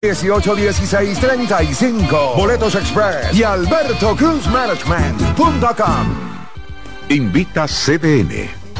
18 16 35 Boletos Express y Alberto Cruz Management.com Invita CDN.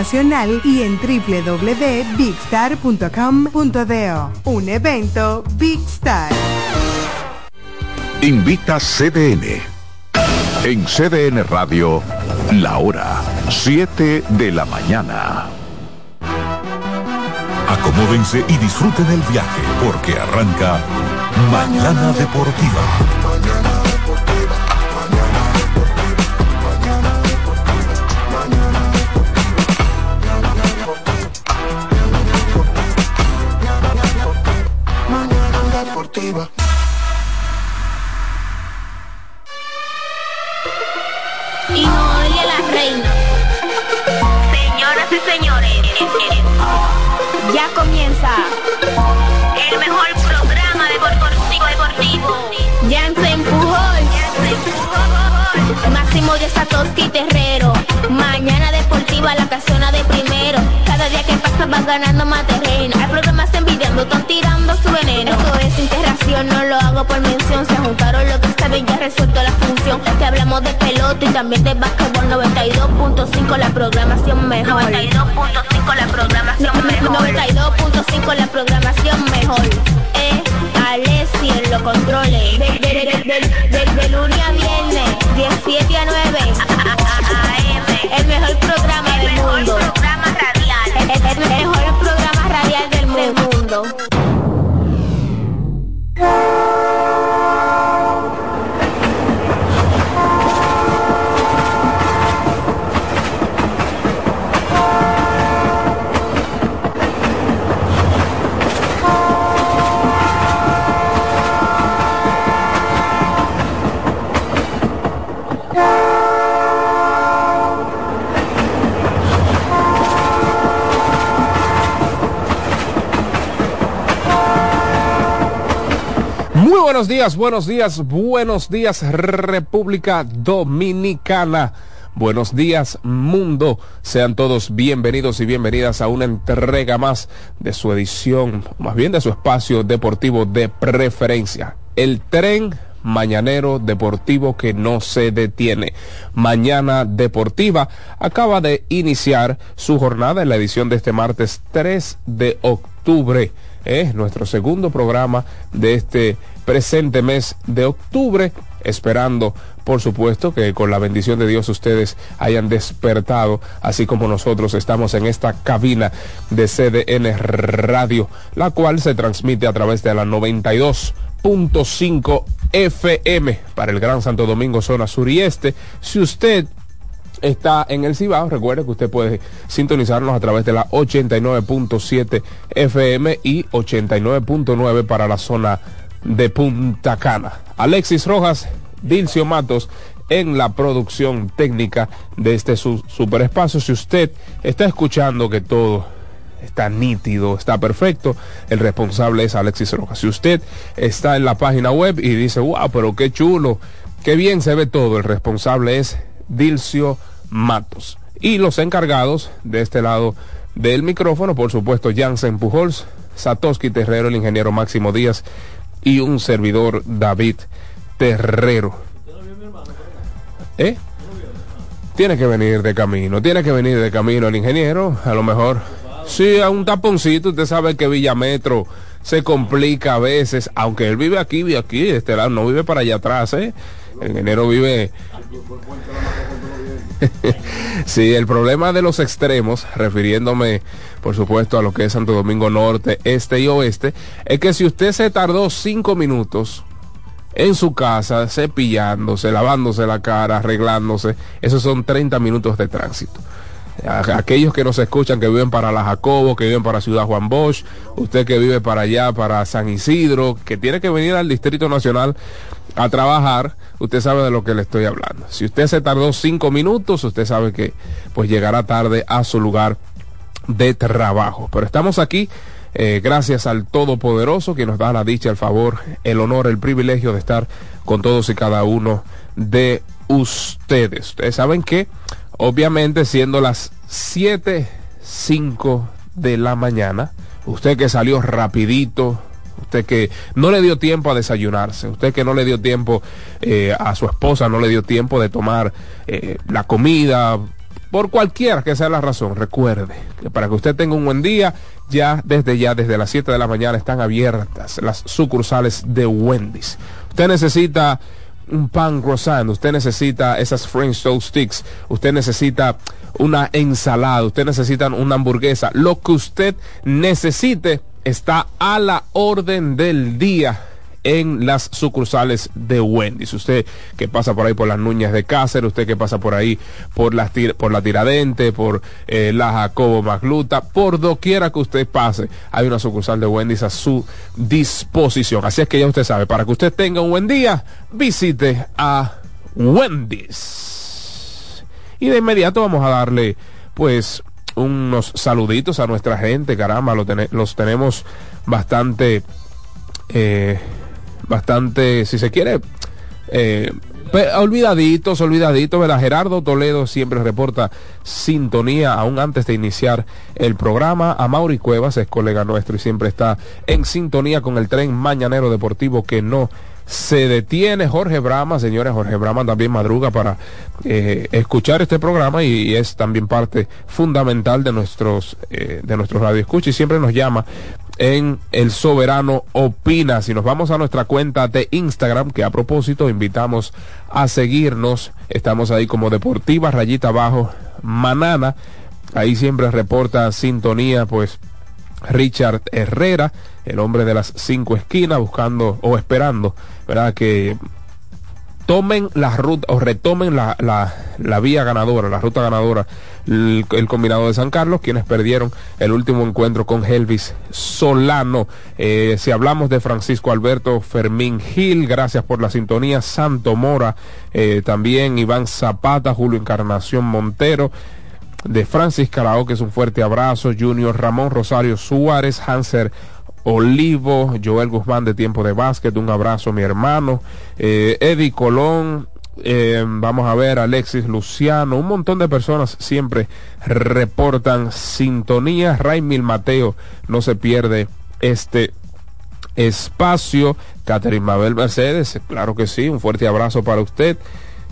Y en www.bigstar.com.do. Un evento Big Star. Invita CDN. En CDN Radio, la hora 7 de la mañana. Acomódense y disfruten el viaje porque arranca Mañana Deportiva. Señoras y señores, ya comienza el mejor programa deportivo deportivo. Jansen Pujol. Máximo de Satoshi Terrero. Mañana deportiva la casona de primero. Cada día que pasa vas ganando más terreno. Hay programas envidiando, están tirando su veneno. Esto es interacción, no lo hago por mención. Se juntaron lo que saben, ya resuelto la función. Te hablamos de pelota y también de básquetbol 92.5 la programación mejor. 92.5 la programación mejor. 92.5 la programación mejor. Eh, Alessi en los controles. De, de, de, de, de, lunes a viernes, 17 a 9. AM. El mejor programa del mundo. programa radial. El, el mejor programa radial del mundo. Muy buenos días, buenos días, buenos días República Dominicana. Buenos días mundo. Sean todos bienvenidos y bienvenidas a una entrega más de su edición, más bien de su espacio deportivo de preferencia. El tren mañanero deportivo que no se detiene. Mañana Deportiva acaba de iniciar su jornada en la edición de este martes 3 de octubre. Es nuestro segundo programa de este presente mes de octubre, esperando, por supuesto, que con la bendición de Dios ustedes hayan despertado, así como nosotros estamos en esta cabina de CDN Radio, la cual se transmite a través de la 92.5 FM para el Gran Santo Domingo, zona sur y este. Si usted está en el Cibao, recuerde que usted puede sintonizarnos a través de la 89.7 FM y 89.9 para la zona de Punta Cana. Alexis Rojas, Dilcio Matos en la producción técnica de este su super espacio. Si usted está escuchando que todo está nítido, está perfecto, el responsable es Alexis Rojas. Si usted está en la página web y dice, wow, pero qué chulo, qué bien se ve todo, el responsable es Dilcio Matos. Y los encargados de este lado del micrófono, por supuesto, Jansen Pujols, Satoshi Terrero, el ingeniero Máximo Díaz y un servidor David Terrero. ¿Eh? Tiene que venir de camino, tiene que venir de camino el ingeniero, a lo mejor. Sí, a un taponcito, usted sabe que Villametro se complica a veces, aunque él vive aquí, vive aquí, este lado, no vive para allá atrás, ¿eh? El ingeniero vive... sí, el problema de los extremos, refiriéndome por supuesto a lo que es Santo Domingo Norte, Este y Oeste, es que si usted se tardó cinco minutos en su casa, cepillándose, lavándose la cara, arreglándose, esos son 30 minutos de tránsito. aquellos que nos escuchan que viven para la Jacobo, que viven para Ciudad Juan Bosch, usted que vive para allá, para San Isidro, que tiene que venir al Distrito Nacional a trabajar, usted sabe de lo que le estoy hablando. Si usted se tardó cinco minutos, usted sabe que pues llegará tarde a su lugar de trabajo. Pero estamos aquí eh, gracias al Todopoderoso que nos da la dicha, el favor, el honor, el privilegio de estar con todos y cada uno de ustedes. Ustedes saben que, obviamente, siendo las 7, 5 de la mañana, usted que salió rapidito, usted que no le dio tiempo a desayunarse, usted que no le dio tiempo eh, a su esposa, no le dio tiempo de tomar eh, la comida, por cualquiera que sea la razón, recuerde que para que usted tenga un buen día, ya desde ya, desde las 7 de la mañana están abiertas las sucursales de Wendy's. Usted necesita un pan croissant, usted necesita esas French toast sticks, usted necesita una ensalada, usted necesita una hamburguesa, lo que usted necesite está a la orden del día en las sucursales de Wendy's. Usted que pasa por ahí por las Nuñas de Cáceres, usted que pasa por ahí por, por la Tiradente, por eh, la Jacobo Magluta, por doquiera que usted pase, hay una sucursal de Wendy's a su disposición. Así es que ya usted sabe, para que usted tenga un buen día, visite a Wendy's. Y de inmediato vamos a darle, pues, unos saluditos a nuestra gente, caramba, los tenemos bastante eh, bastante, si se quiere, eh, olvidaditos, olvidaditos, ¿verdad? Gerardo Toledo siempre reporta sintonía aún antes de iniciar el programa. A Mauri Cuevas es colega nuestro y siempre está en sintonía con el tren mañanero deportivo que no se detiene Jorge Brama, señores, Jorge Brama también madruga para eh, escuchar este programa y, es también parte fundamental de nuestros eh, de nuestros y siempre nos llama en El Soberano Opina. Si nos vamos a nuestra cuenta de Instagram, que a propósito invitamos a seguirnos, estamos ahí como Deportiva Rayita Abajo Manana. Ahí siempre reporta sintonía, pues Richard Herrera, el hombre de las cinco esquinas, buscando o esperando, ¿verdad? Que tomen la ruta o retomen la, la, vía ganadora, la ruta ganadora, el, combinado de San Carlos, quienes perdieron el último encuentro con Helvis Solano. Eh, si hablamos de Francisco Alberto Fermín Gil, gracias por la sintonía, Santo Mora, eh, también Iván Zapata, Julio Encarnación Montero. De Francis que es un fuerte abrazo. Junior Ramón Rosario Suárez, Hanser Olivo, Joel Guzmán de Tiempo de Básquet, un abrazo mi hermano, eh, Eddie Colón, eh, vamos a ver, Alexis Luciano, un montón de personas siempre reportan sintonía, Raimil Mateo no se pierde este espacio, Catherine Mabel Mercedes, claro que sí, un fuerte abrazo para usted.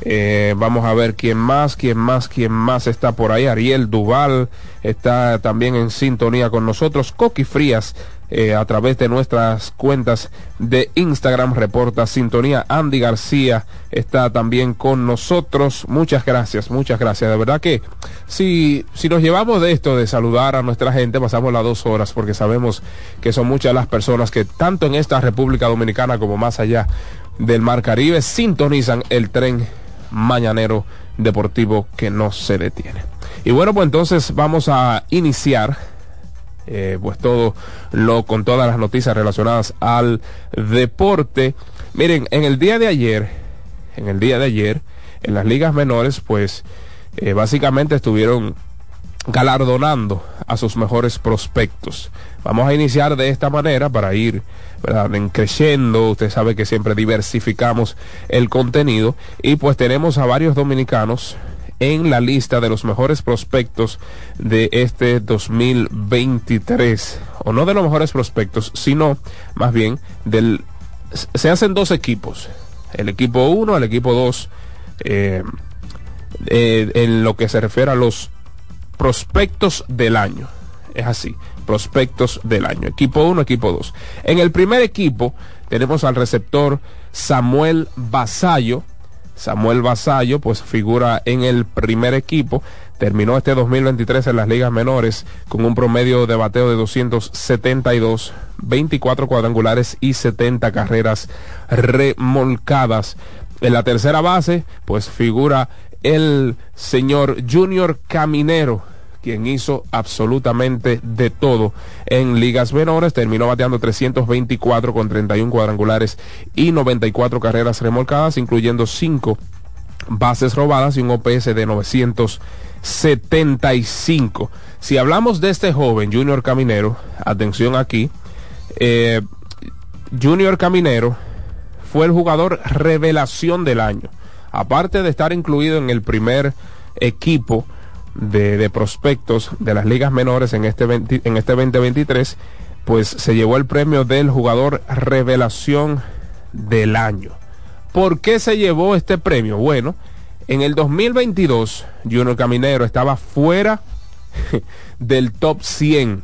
Eh, vamos a ver quién más, quién más, quién más está por ahí. Ariel Duval está también en sintonía con nosotros. Coqui Frías eh, a través de nuestras cuentas de Instagram reporta sintonía. Andy García está también con nosotros. Muchas gracias, muchas gracias. De verdad que si, si nos llevamos de esto de saludar a nuestra gente, pasamos las dos horas porque sabemos que son muchas las personas que tanto en esta República Dominicana como más allá del Mar Caribe sintonizan el tren mañanero deportivo que no se detiene. Y bueno, pues entonces vamos a iniciar eh, pues todo lo con todas las noticias relacionadas al deporte. Miren, en el día de ayer, en el día de ayer, en las ligas menores, pues eh, básicamente estuvieron galardonando a sus mejores prospectos. Vamos a iniciar de esta manera para ir en creciendo. Usted sabe que siempre diversificamos el contenido y pues tenemos a varios dominicanos en la lista de los mejores prospectos de este 2023 o no de los mejores prospectos sino más bien del se hacen dos equipos el equipo 1 el equipo 2 eh, eh, en lo que se refiere a los prospectos del año. Es así, prospectos del año. Equipo 1, equipo 2. En el primer equipo tenemos al receptor Samuel Basayo. Samuel Basayo, pues figura en el primer equipo. Terminó este 2023 en las ligas menores con un promedio de bateo de 272, 24 cuadrangulares y 70 carreras remolcadas. En la tercera base, pues figura el señor Junior Caminero. quien hizo absolutamente de todo en ligas menores, terminó bateando 324 con 31 cuadrangulares y 94 carreras remolcadas, incluyendo 5 bases robadas y un OPS de 975. Si hablamos de este joven, Junior Caminero, atención aquí, eh, Junior Caminero fue el jugador revelación del año. Aparte de estar incluido en el primer equipo de, prospectos de las ligas menores en este, en este 2023, pues se llevó el premio del jugador revelación del año. ¿Por qué se llevó este premio? Bueno, en el 2022 Junior Caminero estaba fuera del top 100.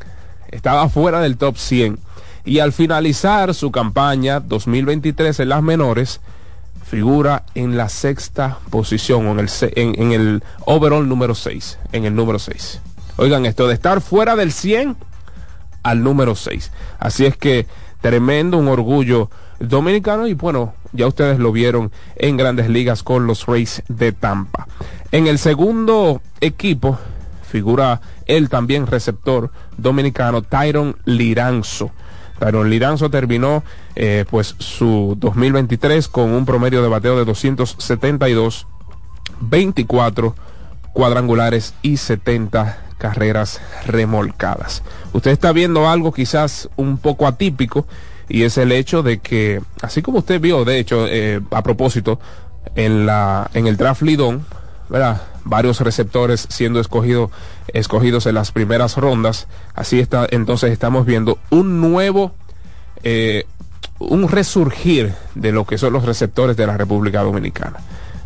Estaba fuera del top 100. Y al finalizar su campaña 2023 en las menores, figura en la sexta posición, en el, overall número 6, en el número 6. Oigan esto, de estar fuera del 100 al número 6. Así es que tremendo, un orgullo dominicano y bueno, ya ustedes lo vieron en grandes ligas con los Rays de Tampa. En el segundo equipo figura el también receptor dominicano Tyron Liranzo. Tyron Liranzo terminó eh, pues su 2023 con un promedio de bateo de 272, 24 cuadrangulares y 70 carreras remolcadas. Usted está viendo algo quizás un poco atípico y es el hecho de que, así como usted vio, de hecho, eh, a propósito, en, la, en el draft Lidón, ¿verdad? Varios receptores siendo escogido, escogidos en las primeras rondas. Así está, entonces estamos viendo un nuevo, eh, un resurgir de lo que son los receptores de la República Dominicana.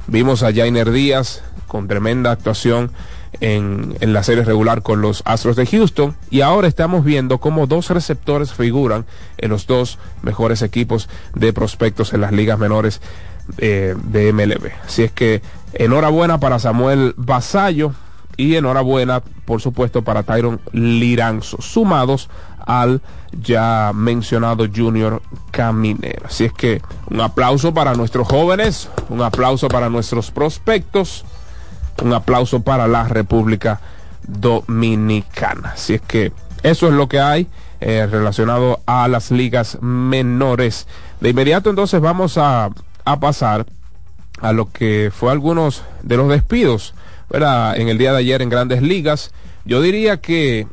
Vimos a Jainer Díaz con tremenda actuación en, en, la serie regular con los Astros de Houston y ahora estamos viendo cómo dos receptores figuran en los dos mejores equipos de prospectos en las ligas menores eh, de MLB. Así es que enhorabuena para Samuel Basallo y enhorabuena, por supuesto, para Tyron Liranzo, sumados al ya mencionado Junior Caminero. Así es que un aplauso para nuestros jóvenes, un aplauso para nuestros prospectos, un aplauso para la República Dominicana. Así es que eso es lo que hay eh, relacionado a las ligas menores. De inmediato entonces vamos a a pasar a lo que fue algunos de los despidos, ¿verdad? En el día de ayer en grandes ligas. Yo diría que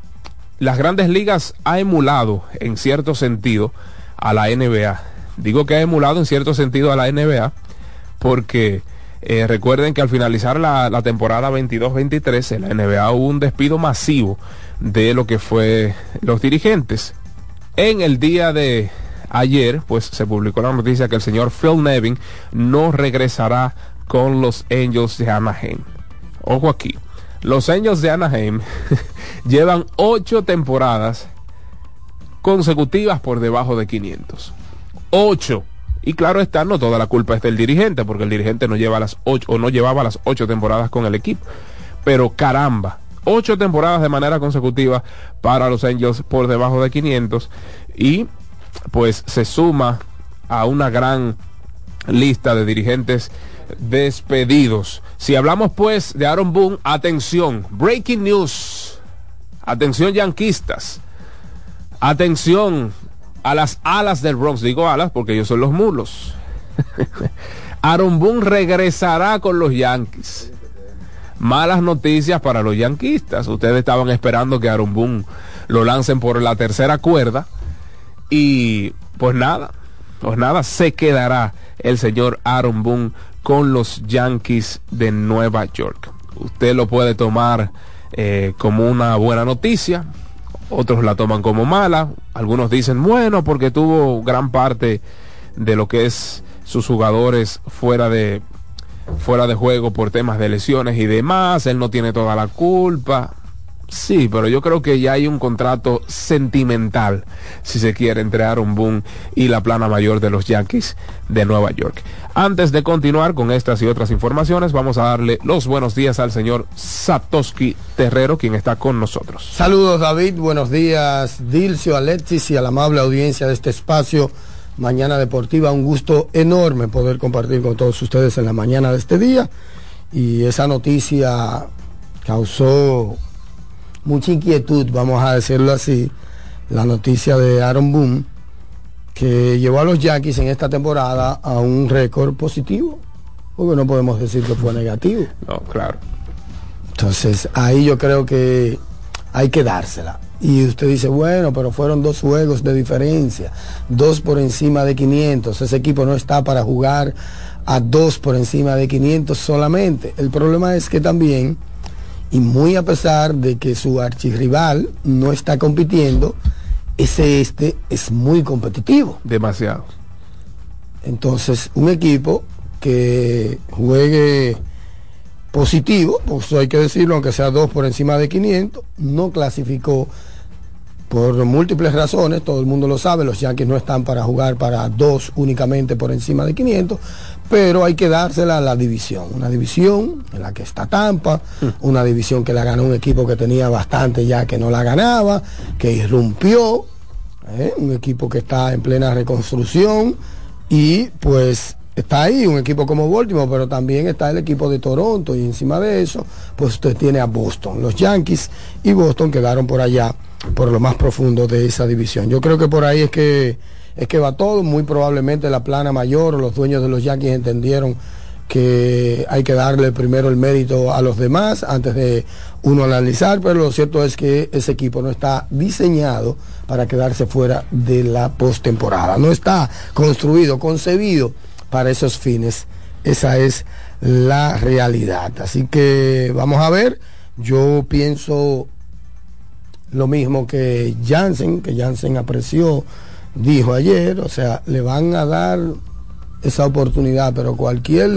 las grandes ligas ha emulado en cierto sentido a la NBA. Digo que ha emulado en cierto sentido a la NBA porque eh, recuerden que al finalizar la, la temporada 22-23 en la NBA hubo un despido masivo de lo que fue los dirigentes. En el día de ayer pues se publicó la noticia que el señor Phil Nevin no regresará con los Angels de Anaheim. Ojo aquí, los Angels de Anaheim llevan ocho temporadas consecutivas por debajo de 500. Ocho. Y claro está, no toda la culpa es del dirigente, porque el dirigente no lleva las ocho, o no llevaba las ocho temporadas con el equipo. Pero caramba, ocho temporadas de manera consecutiva para los Angels por debajo de 500. Y pues se suma a una gran lista de dirigentes despedidos. Si hablamos pues de Aaron Boone, atención, breaking news, atención yanquistas, atención a las alas del Bronx, digo alas porque ellos son los mulos. Aaron Boone regresará con los Yankees. Malas noticias para los yanquistas. Ustedes estaban esperando que Aaron Boone lo lancen por la tercera cuerda y pues nada, pues nada, se quedará el señor Aaron Boone con los Yankees de Nueva York. Usted lo puede tomar eh, como una buena noticia, otros la toman como mala, algunos dicen bueno porque tuvo gran parte de lo que es sus jugadores fuera de fuera de juego por temas de lesiones y demás, él no tiene toda la culpa. Sí, pero yo creo que ya hay un contrato sentimental, si se quiere, entre Aaron Boone y la plana mayor de los Yankees de Nueva York. Antes de continuar con estas y otras informaciones, vamos a darle los buenos días al señor Satoshi Terrero, quien está con nosotros. Saludos, David. Buenos días, Dilcio, Alexis y a la amable audiencia de este espacio. Mañana Deportiva, un gusto enorme poder compartir con todos ustedes en la mañana de este día. Y esa noticia causó mucha inquietud, vamos a decirlo así, la noticia de Aaron Boone, que llevó a los Yankees en esta temporada a un récord positivo, porque no podemos decir que fue negativo. No, claro. Entonces, ahí yo creo que hay que dársela. Y usted dice, bueno, pero fueron dos juegos de diferencia, dos por encima de 500. Ese equipo no está para jugar a dos por encima de 500 solamente. El problema es que también, y muy a pesar de que su archirrival no está compitiendo, ese este es muy competitivo. Demasiado. Entonces, un equipo que juegue positivo, pues hay que decirlo, aunque sea dos por encima de 500, no clasificó por múltiples razones, todo el mundo lo sabe, los Yankees no están para jugar para dos únicamente por encima de 500, pero hay que dársela a la división, una división en la que está Tampa, una división que la ganó un equipo que tenía bastante ya que no la ganaba, que irrumpió, ¿eh? un equipo que está en plena reconstrucción y pues está ahí un equipo como Baltimore, pero también está el equipo de Toronto y encima de eso, pues usted tiene a Boston. Los Yankees y Boston quedaron por allá, por lo más profundo de esa división. Yo creo que por ahí es que es que va todo, muy probablemente la plana mayor, los dueños de los Yankees entendieron que hay que darle primero el mérito a los demás antes de uno analizar, pero lo cierto es que ese equipo no está diseñado para quedarse fuera de la postemporada, no está construido, concebido para esos fines. Esa es la realidad. Así que vamos a ver. Yo pienso lo mismo que Jansen, que Jansen apreció, dijo ayer, o sea, le van a dar esa oportunidad, pero cualquier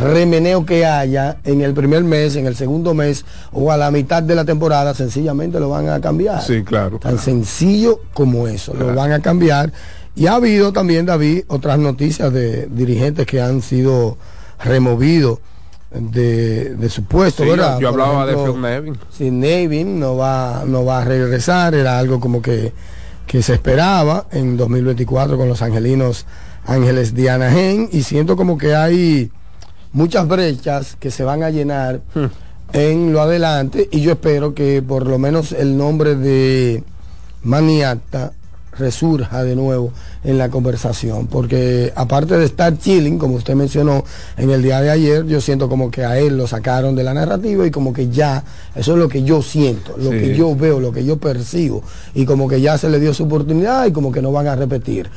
remeneo que haya en el primer mes, en el segundo mes o a la mitad de la temporada, sencillamente lo van a cambiar. Sí, claro. Tan sencillo como eso, lo van a cambiar y ha habido también, David, otras noticias de dirigentes que han sido removidos de, de su puesto, Sí, ¿verdad? yo hablaba de ejemplo, Phil Nevin. Sí, Nevin no va, no va a regresar, era algo como que, que se esperaba en 2024 con los angelinos Ángeles de Anaheim y siento como que hay muchas brechas que se van a llenar Hmm. en lo adelante y yo espero que por lo menos el nombre de Maniata resurja de nuevo en la conversación, porque aparte de estar chilling, como usted mencionó en el día de ayer, yo siento como que a él lo sacaron de la narrativa y como que ya, eso es lo que yo siento, lo Sí. que yo veo, lo que yo percibo, y como que ya se le dio su oportunidad y como que no van a repetir.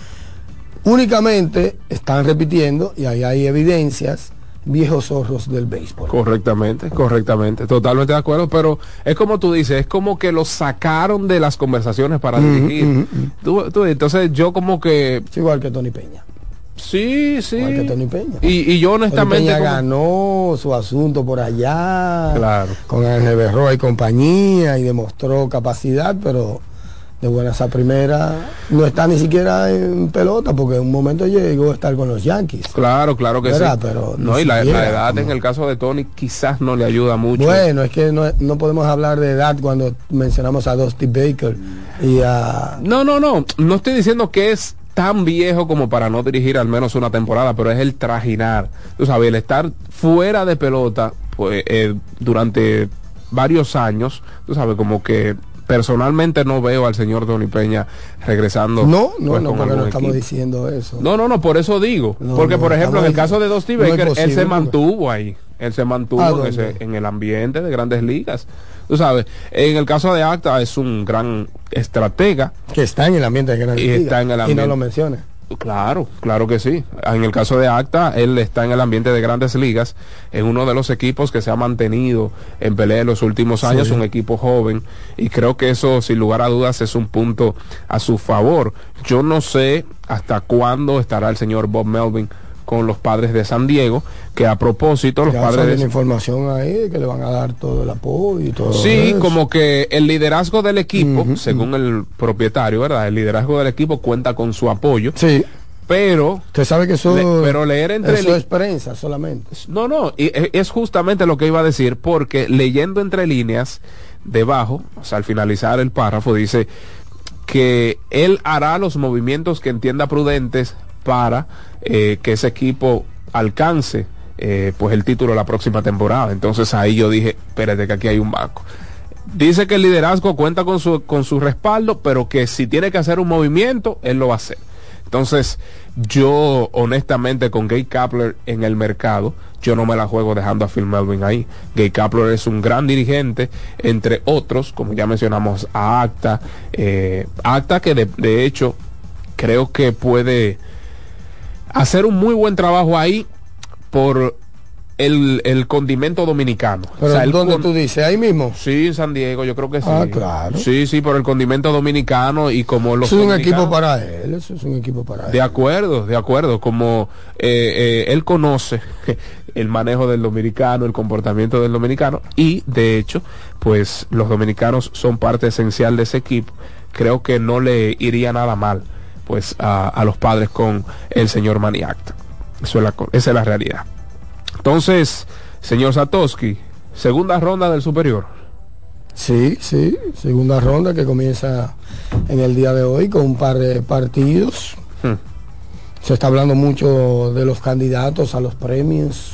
Únicamente están repitiendo, y ahí hay evidencias, viejos zorros del béisbol. Correctamente, correctamente, totalmente de acuerdo, pero es como tú dices, es como que lo sacaron de las conversaciones para dirigir. Tú- tú- entonces yo como que, Es igual que Tony Peña. sí, sí. Igual que Tony Peña. Y, y yo Tony honestamente... Peña como- ganó su asunto por allá, Claro. con Ángel Berroa y compañía, y demostró capacidad, pero de buenas a primera no está ni siquiera en pelota, porque en un momento llegó a estar con los Yankees. Claro, claro que ¿Verdad? sí. Pero no, y la, la edad en el caso de Tony quizás no le ayuda mucho. Bueno, es que no, no podemos hablar de edad cuando mencionamos a Dusty Baker y a... No, no, no. No estoy diciendo que es tan viejo como para no dirigir al menos una temporada, pero es el trajinar. Tú sabes, el estar fuera de pelota pues, eh, durante varios años, tú sabes, como que personalmente no veo al señor Tony Peña regresando. No, no, pues, no, porque no estamos equipo. diciendo eso. No, no, no, por eso digo. No, porque, no, por ejemplo, en el caso de Dusty no Baker, él posible, se porque- mantuvo ahí. Él se mantuvo ¿A en, ese- en el ambiente de grandes ligas. Tú sabes, en el caso de Acta es un gran estratega. Que está en el ambiente de Grandes Y está Ligas, en el Y no ambiente. lo menciona. Claro, claro que sí. En el caso de Acta, él está en el ambiente de grandes ligas, en uno de los equipos que se ha mantenido en pelea en los últimos años, un equipo joven, y creo que eso, sin lugar a dudas, es un punto a su favor. Yo no sé hasta cuándo estará el señor Bob Melvin con los padres de San Diego, que a propósito, los Ya padres de la información ahí que le van a dar todo el apoyo y todo Sí, eso. como que el liderazgo del equipo, según el propietario, ¿verdad? El liderazgo del equipo cuenta con su apoyo, Sí, pero usted sabe que eso, Le- pero leer entre eso es prensa solamente. No, no, y e- es justamente lo que iba a decir, porque leyendo entre líneas, debajo, o sea, al finalizar el párrafo, dice que él hará los movimientos que entienda prudentes para eh, que ese equipo alcance eh, pues el título la próxima temporada. Entonces ahí yo dije, espérate que aquí hay un banco. dice que el liderazgo cuenta con su, con su respaldo, pero que si tiene que hacer un movimiento, él lo va a hacer. Entonces, yo honestamente con Gay Kapler en el mercado, yo no me la juego dejando a Phil Melvin ahí. Gay Kapler es un gran dirigente, entre otros, como ya mencionamos, a Acta. Eh, Acta que de, de hecho creo que puede hacer un muy buen trabajo ahí por el, el condimento dominicano. Pero O sea, ¿dónde tú dices? Ahí mismo. Sí, en San Diego, yo creo que sí. Ah, claro. Sí, sí, por el condimento dominicano y como los Eso es un equipo para él, eso es un equipo para De él. acuerdo, de acuerdo. Como eh, eh, él conoce el manejo del dominicano, el comportamiento del dominicano y de hecho, pues los dominicanos son parte esencial de ese equipo. Creo que no le iría nada mal, pues a, a los padres con el señor Maniacta. Eso es la, esa es la realidad. Entonces, señor Satoshi, segunda ronda del superior. Sí, sí, segunda ronda que comienza en el día de hoy con un par de partidos. Hmm. Se está hablando mucho de los candidatos a los premios.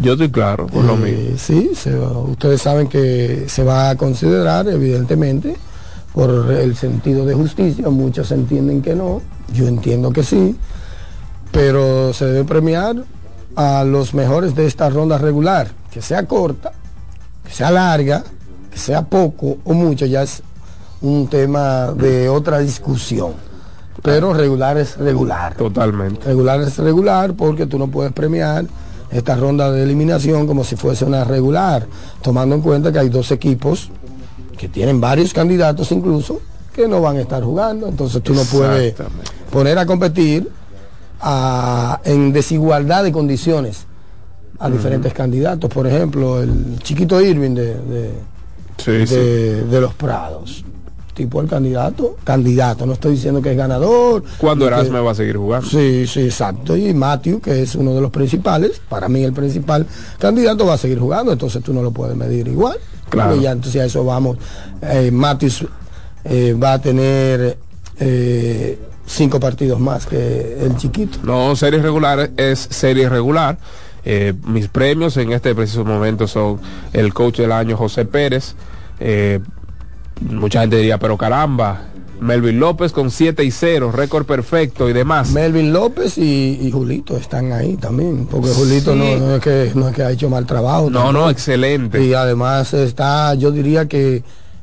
Yo estoy claro con lo Eh, mismo. Sí, se ustedes saben que se va a considerar, evidentemente, por el sentido de justicia. Muchos entienden que no, yo entiendo que sí, pero se debe premiar a los mejores de esta ronda regular, que sea corta, que sea larga, que sea poco o mucho, ya es un tema de otra discusión. Pero regular es regular. Totalmente. Regular es regular porque tú no puedes premiar esta ronda de eliminación como si fuese una regular, tomando en cuenta que hay dos equipos que tienen varios candidatos incluso que no van a estar jugando, entonces tú no puedes poner a competir a- en desigualdad de condiciones a diferentes candidatos, por ejemplo, el chiquito Irving de, de- Sí, sí. de- de los Prados, tipo el candidato, candidato, no estoy diciendo que es ganador, ¿Cuándo ni que- Erasme va a seguir jugando? Sí, sí, exacto. Y Matthew, que es uno de los principales, para mí el principal candidato, va a seguir jugando, entonces tú no lo puedes medir igual. Claro. Ya entonces a eso vamos. Eh, Matthews eh, va a tener eh, cinco partidos más que el chiquito. No, serie regular es serie regular. Eh, mis premios en este preciso momento son el coach del año José Pérez. Mucha gente diría, pero caramba, Melvin López con 7 y 0, récord perfecto y demás. Melvin López y, y Julito están ahí también, porque Julito Sí. no, no es que, no es que ha hecho mal trabajo. no, tampoco. no, excelente. Y además está, yo diría que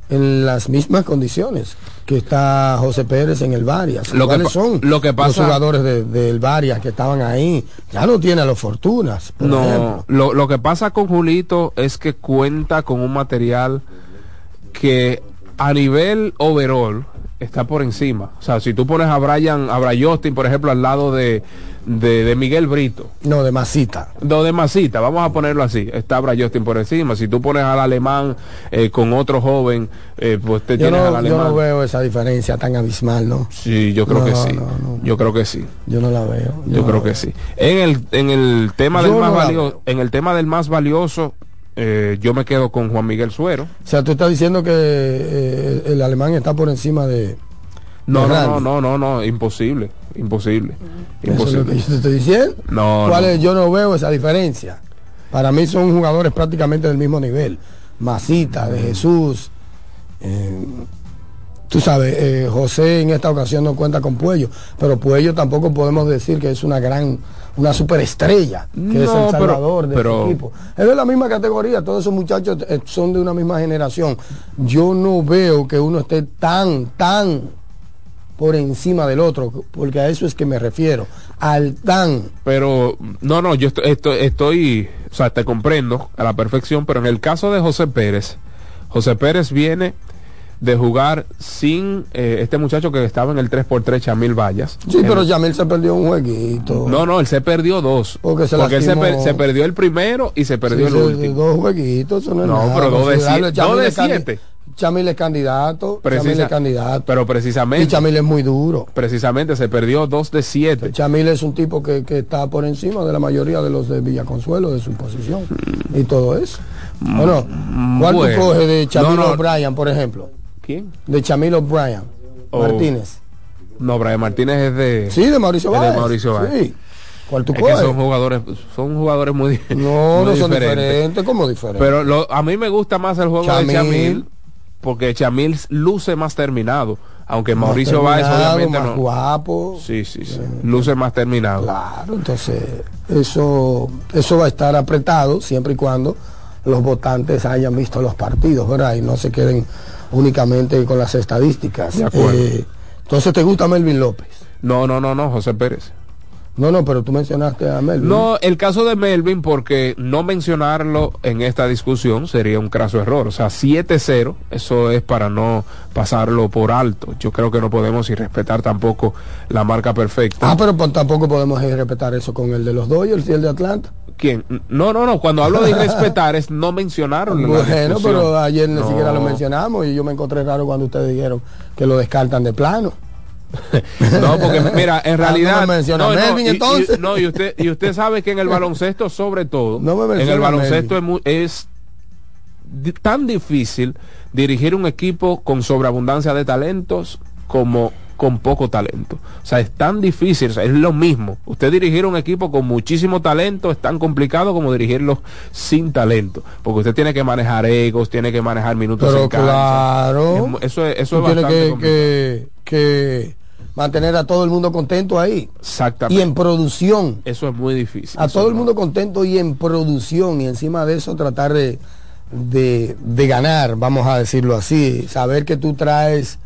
en las mismas condiciones que está José Pérez en el Varias. Lo que ¿Cuáles pa- son lo que los pasa- jugadores de- del Varias que estaban ahí? Ya no tiene a los Fortunas, por No, lo, lo que pasa con Julito es que cuenta con un material que a nivel overall está por encima. O sea, si tú pones a Brian, a Brian por ejemplo, al lado de, de, de Miguel Brito, No, de Masita. do de Masita, vamos a ponerlo así, está Brian Justin por encima. Si tú pones al alemán eh, con otro joven, eh, pues te Yo tienes al no, yo alemán. no veo esa diferencia tan abismal, ¿no? Sí, yo creo No, que no, sí. no, no. Yo creo que sí. Yo no la veo. Yo no creo que sí. En el, en el tema del Yo más no valioso, en el tema del más valioso, eh, yo me quedo con Juan Miguel Suero. O sea, tú estás diciendo que eh, el alemán está por encima de... No, no, no, no, no, no, imposible, imposible, Eso es lo que imposible. yo te estoy diciendo. No, ¿Cuál no. es? Yo no veo esa diferencia. Para mí son jugadores prácticamente del mismo nivel. Masita, de Jesús. eh, tú sabes, eh, José en esta ocasión no cuenta con Puello, pero Puello tampoco podemos decir que es una gran, una superestrella, que es No, el pero- salvador de pero- este equipo. Es de la misma categoría, todos esos muchachos eh, son de una misma generación. Yo no veo que uno esté tan, tan por encima del otro, porque a eso es que me refiero, al tan Pero, no, no, yo estoy, estoy, estoy, o sea, te comprendo a la perfección, pero en el caso de José Pérez, José Pérez viene de jugar sin eh, este muchacho que estaba en el 3x3 Chamil Vallas. Sí, pero Yamil se perdió un jueguito. No, no, él se perdió dos. Porque se él se, lastimó. per- se perdió el primero y se perdió Sí, el último. Dos jueguitos, eso no es No, nada. pero dos de Considerable. siete- dos de. Chamil es candidato. Chamil Precisa- es candidato. Pero y precisamente, Chamil es muy duro. precisamente se perdió dos de siete. Chamil es un tipo que, que está por encima de la mayoría de los de Villaconsuelo, de su posición. Y todo eso. Bueno, ¿cuál bueno. tú coges de Chamil No, no. O'Brien, por ejemplo? ¿Quién? De Chamil O'Brien. Oh. Martínez. No, Brian Martínez es de... Sí, de Mauricio de Báez. Mauricio Báez. Sí. ¿Cuál tú Es que son jugadores, son jugadores muy, No, muy no son diferentes. diferentes, como diferentes. Pero lo- a mí me gusta más el juego Chamil. de Chamil, porque Chamil luce más terminado, aunque Más Mauricio Báez obviamente más no. guapo. Sí, sí, sí, luce más terminado. Claro, entonces eso, eso va a estar apretado siempre y cuando los votantes hayan visto los partidos, ¿verdad? Y no se queden únicamente con las estadísticas. De acuerdo. Eh, entonces, ¿te gusta Melvin López? No, no, no, no, José Pérez. No, no, pero tú mencionaste a Melvin. No, el caso de Melvin, porque no mencionarlo en esta discusión sería un craso error. O sea, 7-0, eso es para no pasarlo por alto. Yo creo que no podemos irrespetar tampoco la marca perfecta. Ah, pero pues, tampoco podemos eh, respetar eso con el de los Dodgers y el de Atlanta. ¿Quién? No, no, no. Cuando hablo de irrespetar es no mencionarlo. en la Bueno, pero ayer ni No. siquiera lo mencionamos y yo me encontré raro cuando ustedes dijeron que lo descartan de plano. No, porque mira, en Ah, realidad. no me no, no, Melvin, y- entonces. no, y usted, y usted sabe que en el baloncesto, sobre todo, No me en el baloncesto es, Melvin. es di- tan difícil dirigir un equipo con sobreabundancia de talentos como con poco talento. O sea, es tan difícil, o sea, es lo mismo. Usted dirigir un equipo con muchísimo talento es tan complicado como dirigirlo sin talento. Porque usted tiene que manejar egos, tiene que manejar minutos Pero en claro. Eso es, eso es tienes bastante que, que, que mantener a todo el mundo contento ahí. Exactamente. Y en producción. Eso es muy difícil. A todo el mundo contento y en producción. Y encima de eso tratar de, de, de ganar, vamos a decirlo así. Saber que tú traes,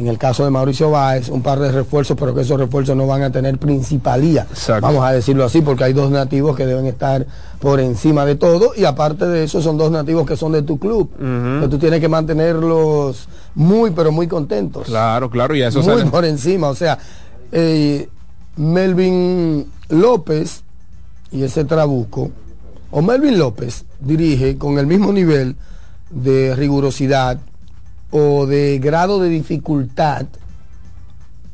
en el caso de Mauricio Báez, un par de refuerzos, pero que esos refuerzos no van a tener principalía. Exacto. Vamos a decirlo así, porque hay dos nativos que deben estar por encima de todo. Y aparte de eso, son dos nativos que son de tu club. Ujú. Que tú tienes que mantenerlos muy, pero muy contentos Claro, claro, y eso muy sale- por encima. O sea, eh, Melvin López y ese Trabuco, o Melvin López dirige con el mismo nivel de rigurosidad o de grado de dificultad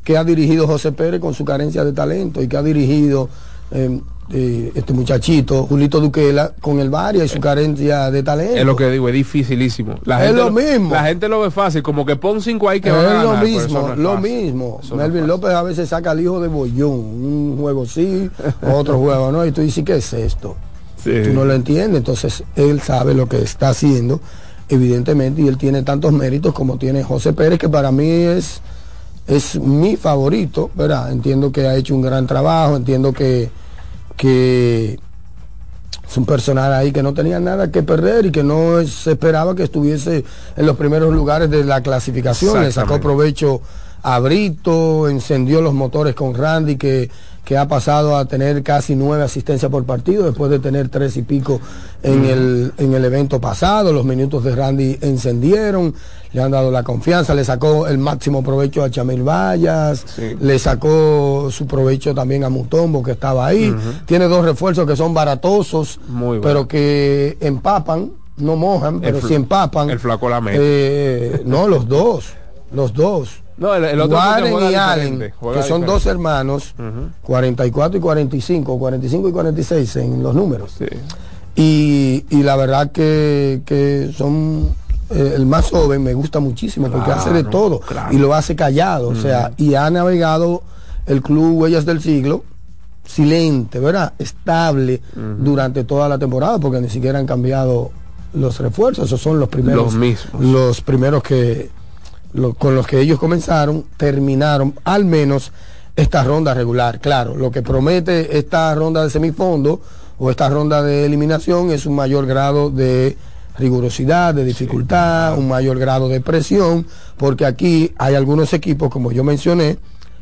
que ha dirigido José Pérez con su carencia de talento y que ha dirigido eh, eh, este muchachito, Julito Duquela, con el Varia y su carencia de talento. Es lo que digo, es dificilísimo. La Es gente lo mismo. La gente lo ve fácil, como que pon cinco ahí que es van a lo ganar, eso mismo, no es lo fácil. mismo. Eso Melvin. López a veces saca al hijo de Bollón, un juego sí, otro juego no, y tú dices, ¿qué es esto? Sí. Tú no lo entiendes, entonces él sabe lo que está haciendo, evidentemente, y él tiene tantos méritos como tiene José Pérez, que para mí es, es mi favorito, ¿verdad? Entiendo que ha hecho un gran trabajo, entiendo que, que es un personal ahí que no tenía nada que perder y que no se esperaba que estuviese en los primeros lugares de la clasificación. Le sacó provecho a Brito, encendió los motores con Randy, que, que ha pasado a tener casi nueve asistencias por partido después de tener tres y pico en, el, en el evento pasado. Los minutos de Randy encendieron, le han dado la confianza, le sacó el máximo provecho a Chamil Vallas, Sí. le sacó su provecho también a Mutombo que estaba ahí. Tiene dos refuerzos que son baratosos, Muy pero que empapan, no mojan, pero sí empapan. el flaco Lamela. Eh, no, los dos, los dos. No, el, el otro Warren y Allen, que son diferente. dos hermanos, 44 y 45, 45 y 46 en los números. Sí. Y, y la verdad que, que son eh, el más joven me gusta muchísimo porque hace de todo claro. y lo hace callado, o sea, y ha navegado el club Huellas del Siglo silente, ¿verdad? Estable durante toda la temporada porque ni siquiera han cambiado los refuerzos, esos son los primeros Los mismos. los primeros que lo- con los que ellos comenzaron, terminaron al menos esta ronda regular. Claro, lo que promete esta ronda de semifondo o esta ronda de eliminación es un mayor grado de rigurosidad, de dificultad, un mayor grado de presión, porque aquí hay algunos equipos, como yo mencioné,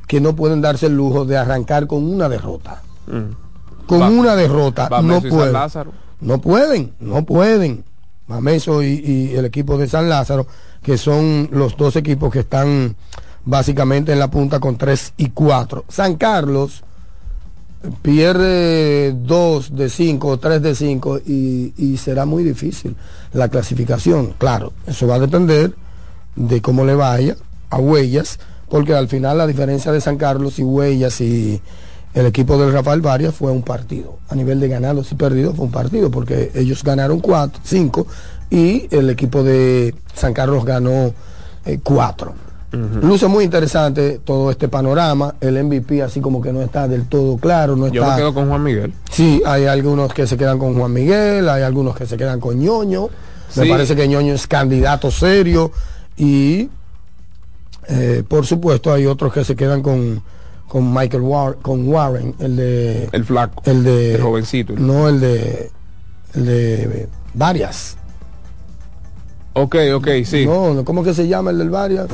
que no pueden darse el lujo de arrancar con una derrota. Mm. Con Va- una derrota no pueden. No pueden, no pueden. Mameso y, y el equipo de San Lázaro, que son los dos equipos que están básicamente en la punta con 3 y 4. San Carlos pierde 2 de 5 o 3 de 5 y, y será muy difícil la clasificación. Claro, eso va a depender de cómo le vaya a Huellas, porque al final la diferencia de San Carlos y Huellas y el equipo del Rafael Varias fue un partido. A nivel de ganados y perdidos fue un partido, porque ellos ganaron 4, 5 y el equipo de San Carlos ganó 4. Luce muy interesante todo este panorama. El MVP así como que no está del todo claro. No Yo está... me quedo con Juan Miguel. Sí, hay algunos que se quedan con Juan Miguel, hay algunos que se quedan con ñoño. Me parece que ñoño es candidato serio. Y eh, por supuesto hay otros que se quedan con, con Michael War con Warren, el de El flaco. el de el jovencito. No, el de el de varias. Ok, ok, sí. No, no, ¿cómo que se llama el del varias?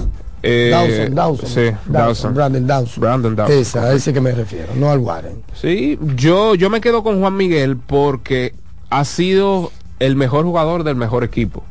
Eh, Dawson, Dawson. Sí, Dawson. Brandon Dawson. Brandon Dawson. Ese, a ese que me refiero, no al Warren. Sí, yo, yo me quedo con Juan Miguel porque ha sido el mejor jugador del mejor equipo.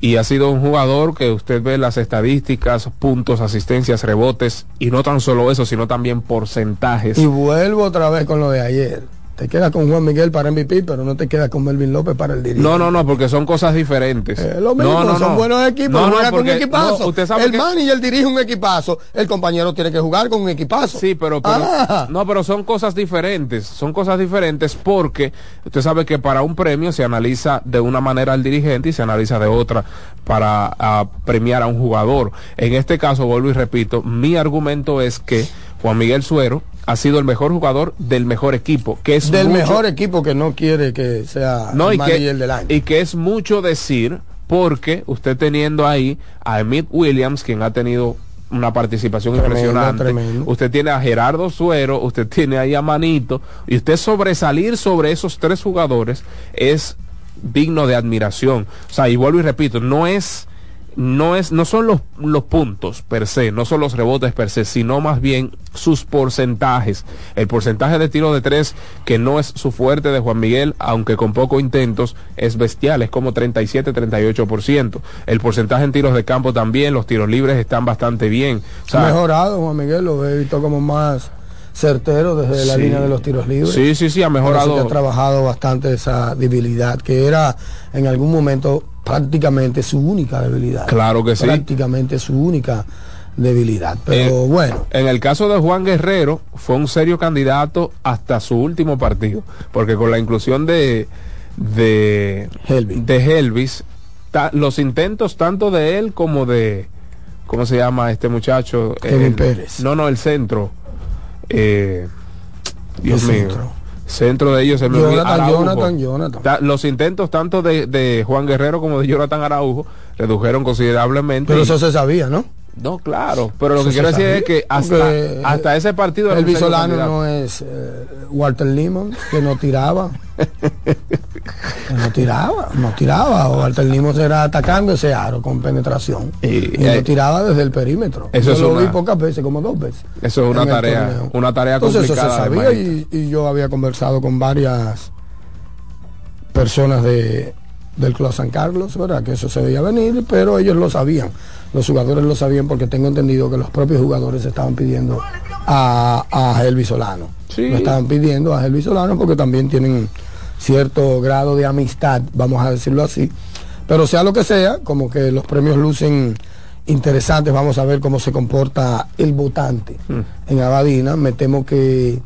Y ha sido un jugador que usted ve las estadísticas, puntos, asistencias, rebotes, y no tan solo eso, sino también porcentajes. Y vuelvo otra vez con lo de ayer. Te quedas con Juan Miguel para MVP, pero no te quedas con Melvin López para el dirigente. No, no, no, porque son cosas diferentes. Eh, lo mismo, no, no, son no. buenos equipos, No, no, juega con un porque- equipazo. no, usted sabe el que- manager dirige un equipazo, el compañero tiene que jugar con un equipazo. Sí, pero, pero- Ah. no, pero son cosas diferentes. Son cosas diferentes porque usted sabe que para un premio se analiza de una manera al dirigente y se analiza de otra para ah, premiar a un jugador. En este caso, vuelvo y repito, mi argumento es que Juan Miguel Suero ha sido el mejor jugador del mejor equipo, que es del mucho- mejor equipo que no quiere que sea no, el y que, del año. y que es mucho decir porque usted teniendo ahí a Emmett Williams, quien ha tenido una participación Tremendo, impresionante. tremendo. Usted tiene a Gerardo Suero, usted tiene ahí a Manito, y usted sobresalir sobre esos tres jugadores es digno de admiración. O sea, y vuelvo y repito, no es no es no son los, los puntos per se, no son los rebotes per se, sino más bien sus porcentajes. El porcentaje de tiro de tres, que no es su fuerte de Juan Miguel, aunque con pocos intentos, es bestial, es como 37-38%. El porcentaje en tiros de campo también, los tiros libres están bastante bien. O sea, ha mejorado Juan Miguel, lo he visto como más certero desde la línea de los tiros libres. Sí, sí, sí, ha mejorado. que ha trabajado bastante esa debilidad, que era en algún momento prácticamente su única debilidad. Claro que sí. Prácticamente su única debilidad. Pero Eh, bueno, En el caso de Juan Guerrero, fue un serio candidato hasta su último partido, porque con la inclusión de de Helvis. de Helvis, ta- los intentos tanto de él como de ¿cómo se llama este muchacho? Kevin El- Pérez. No, no, el centro. Eh, Dios ¿Qué mío. centro? Centro de ellos olvida, Jonathan, Los intentos tanto de, de Juan Guerrero como de Jonathan Araujo redujeron considerablemente. pero eso se sabía, ¿no? no, claro, pero lo que quiero decir es que hasta, ese partido El candidato. no es eh, Walter Limon, que no tiraba. Que no tiraba, no tiraba. O Walter Limon era atacando ese aro con penetración. Y- Y, eh, no tiraba desde el perímetro. eso Yo es lo vi pocas veces, como dos veces. Eso es una tarea, torneo. una tarea Entonces eso se complicada. sabía y yo había conversado con varias personas de, del Club San Carlos, ¿verdad? Que eso se veía venir, pero ellos lo sabían. Los jugadores lo sabían porque tengo entendido que los propios jugadores estaban pidiendo a, a Elvis Solano. Sí. Lo estaban pidiendo a Elvis Solano porque también tienen cierto grado de amistad, vamos a decirlo así. Pero sea lo que sea, como que los premios lucen interesantes, vamos a ver cómo se comporta el votante en Abadina. Me temo que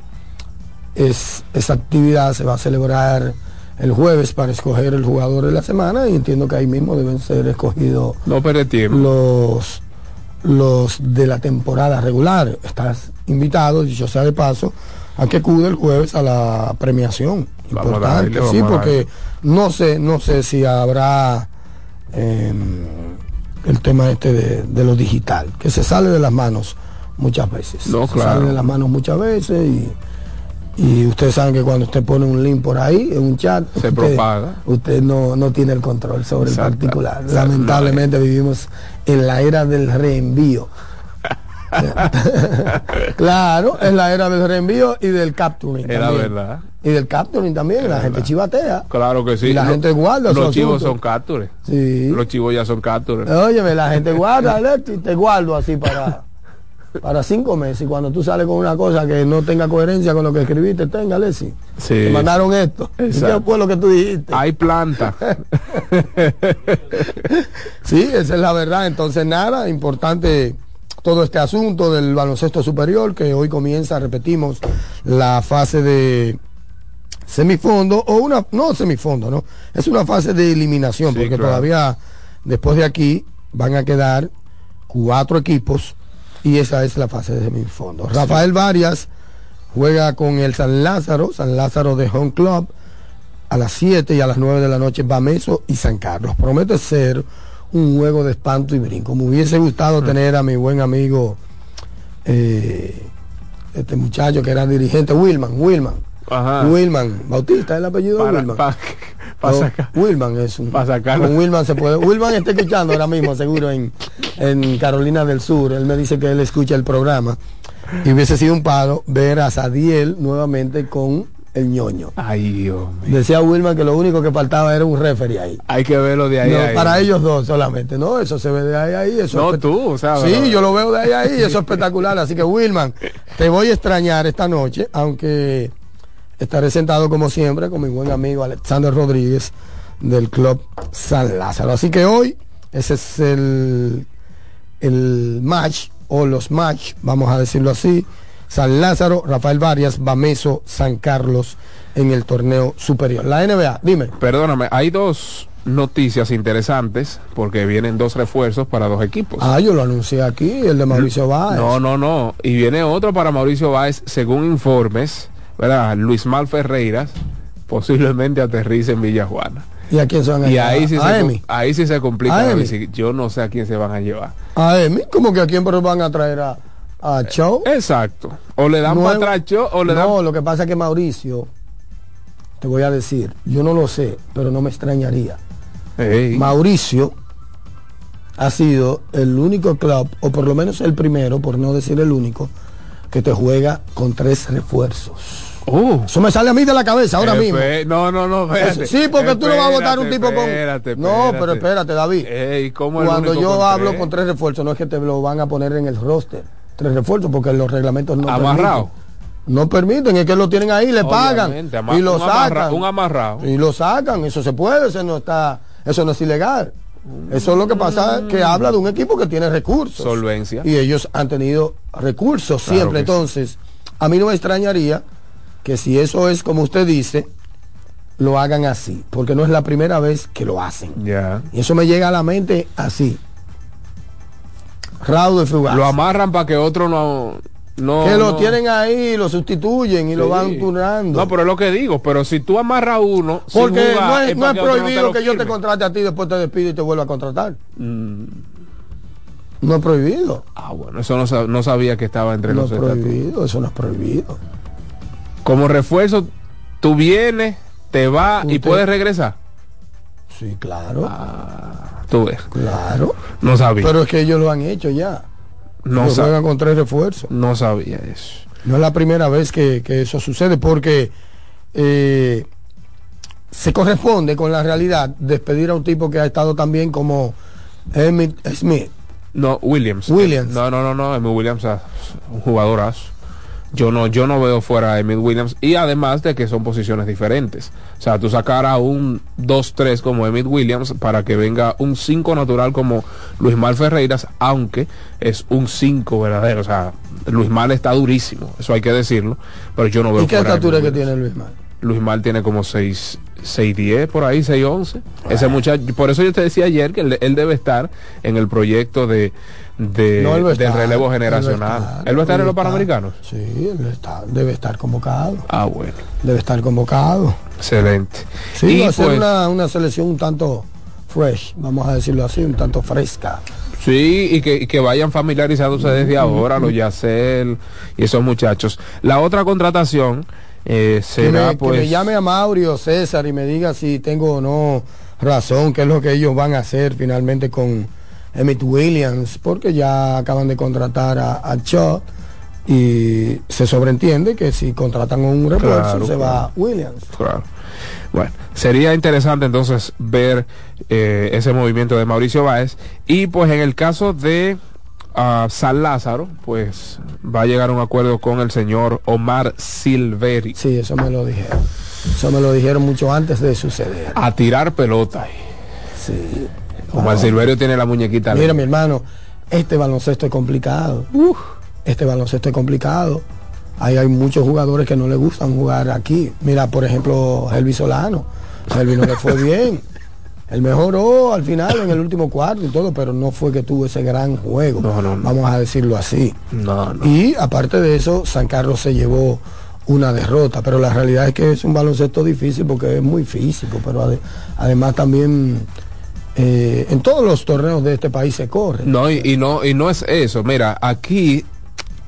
es, esa actividad se va a celebrar el jueves para escoger el jugador de la semana y entiendo que ahí mismo deben ser escogidos No los los de la temporada regular. Estás invitado, dicho sea de paso, a que acude el jueves a la premiación. Vamos a Importante, darle, sí, vamos porque no sé, no sé si habrá em, el tema este de, de lo digital, que se sale de las manos muchas veces. No, Se claro. sale de las manos muchas veces y, y ustedes saben que cuando usted pone un link por ahí en un chat, Se usted, propaga. usted no, no tiene el control sobre Exacto. el particular. Lamentablemente vivimos en la era del reenvío. claro, es la era del reenvío y del capturing. Era también. verdad. Y del capturing también, la gente chivatea. Claro que sí. Y la Lo- gente guarda Los chivos son captures. Sí. Los chivos ya son captures. Óyeme, la gente guarda, Alexi, te guardo así para, para cinco meses. Y cuando tú sales con una cosa que no tenga coherencia con lo que escribiste, tenga, Alexi. Sí. Te mandaron esto. ¿Y Exacto. ¿Qué fue lo que tú dijiste? Hay planta. Sí, esa es la verdad. Entonces, nada, importante todo este asunto del baloncesto superior, que hoy comienza, repetimos, la fase de semifondo, o una, no semifondo, ¿no? Es una fase de eliminación, Sí, porque claro. todavía, después de aquí, van a quedar cuatro equipos y esa es la fase de semifondo. Rafael Varias juega con el San Lázaro, San Lázaro de Home Club, a las 7 y a las 9 de la noche Bameso y San Carlos. Promete ser un juego de espanto y brinco. Me hubiese gustado Mm. tener a mi buen amigo, eh, este muchacho que era dirigente, Wilman, Wilman. Ajá. Wilman, Bautista, el apellido de Wilman. pa- pa No, sacar- Wilman es un. Con Wilman se puede. Wilman está escuchando ahora mismo, seguro, en, en Carolina del Sur. Él me dice que él escucha el programa. Y hubiese sido un paro ver a Sadiel nuevamente con el ñoño. Ay, Dios mío. Decía Wilman que lo único que faltaba era un referee ahí. Hay que verlo de ahí. No, ahí. para ellos dos solamente. No, eso se ve de ahí ahí. Eso No, es tú, o sea, Sí, yo lo veo de ahí ahí. Eso es espectacular. Así que, Wilman, te voy a extrañar esta noche, aunque estaré sentado como siempre con mi buen amigo Alexander Rodríguez del Club San Lázaro. Así que hoy, ese es el, el match, o los match, vamos a decirlo así. San Lázaro, Rafael Varias, Bameso, San Carlos en el torneo superior. La NBA, dime. Perdóname, hay dos noticias interesantes porque vienen dos refuerzos para dos equipos. Ah, yo lo anuncié aquí, el de Mauricio Báez. No, no, no. Y viene otro para Mauricio Báez, según informes, ¿verdad? Luis Mal Ferreiras posiblemente aterrice en Villajuana. ¿Y a quién se van a Y llevar? ahí sí, a se, ahí sí se complica. ¿A la Yo no sé a quién se van a llevar. A Emi, como que a quién pero van a traer a, a Chow. Exacto. O le dan para atrás o le no, dan... lo que pasa es que Mauricio, te voy a decir, yo no lo sé, pero no me extrañaría. Mauricio ha sido el único club, o por lo menos el primero, por no decir el único, que te juega con tres refuerzos. Oh. Eso me sale a mí de la cabeza ahora mismo. Espe- No, no, no, espérate. Sí, porque tú no vas a votar un tipo con. Espérate, No, pero espérate, David. Ey, ¿cómo Cuando yo con hablo tres? con tres refuerzos, no es que te lo van a poner en el roster. Tres refuerzos, porque los reglamentos no Amarrado. permiten. No permiten, es que lo tienen ahí, le pagan y lo un sacan. un amarrado. Y lo sacan, eso se puede, eso no está, eso no es ilegal. Eso es lo que pasa, que habla de un equipo que tiene recursos. Solvencia. Y ellos han tenido recursos Claro siempre. sí. Entonces, a mí no me extrañaría que si eso es como usted dice, lo hagan así, porque no es la primera vez que lo hacen. Ya. Y eso me llega a la mente así. Raudo y fugaz. Lo amarran para que otro no... no que lo no- tienen ahí, lo sustituyen y lo van turnando. No, pero es lo que digo. Pero si tú amarras uno... sin Porque jugar, no es, no es prohibido que yo te contrate a ti, después te despido y te vuelva a contratar. Mm, No es prohibido. ah, bueno, eso no, sab- no sabía que estaba entre No los prohibido, eso no es prohibido. Como refuerzo, tú vienes, te vas y puedes regresar. Sí, claro, Ah, tú ves. claro. No sabía. Pero es que ellos lo han hecho ya. no, Ellos sa- juegan con tres refuerzos. no sabía eso. No es la primera vez que, que eso sucede porque eh, se corresponde con la realidad despedir a un tipo que ha estado también como Emmitt Smith. No, Williams. Williams. No, no, no, no. Emmitt Williams ah, un jugadorazo. Yo no, yo no veo fuera a Emmitt Williams. Y además de que son posiciones diferentes. O sea, tú sacar a un 2-3 como Emmitt Williams para que venga un 5 natural como Luis Mal Ferreiras, aunque es un 5 verdadero. O sea, Luis Mal está durísimo. Eso hay que decirlo. Pero yo no veo ¿Y qué fuera estatura que tiene Luis Mal? Luis Mal tiene como 6, 6'10 por ahí, 6'11. Ese muchacho, por eso yo te decía ayer que él, él debe estar en el proyecto de, de- No, del estar, relevo él generacional. estar, ¿Él va a estar en los. Panamericanos? Sí, él está, debe estar convocado. Ah, bueno, Debe estar convocado. excelente. Sí, y va a ser pues, una, una selección un tanto fresh, vamos a decirlo así, un tanto fresca. sí, y que, y que vayan familiarizándose desde ahora, los Yacel y esos muchachos. La otra contratación eh, Que será me, pues... que me llame a Mauro César y me diga si tengo o no razón, qué es lo que ellos van a hacer finalmente con Emmett Williams, porque ya acaban de contratar a, a y se sobreentiende que si contratan un refuerzo Claro, se claro. va Williams. Claro. Bueno, sería interesante entonces ver eh, ese movimiento de Mauricio Báez. Y pues en el caso de ah, San Lázaro, pues va a llegar a un acuerdo con el señor Omar Silveri Sí, eso me lo dijeron. Eso me lo dijeron mucho antes de suceder. a tirar pelota. Sí. Omar Ah. Silverio tiene la muñequita. Mira, mi hermano, este baloncesto es complicado. Este baloncesto es complicado. Ahí hay muchos jugadores que no le gustan jugar aquí. Mira, por ejemplo, Elvis Solano. A Elvis no le fue bien. Él mejoró al final en el último cuarto y todo, pero no fue que tuvo ese gran juego. No, no, no. Vamos a decirlo así. No, no. Y aparte de eso, San Carlos se llevó una derrota, pero la realidad es que es un baloncesto difícil porque es muy físico, pero ade- además también eh, en todos los torneos de este país se corre. No, y, y no, y no es eso. Mira, aquí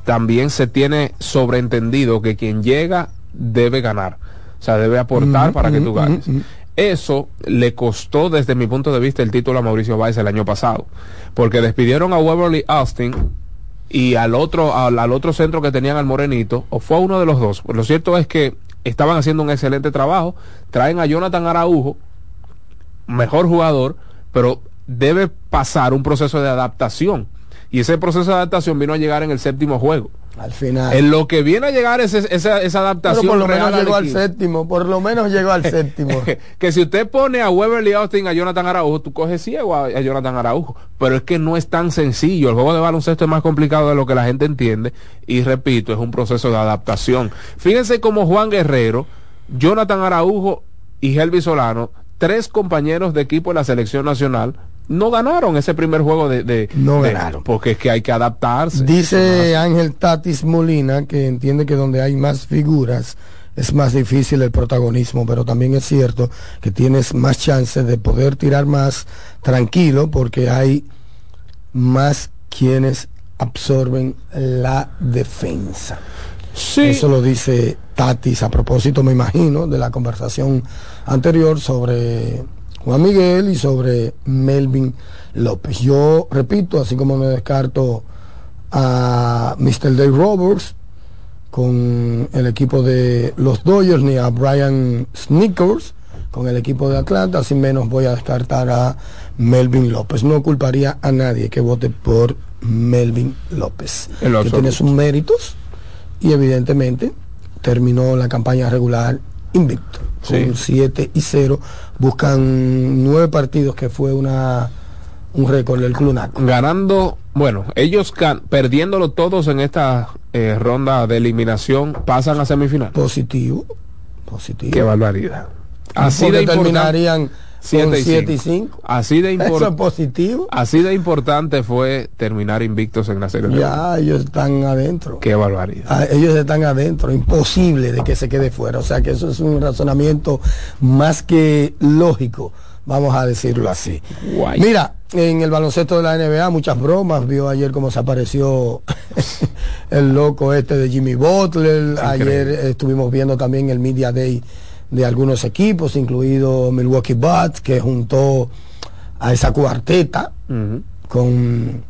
también se tiene sobreentendido que quien llega debe ganar. O sea, debe aportar para que tú ganes. Eso le costó desde mi punto de vista el título a Mauricio Báez el año pasado. Porque despidieron a Waverly Austin y al otro, al, al otro centro que tenían al Morenito, o fue uno de los dos. Lo cierto es que estaban haciendo un excelente trabajo. Traen a Jonathan Araujo, mejor jugador, pero debe pasar un proceso de adaptación. Y ese proceso de adaptación vino a llegar en el séptimo juego. Al final. En lo que viene a llegar es esa, esa pero adaptación por lo real menos llegó al séptimo, por lo menos llegó al séptimo. que si usted pone a Weberly Austin a Jonathan Araujo, tú coges ciego a, a Jonathan Araujo. Pero es que no es tan sencillo. El juego de baloncesto es más complicado de lo que la gente entiende. Y repito, es un proceso de adaptación. Fíjense como Juan Guerrero, Jonathan Araujo y Helvi Solano, tres compañeros de equipo de la selección nacional, no ganaron ese primer juego de... de- No de- ganaron. Porque es que hay que adaptarse. Dice Ángel Tatis Molina que entiende que donde hay más figuras es más difícil el protagonismo, pero también es cierto que tienes más chances de poder tirar más tranquilo porque hay más quienes absorben la defensa. Sí. Eso lo dice Tatis a propósito, me imagino, de la conversación anterior sobre Juan Miguel y sobre Melvin López. Yo repito, así como me descarto a Mr. Dave Roberts con el equipo de los Dodgers ni a Brian Snickers con el equipo de Atlanta, así menos voy a descartar a Melvin López. No culparía a nadie que vote por Melvin López, que tiene sus méritos y evidentemente terminó la campaña regular invicto. Con 7 y 0 buscan nueve partidos que fue una un récord del Clunac ganando, bueno, ellos perdiéndolo todos en esta eh, ronda de eliminación pasan a semifinal. positivo positivo Qué barbaridad. Así Porque de importante. terminarían con 7 y 7 y 5. 5 Así de eso es positivo Así de importante fue terminar invictos en la serie. ya ellos están adentro Qué barbaridad. Ah, ellos están adentro, imposible de que se quede fuera. O sea que eso es un razonamiento más que lógico, vamos a decirlo así. Guay. Mira, en el baloncesto de la NBA muchas bromas, vio ayer cómo se apareció el loco este de Jimmy Butler, ayer estuvimos viendo también el Media Day de algunos equipos, incluido Milwaukee Bucks, que juntó a esa cuarteta con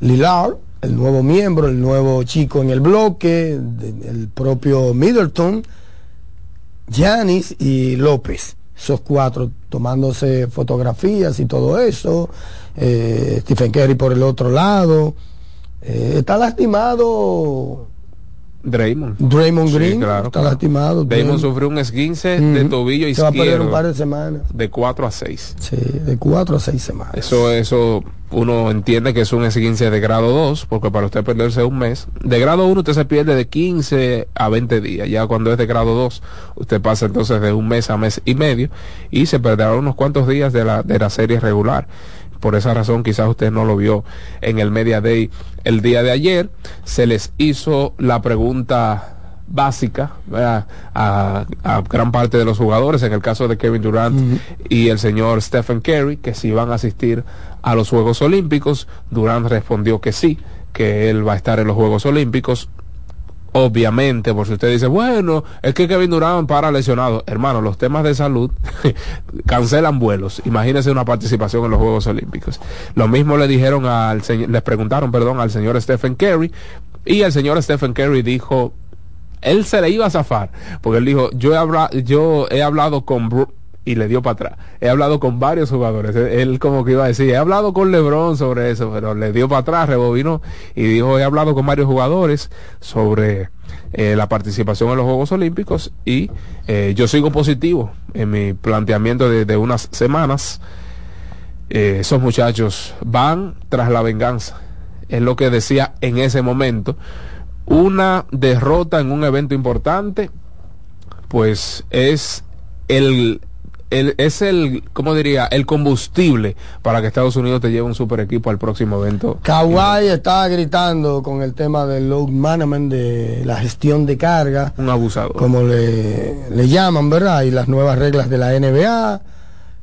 Lillard, el nuevo miembro, el nuevo chico en el bloque, de- el propio Middleton, Giannis y López, esos cuatro tomándose fotografías y todo eso, eh, Stephen Curry por el otro lado, Eh, está lastimado Draymond. Draymond Sí, Green, claro, está claro. lastimado. Damon Draymond- sufrió un esguince de Ujú. tobillo Se va a perder un par izquierdo de semanas. de 4 a 6. Sí, de cuatro a seis semanas. Eso, eso, uno entiende que es un esguince de grado 2, porque para usted perderse un mes, de grado 1 usted se pierde de 15 a 20 días. Ya cuando es de grado 2, usted pasa entonces de un mes a mes y medio y se perderá unos cuantos días de la, de la serie regular. Por esa razón quizás usted no lo vio en el Media Day el día de ayer. Se les hizo la pregunta básica a, a gran parte de los jugadores, en el caso de Kevin Durant y el señor Stephen Curry, que si iban a asistir a los Juegos Olímpicos. Durant respondió que sí, que él va a estar en los Juegos Olímpicos. Obviamente, por si usted dice, bueno, es que Kevin Durant para lesionado. Hermano, los temas de salud cancelan vuelos. Imagínese una participación en los Juegos Olímpicos. Lo mismo le dijeron al señor, les preguntaron, perdón, al señor Stephen Curry. Y el señor Stephen Curry dijo, él se le iba a zafar, porque él dijo, yo he, habla- yo he hablado con Bru- y le dio para atrás. He hablado con varios jugadores. Él, como que iba a decir, he hablado con LeBron sobre eso, pero le dio para atrás, rebobinó y dijo, he hablado con varios jugadores sobre eh, la participación en los Juegos Olímpicos y eh, yo sigo positivo en mi planteamiento de, de unas semanas. Eh, esos muchachos van tras la venganza. Es lo que decía en ese momento. Una derrota en un evento importante, pues es el, el, es el, ¿cómo diría? El combustible para que Estados Unidos te lleve un super equipo al próximo evento. Kawhi está gritando con el tema del load management, de la gestión de carga. Un abusador. Como le, le llaman, ¿verdad? Y las nuevas reglas de la NBA.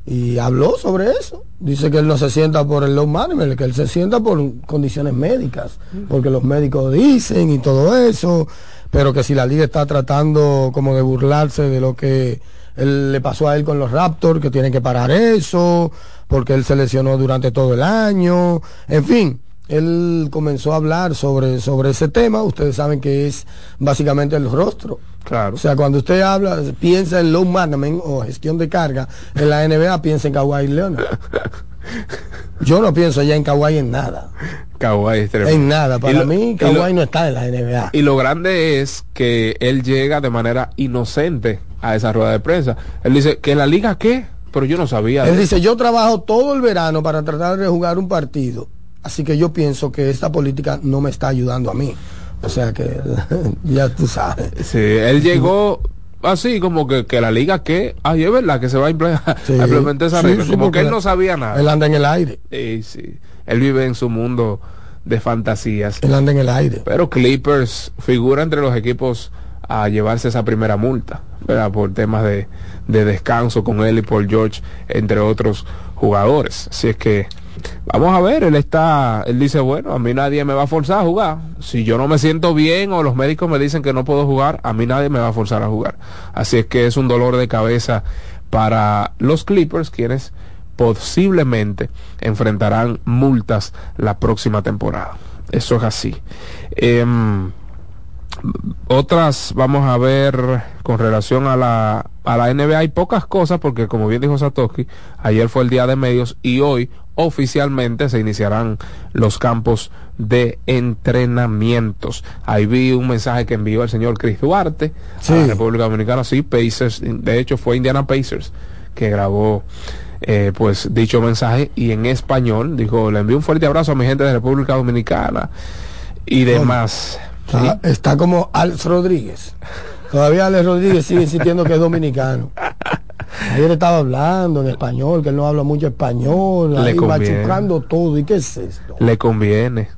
Y habló sobre eso. Dice que él no se sienta por el load management, que él se sienta por condiciones médicas. Porque los médicos dicen y todo eso. Pero que si la liga está tratando como de burlarse de lo que él, le pasó a él con los Raptors, que tienen que parar eso, porque él se lesionó durante todo el año, en fin. Él comenzó a hablar sobre, sobre ese tema, ustedes saben que es básicamente el rostro. Claro. O sea, cuando usted habla, piensa en low management o gestión de carga, en la NBA piensa en Kawhi Leonard. Yo no pienso ya en Kawhi en nada. Kawhi es tremendo. En nada. Para lo- mí, Kawhi lo- no está en la NBA. Y lo grande es que él llega de manera inocente a esa rueda de prensa. Él dice, ¿que la liga qué? Pero yo no sabía. Él dice, yo trabajo todo el verano para tratar de jugar un partido, así que yo pienso que esta política no me está ayudando a mí. O sea que ya tú sabes. Sí, él llegó así como que, que la liga qué? Ay, es verdad que se va a, imple- Sí. a implementar esa Sí, regla. sí, como que él no sabía nada. Él anda en el aire. Sí, sí. Él vive en su mundo de fantasías. Él anda en el aire. Pero Clippers figura entre los equipos a llevarse esa primera multa, Por temas de, de descanso con él y Paul George, entre otros jugadores. Así es que, vamos a ver, él está, él dice, bueno, a mí nadie me va a forzar a jugar. Si yo no me siento bien o los médicos me dicen que no puedo jugar, a mí nadie me va a forzar a jugar. Así es que es un dolor de cabeza para los Clippers, quienes posiblemente enfrentarán multas la próxima temporada. Eso es así. Em, otras vamos a ver con relación a la, a la NBA hay pocas cosas porque como bien dijo Satoshi, ayer fue el día de medios y hoy oficialmente se iniciarán los campos de entrenamientos. Ahí vi un mensaje que envió el señor Chris Duarte Sí. a la República Dominicana, sí, Pacers, de hecho fue Indiana Pacers que grabó eh, pues dicho mensaje y en español dijo, le envío un fuerte abrazo a mi gente de República Dominicana y demás. Está, está como Alex Rodríguez. Todavía Alex Rodríguez sigue insistiendo que es dominicano. Ayer estaba hablando en español, que él no habla mucho español, Le ahí conviene. machucando todo. ¿Y qué es esto? Le conviene.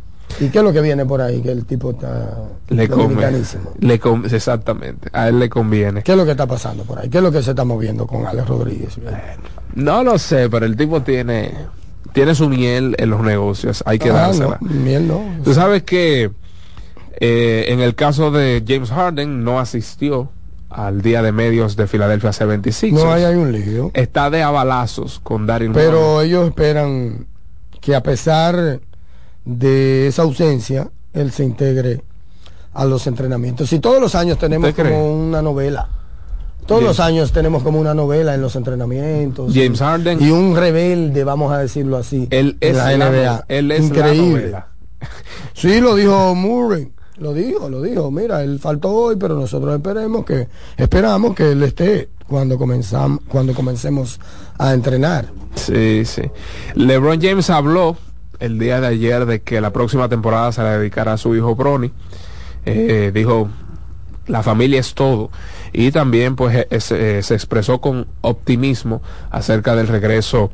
¿Y qué es lo que viene por ahí? Que el tipo está Le dominicanísimo. Le exactamente. A él le conviene. ¿Qué es lo que está pasando por ahí? ¿Qué es lo que se está moviendo con Alex Rodríguez? No lo sé, pero el tipo tiene tiene su miel en los negocios. Hay que Ah, dársela. no, miel no. Tú sabes que eh, en el caso de James Harden no asistió al día de medios de Filadelfia C26. No hay, hay un lío. Está de abalazos con Daryl Pero ellos esperan que a pesar de esa ausencia, él se integre a los entrenamientos. Y todos los años tenemos como una novela. Todos James- los años tenemos como una novela en los entrenamientos. James y, Harden- Y un rebelde, vamos a decirlo así. él es en la la, NBA. él es la Increíble. novela. Sí, lo dijo Murray. Lo dijo, lo dijo. Mira, él faltó hoy, pero nosotros esperemos que, esperamos que él esté cuando comenzamos, cuando comencemos a entrenar. Sí, sí. LeBron James habló el día de ayer de que la próxima temporada se la dedicará a su hijo Bronny. Eh, dijo, la familia es todo. Y también pues eh, se, se expresó con optimismo acerca del regreso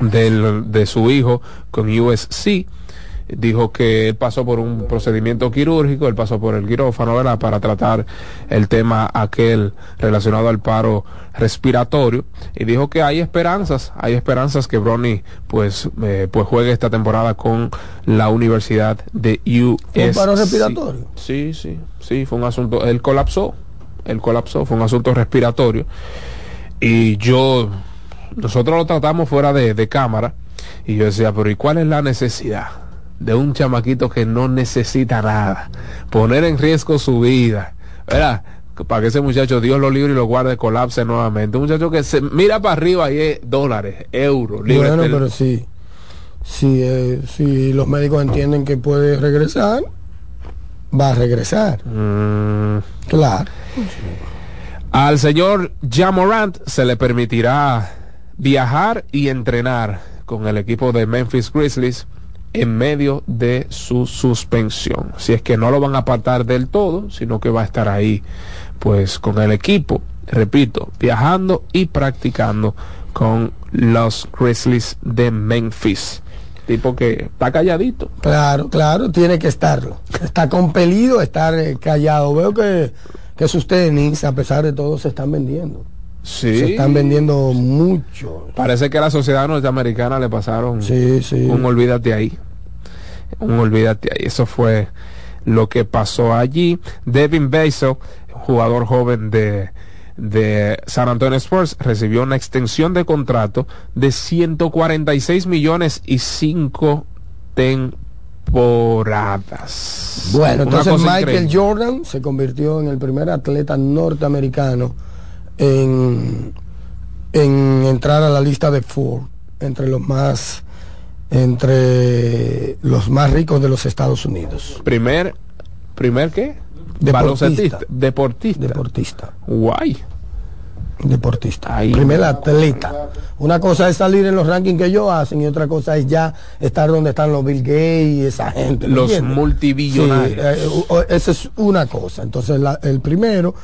del- de su hijo con USC. Dijo que él pasó por un procedimiento quirúrgico, él pasó por el quirófano, ¿verdad? Para tratar el tema aquel relacionado al paro respiratorio. Y dijo que hay esperanzas, hay esperanzas que Bronny pues, eh, pues juegue esta temporada con la Universidad de USC. ¿Fue un paro respiratorio? Sí, sí, sí, fue un asunto, él colapsó, él colapsó, fue un asunto respiratorio. Y yo, nosotros lo tratamos fuera de, de cámara, y yo decía, pero ¿y cuál es la necesidad de un chamaquito que no necesita nada? Poner en riesgo su vida, ¿verdad? Para que ese muchacho, Dios lo libre y lo guarde, colapse nuevamente. Un muchacho que se mira para arriba y es dólares, euros, libres Bueno, pero sí. Si, eh, si los médicos entienden que puede regresar, va a regresar. Mm, Claro. Al señor Jamorant se le permitirá viajar y entrenar con el equipo de Memphis Grizzlies en medio de su suspensión. Si es que no lo van a apartar del todo, sino que va a estar ahí pues con el equipo repito, viajando y practicando con los Grizzlies de Memphis. Tipo que está calladito. Claro, claro, tiene que estarlo. Está compelido a estar eh, callado. Veo que, que sus tenis, a pesar de todo, se están vendiendo. Sí. Se están vendiendo mucho. Parece que a la sociedad norteamericana le pasaron Sí, sí. un olvídate ahí. Un olvídate ahí. Eso fue lo que pasó allí. Devin Basil, jugador joven de, de San Antonio Spurs, recibió una extensión de contrato de 146 millones y 5 temporadas. Bueno, entonces Michael increíble. Jordan se convirtió en el primer atleta norteamericano en, en entrar a la lista de Forbes entre los más entre los más ricos de los Estados Unidos. Primer, primer qué? Deportista. Deportista. Deportista. Guay. Deportista. Ahí. Primer atleta. Una cosa es salir en los rankings que ellos hacen y otra cosa es ya estar donde están los Bill Gates y esa gente. ¿me Los entiendes? multibillonarios. Sí, eh, esa es una cosa. Entonces, la- el primero,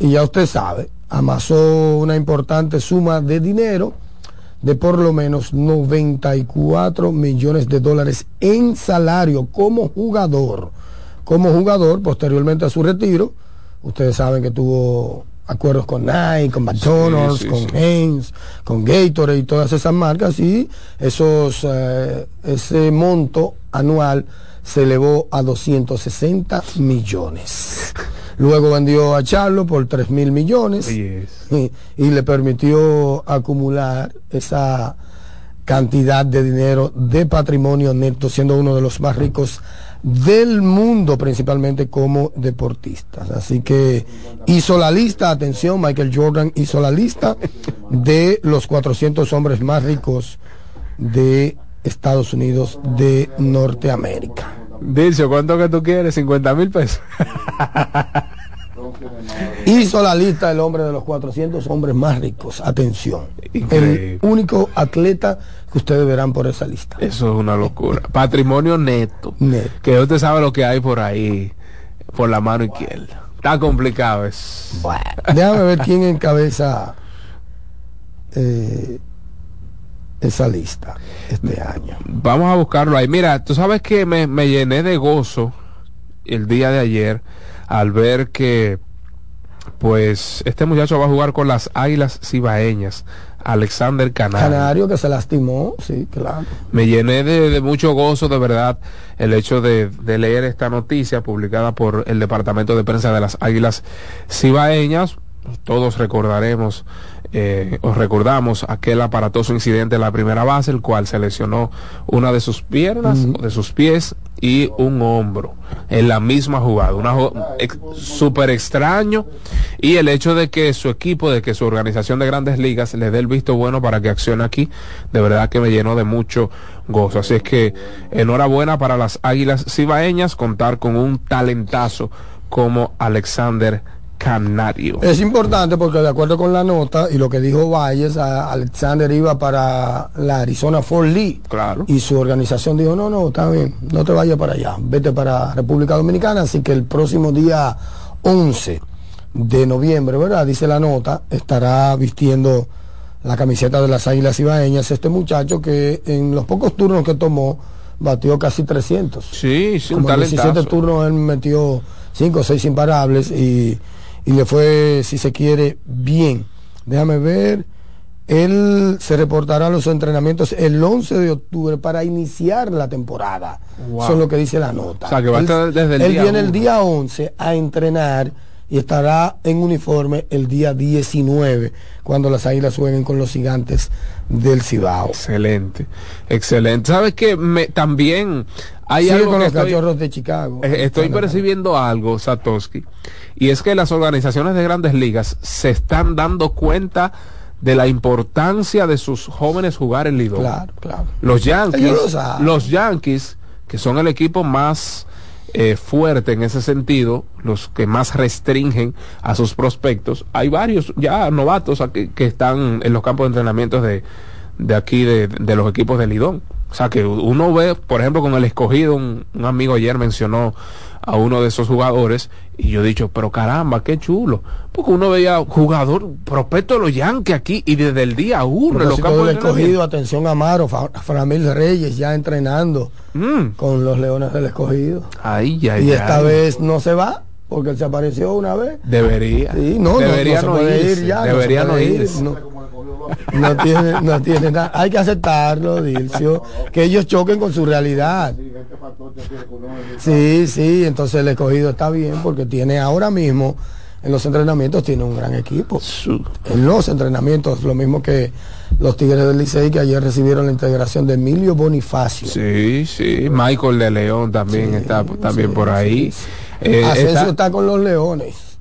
y ya usted sabe, amasó una importante suma de dinero de por lo menos 94 millones de dólares en salario como jugador. Como jugador, posteriormente a su retiro, ustedes saben que tuvo acuerdos con Nike, con McDonald's, sí, con sí. Heinz, con Gatorade y todas esas marcas y esos eh, ese monto anual se elevó a 260 millones. Luego vendió a Charlo por 3 mil millones Yes. y, y le permitió acumular esa cantidad de dinero de patrimonio neto, siendo uno de los más ricos del mundo, principalmente como deportistas. Así que hizo la lista, atención, Michael Jordan hizo la lista de los 400 hombres más ricos de Estados Unidos de Norteamérica. Dircio, ¿cuánto que tú quieres? 50 mil pesos. Hizo la lista del hombre de los 400 hombres más ricos. Atención. Increíble. El único atleta que ustedes verán por esa lista. Eso es una locura. Patrimonio neto. Neto. Que usted sabe lo que hay por ahí, por la mano izquierda. Está complicado es. Déjame ver quién encabeza eh, esa lista este año. Vamos a buscarlo ahí. Mira, tú sabes que me, me llené de gozo el día de ayer al ver que pues este muchacho va a jugar con las Águilas Cibaeñas, Alexander Canario. Canario que se lastimó, sí, claro. Me llené de, de mucho gozo, de verdad, el hecho de, de leer esta noticia publicada por el Departamento de Prensa de las Águilas Cibaeñas. Todos recordaremos, eh, os recordamos aquel aparatoso incidente en la primera base, el cual se lesionó una de sus piernas, o de sus pies y un hombro en la misma jugada. Una ex- súper extraño. Y el hecho de que su equipo, de que su organización de grandes ligas le dé el visto bueno para que accione aquí, de verdad que me llenó de mucho gozo. Así es que enhorabuena para las Águilas Cibaeñas contar con un talentazo como Alexander Canario. Es importante porque de acuerdo con la nota y lo que dijo Valles, Alexander iba para la Arizona Fort Lee. Claro. Y su organización dijo, no, no, está bien, no te vayas para allá, vete para República Dominicana. Así que el próximo día 11 de noviembre, ¿verdad? Dice la nota, estará vistiendo la camiseta de las Águilas Ibaeñas este muchacho que en los pocos turnos que tomó batió casi 300. Sí, sí, un Como en 17 talentazo. turnos él metió 5 o 6 imparables y, y le fue, si se quiere, bien. Déjame ver. Él se reportará a los entrenamientos el 11 de octubre para iniciar la temporada. Wow. Eso es lo que dice la nota. O sea, que va a Él- estar desde el él día viene el día 11 a entrenar y estará en uniforme el día 19 cuando las águilas jueguen con los gigantes del Cibao. Excelente, excelente. ¿Sabes qué? Me, también hay Sigue algo con que los cachorros de Chicago. eh, estoy percibiendo algo, Satoshi, y es que las organizaciones de grandes ligas se están dando cuenta de la importancia de sus jóvenes jugar en Lidón. Claro, claro. Los Yankees, los Yankees, que son el equipo más eh, fuerte en ese sentido, los que más restringen a sus prospectos, hay varios ya novatos aquí que están en los campos de entrenamiento de, de aquí, de, de los equipos de Lidón. O sea que uno ve, por ejemplo, con el escogido, un, un amigo ayer mencionó a uno de esos jugadores y yo he dicho, pero caramba, qué chulo. Porque uno veía jugador prospecto de los Yankees aquí y desde el día uno los campos de del escogido, atención Amaro, Fa- Framil Reyes ya entrenando Mm. con los Leones del Escogido. Ay, ay, y esta ay. vez no se va, porque él se apareció una vez. Debería. Sí, no, debería no, no, se puede irse, ir ya. debería no, ir, no, no tiene, no tiene nada. Hay que aceptarlo, Dilcio, que ellos choquen con su realidad. Sí, sí, entonces el escogido está bien porque tiene ahora mismo en los entrenamientos tiene un gran equipo. En los entrenamientos, lo mismo que los Tigres del Licey que ayer recibieron la integración de Emilio Bonifacio. Sí, sí. Michael de León también Sí, está también sí, por ahí. sí. Eh, Asensio está- está... con los Leones.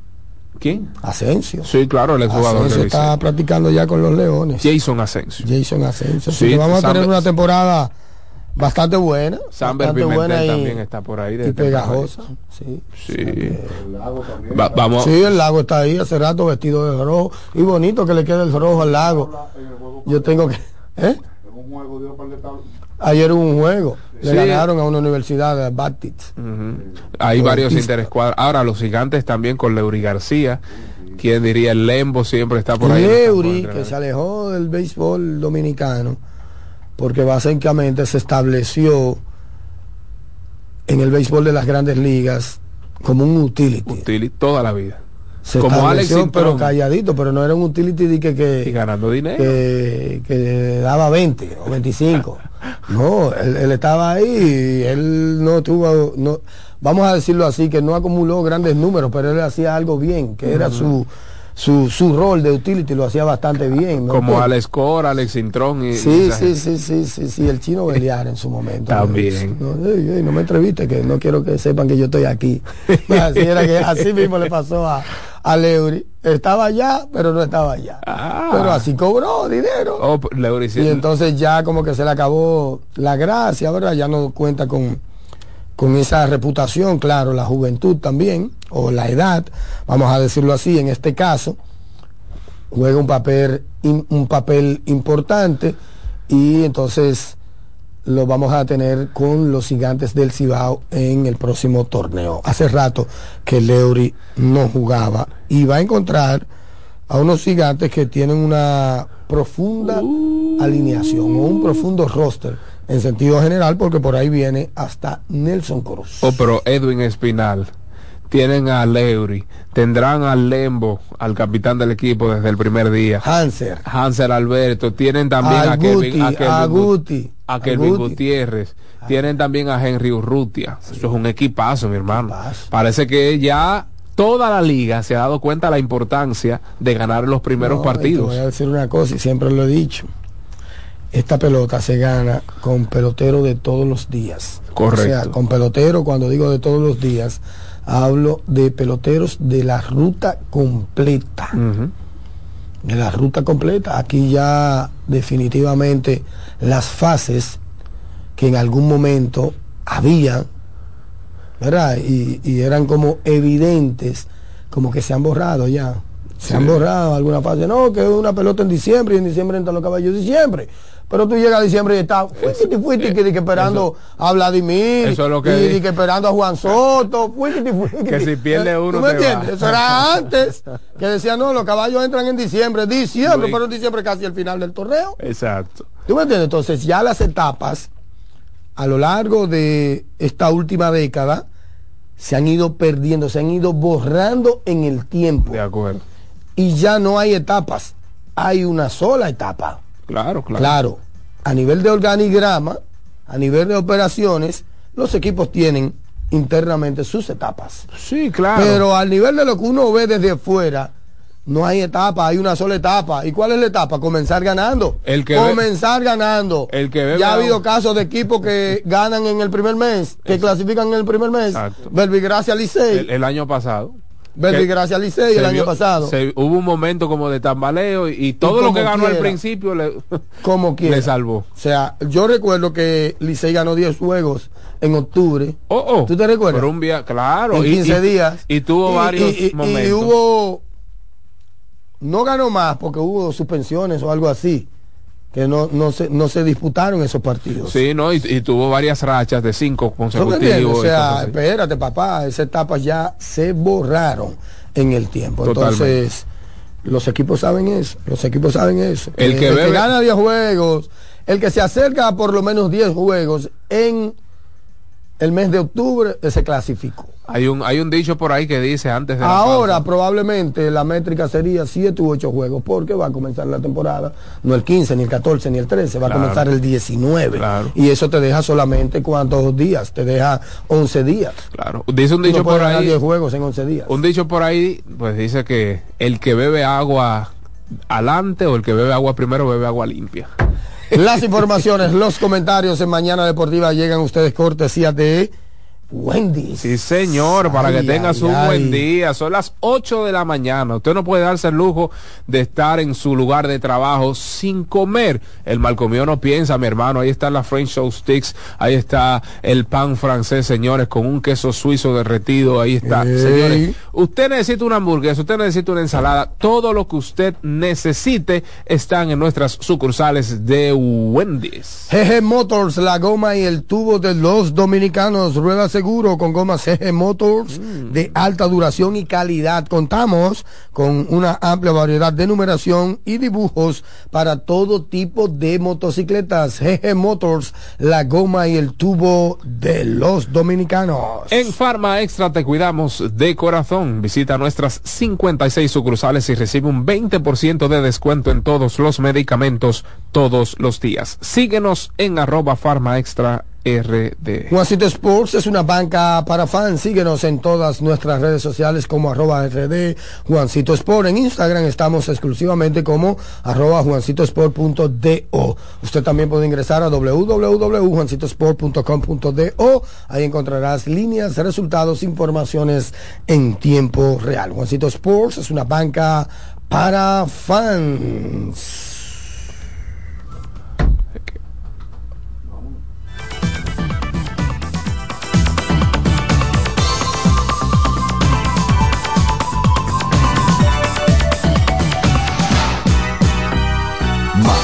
¿Quién? Asensio. Sí, claro, el exjugador Asensio está practicando ya con los Leones. Jason Asensio. Jason Asensio. Sí, vamos a tener una temporada bastante buena. Samber bastante buena y, también está por ahí. de y pegajosa. Sí. Sí. Va- vamos. Sí, el lago está ahí hace rato vestido de rojo. Y bonito que le quede el rojo al lago. Yo tengo que... ¿eh? Ayer hubo un juego. Le Sí. ganaron a una universidad de Baptist. Ujú. Hay varios interescuadros. Ahora, los gigantes también con Leury García. ¿Quién diría? El Lembo siempre está por ahí. Leury, que se alejó del béisbol dominicano, porque básicamente se estableció en el béisbol de las grandes ligas como un utility. Utility toda la vida. Se como Alex Sintrón. pero calladito, pero no era un utility de que, Y ganando dinero. que, que daba 20 o 25. No, él, él estaba ahí y él no tuvo, no, vamos a decirlo así, que no acumuló grandes números, pero él hacía algo bien, que era su, su, su rol de utility, lo hacía bastante bien. ¿no? como Alex Cora, Alex Sintrón y Sí, sí, sí, sí, sí, sí, el chino Beliar en su momento. También. No, me entreviste, que no quiero que sepan que yo estoy aquí. Así, era que, así mismo le pasó a, a Leury. Estaba allá, pero no estaba allá. Ah. Pero así cobró dinero. Oh, Leury sí. y entonces ya como que se le acabó la gracia, ¿verdad? Ya no cuenta con, con esa reputación, claro, la juventud también, o la edad, vamos a decirlo así, en este caso, juega un papel, un papel importante y entonces lo vamos a tener con los gigantes del Cibao en el próximo torneo. Hace rato que Leury no jugaba y va a encontrar a unos gigantes que tienen una profunda alineación o un profundo roster en sentido general porque por ahí viene hasta Nelson Cruz. Oh, pero Edwin Espinal. Tienen a Leury. Tendrán al Lembo, al capitán del equipo desde el primer día. Hanser. Hansel Alberto. Tienen también Al a Kevin, a Kelvin, a Guti, a a. Gutiérrez. Tienen también a Henry Urrutia. Eso es un equipazo, mi hermano. Equipazo. Parece que ya toda la liga se ha dado cuenta de la importancia de ganar los primeros No, y te partidos. voy a decir una cosa y siempre lo he dicho. Esta pelota se gana con pelotero de todos los días. Correcto. O sea, con pelotero, cuando digo de todos los días, hablo de peloteros de la ruta completa. De la ruta completa. Aquí ya definitivamente las fases que en algún momento había, ¿verdad? Y, y eran como evidentes, como que se han borrado ya. Se han borrado alguna fase. No, que una pelota en diciembre y en diciembre entran los caballos de diciembre. Pero tú llegas a diciembre y estás fuiste, fuiste, que, que esperando a Vladimir, eso es lo que y, que esperando a Juan Soto, fuiste, fuiste. Que si pierde uno ¿Tú me te va. entiendes? Eso era antes, que decían, no, los caballos entran en diciembre, diciembre, Luis. pero en diciembre casi el final del torneo. Exacto. ¿Tú me entiendes? Entonces ya las etapas a lo largo de esta última década se han ido perdiendo, se han ido borrando en el tiempo. De acuerdo. Y ya no hay etapas, hay una sola etapa. Claro, claro. Claro, a nivel de organigrama, a nivel de operaciones, los equipos tienen internamente sus etapas. Sí, claro. Pero al nivel de lo que uno ve desde fuera, no hay etapa, hay una sola etapa. ¿Y cuál es la etapa? Comenzar ganando. El que Comenzar ganando. el que ve- ya ha habido casos de equipos que ganan en el primer mes, que clasifican en el primer mes. Exacto. Verbigracia Licey. el, el año pasado. Verbigracia Licey el año pasado. se- hubo un momento como de tambaleo y, y todo lo que ganó al principio le, como quiera. le salvó. O sea, yo recuerdo que Licey ganó 10 juegos en octubre. Oh, oh. ¿Tú te recuerdas? Por un día, claro. en y- 15 y, días. Y tuvo varios momentos. Y hubo. No ganó más porque hubo suspensiones o algo así. Que no, no, se, no se disputaron esos partidos. Sí, ¿no? Y, y tuvo varias rachas de cinco consecutivos. O sea, espérate, papá, esas etapas ya se borraron en el tiempo. Totalmente. Entonces, los equipos saben eso, los equipos saben eso. El que bebe- gana 10 juegos, el que se acerca a por lo menos 10 juegos en el mes de octubre, se clasificó. Hay un, hay un dicho por ahí que dice antes de Ahora probablemente la métrica sería 7 u 8 juegos, porque va a comenzar la temporada, no el 15, ni el 14, ni el 13, va Claro. a comenzar el 19. Claro. Y eso te deja solamente cuántos días, te deja 11 días. Claro. Dice un dicho no por ahí. 10 juegos en 11 días. Un dicho por ahí, pues dice que el que bebe agua alante o el que bebe agua primero bebe agua limpia. Las informaciones, los comentarios en Mañana Deportiva llegan ustedes cortesía de Wendy. Sí, señor, para Ay, que tengas ay, un ay. buen día. Son las 8 de la mañana. Usted no puede darse el lujo de estar en su lugar de trabajo sin comer. El malcomido no piensa, mi hermano. Ahí están las French Show Sticks. Ahí está el pan francés, señores, con un queso suizo derretido. Ahí está. Señores, usted necesita una hamburguesa, usted necesita una ensalada. Todo lo que usted necesite están en nuestras sucursales de Wendy's. GG Motors, la goma y el tubo de los dominicanos. Rueda seguro con gomas GG Motors de alta duración y calidad. Contamos con una amplia variedad de numeración y dibujos para todo tipo de motocicletas. GG Motors, la goma y el tubo de los dominicanos. En Farma Extra te cuidamos de corazón. Visita nuestras 56 sucursales y recibe un 20% de descuento en todos los medicamentos todos los días. Síguenos en arroba Farma Extra RD. Juancito Sports es una banca para fans. Síguenos en todas nuestras redes sociales como arroba RD Juancito Sport. En Instagram estamos exclusivamente como arroba juancitosport.do. Usted también puede ingresar a www.juancitosport.com.do. Ahí encontrarás líneas, resultados, informaciones en tiempo real. Juancito Sports es una banca para fans.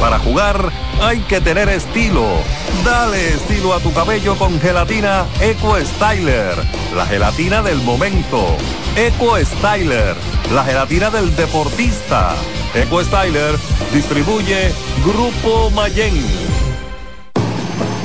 Para jugar hay que tener estilo. Dale estilo a tu cabello con gelatina Eco Styler, la gelatina del momento. Eco Styler, la gelatina del deportista. Eco Styler distribuye Grupo Mayen.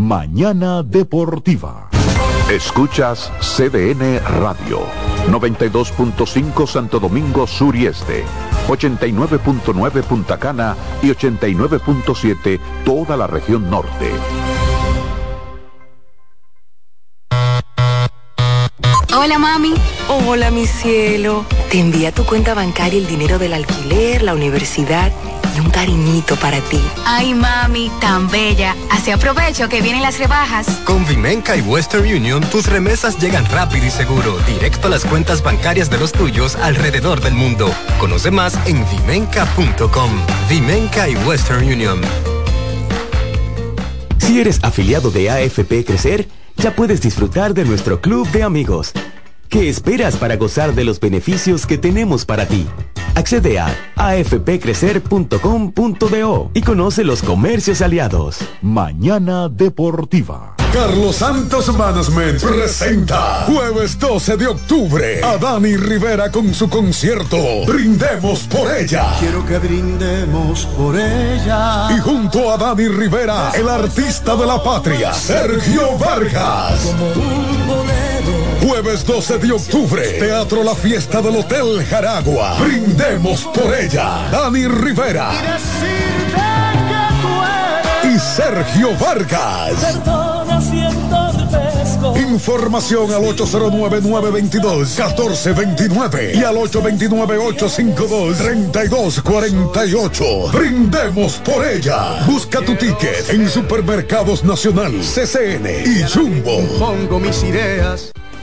Mañana Deportiva. Escuchas CDN Radio. 92.5 Santo Domingo Sur y Este. 89.9 Punta Cana y 89.7 toda la región norte. Hola mami. Hola mi cielo. Te envía tu cuenta bancaria el dinero del alquiler, la universidad y un cariñito para ti. Ay, mami, tan bella. Así aprovecho que vienen las rebajas. Con Vimenca y Western Union, tus remesas llegan rápido y seguro, directo a las cuentas bancarias de los tuyos alrededor del mundo. Conoce más en vimenca.com. Vimenca y Western Union. Si eres afiliado de AFP Crecer, ya puedes disfrutar de nuestro club de amigos. ¿Qué esperas para gozar de los beneficios que tenemos para ti? Accede a afpcrecer.com.do y conoce los comercios aliados. Mañana Deportiva. Carlos Santos Management presenta jueves 12 de octubre a Dani Rivera con su concierto Brindemos por ella. Quiero que brindemos por ella. Y junto a Dani Rivera, el artista de la patria, Sergio Vargas. Jueves 12 de octubre, Teatro La Fiesta del Hotel Jaragua. Brindemos por ella. Dani Rivera. Y Sergio Vargas. Información al 809-922-1429 y al 829-852-3248. Brindemos por ella. Busca tu ticket en Supermercados Nacional, CCN y Jumbo. Pongo mis ideas.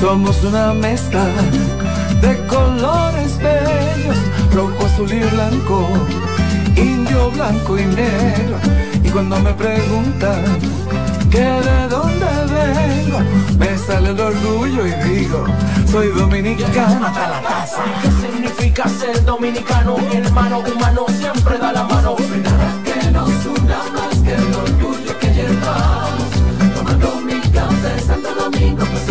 Somos una mezcla de colores bellos, rojo, azul y blanco, indio, blanco y negro. Y cuando me preguntan que de dónde vengo, me sale el orgullo y digo, soy dominicano hasta la casa. ¿Qué significa ser dominicano? Mi hermano humano siempre da la mano. Más que el orgullo que llevamos. Tomando mi café Santo Domingo, pues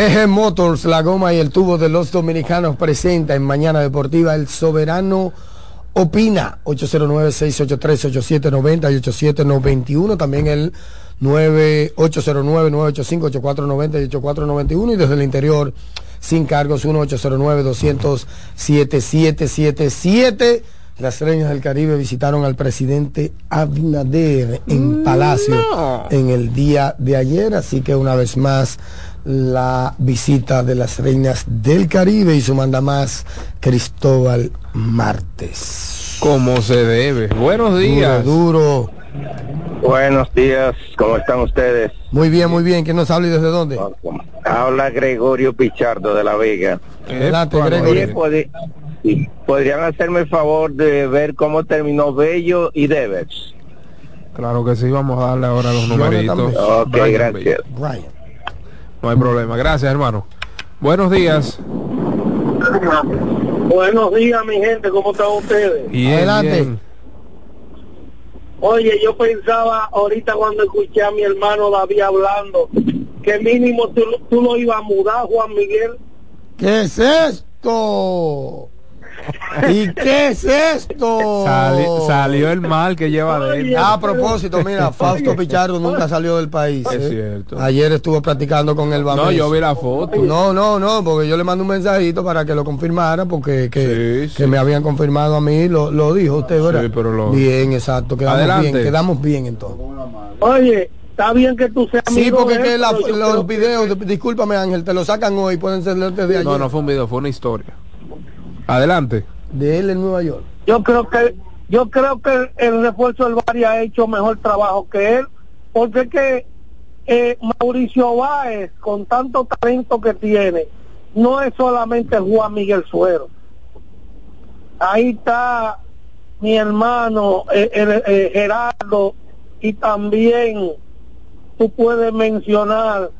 GG Motors, la goma y el tubo de los dominicanos presenta en Mañana Deportiva el Soberano Opina 809-683-8790 y 8791. También el 9809-985-8490 y 8491. Y desde el interior, sin cargos, 1809-200-7777. Las Reñas del Caribe visitaron al presidente Abinader en Palacio en el día de ayer. Así que una vez más la visita de las reinas del Caribe y su mandamás Cristóbal Martes. Como se debe. Buenos días. Duro, duro. Buenos días, ¿cómo están ustedes? Muy bien, muy bien. ¿Quién nos habla y desde dónde? Habla Gregorio Pichardo de La Vega. Adelante, Gregorio. ¿Podrían hacerme el favor de ver cómo terminó Bello y Devers? Claro que sí, vamos a darle ahora los numeritos. Ok, Brian gracias. Brian. No hay problema. Gracias, hermano. Buenos días. Buenos días, mi gente, ¿cómo están ustedes? Bien, Adelante. bien. Oye, yo pensaba ahorita cuando escuché a mi hermano David hablando que mínimo tú, tú lo ibas a mudar, Juan Miguel. ¿Qué es esto? ¿Y qué es esto? Sali- salió el mal que lleva adentro. Ah, a propósito, mira, Fausto Pichardo nunca salió del país. Es ¿eh? cierto. Ayer estuvo practicando con el Bameso. No, yo vi la foto. No, no, no, porque yo le mandé un mensajito para que lo confirmara, porque que, que me habían confirmado a mí, lo, lo dijo usted, ¿verdad? Sí, pero lo- Bien, exacto, quedamos Adelante. bien, quedamos bien entonces. Oye, está bien que tú seas Sí, amigo porque de que él, la- los creo que- videos, discúlpame Ángel, te lo sacan hoy, pueden ser desde ayer. No, no fue un video, fue una historia. Adelante. De él en Nueva York. yo creo que yo creo que el, el refuerzo del Bari ha hecho mejor trabajo que él porque es que eh, Mauricio Báez con tanto talento que tiene no es solamente Juan Miguel Suero ahí está mi hermano eh, el- eh, Gerardo y también tú puedes mencionar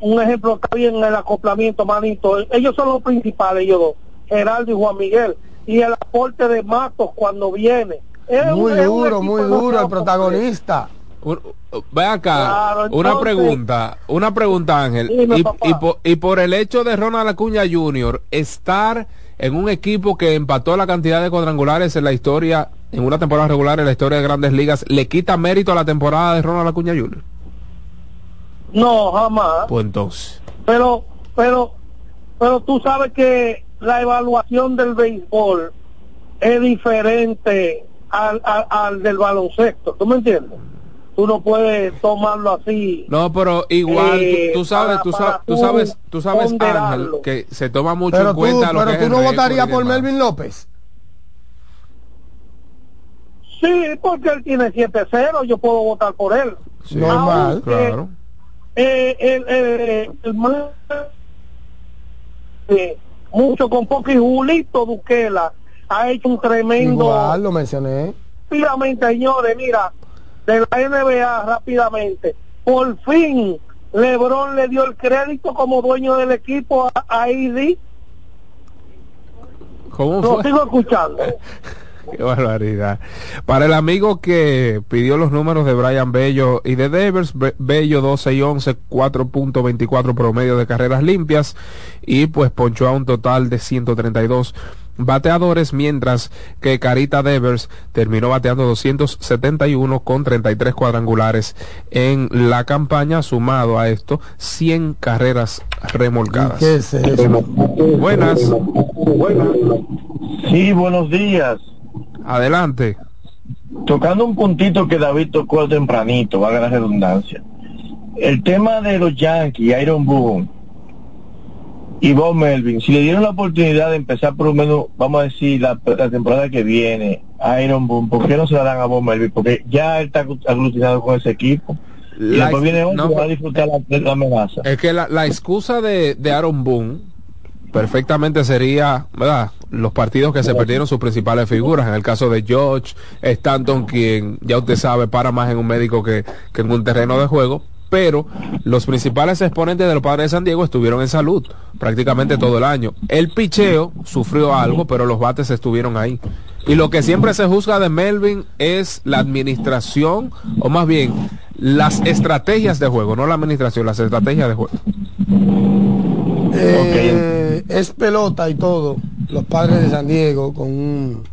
un ejemplo está bien el acoplamiento manito ellos son los principales ellos dos Gerardo y Juan Miguel y el aporte de Matos cuando viene Es Muy un duro, muy duro el protagonista. Un- Ve acá, Claro, una pregunta, una pregunta Ángel. Dime, y, papá. y por, y por el hecho de Ronald Acuña Jr. estar en un equipo que empató la cantidad de cuadrangulares en la historia, en una temporada regular en la historia de grandes ligas, ¿le quita mérito a la temporada de Ronald Acuña Jr.? no jamás Pues entonces. pero pero pero tú sabes que la evaluación del béisbol es diferente al, al, al del baloncesto ¿tú me entiendes? tú no puedes tomarlo así No, pero igual, tú- Eh, tú, sabes, para- tú, para sabes, tú tú sabes, tú sabes, Ángel, que se toma mucho Pero en tú, cuenta lo pero que es tú el no votarías por demás. Melvin López. sí porque él tiene 7-0 yo puedo votar por él Sí, Normal. Aunque, Claro. eh, el, el, el más- eh, mucho con poco y Julito Duquela ha hecho un tremendo Igual, lo mencioné. rápidamente señores mira de la NBA rápidamente por fin Lebron le dio el crédito como dueño del equipo a, a ¿Cómo lo fue? sigo escuchando Qué barbaridad. Para el amigo que pidió los números de Brian Bello y de Devers, Be- Bello 12 y 11, 4.24 promedio de carreras limpias y pues ponchó a un total de 132 bateadores, mientras que Carita Devers terminó bateando 271 con 33 cuadrangulares en la campaña, sumado a esto 100 carreras remolcadas. ¿Qué es eso? Buenas, Sí, buenos días. Adelante. Tocando un puntito que David tocó tempranito, valga la redundancia. El tema de los Yankees, Iron Boone y Bob Melvin, si le dieron la oportunidad de empezar por lo menos, vamos a decir, la, la temporada que viene, a Iron Boone, ¿por qué no se la dan a Bob Melvin? Porque ya él está aglutinado con ese equipo. Y La- después viene otro no, que va a disfrutar la, la amenaza. Es que la, la excusa de, de Aaron Boone perfectamente sería, ¿verdad? Los partidos que se perdieron sus principales figuras. En el caso de George, Stanton, quien ya usted sabe para más en un médico que, que en un terreno de juego. Pero los principales exponentes de los padres de San Diego estuvieron en salud prácticamente todo el año. El picheo sufrió algo, pero los bates estuvieron ahí. Y lo que siempre se juzga de Melvin es la administración, o más bien, las estrategias de juego, no la administración, las estrategias de juego. Eh, es pelota y todo. Los padres de San Diego con un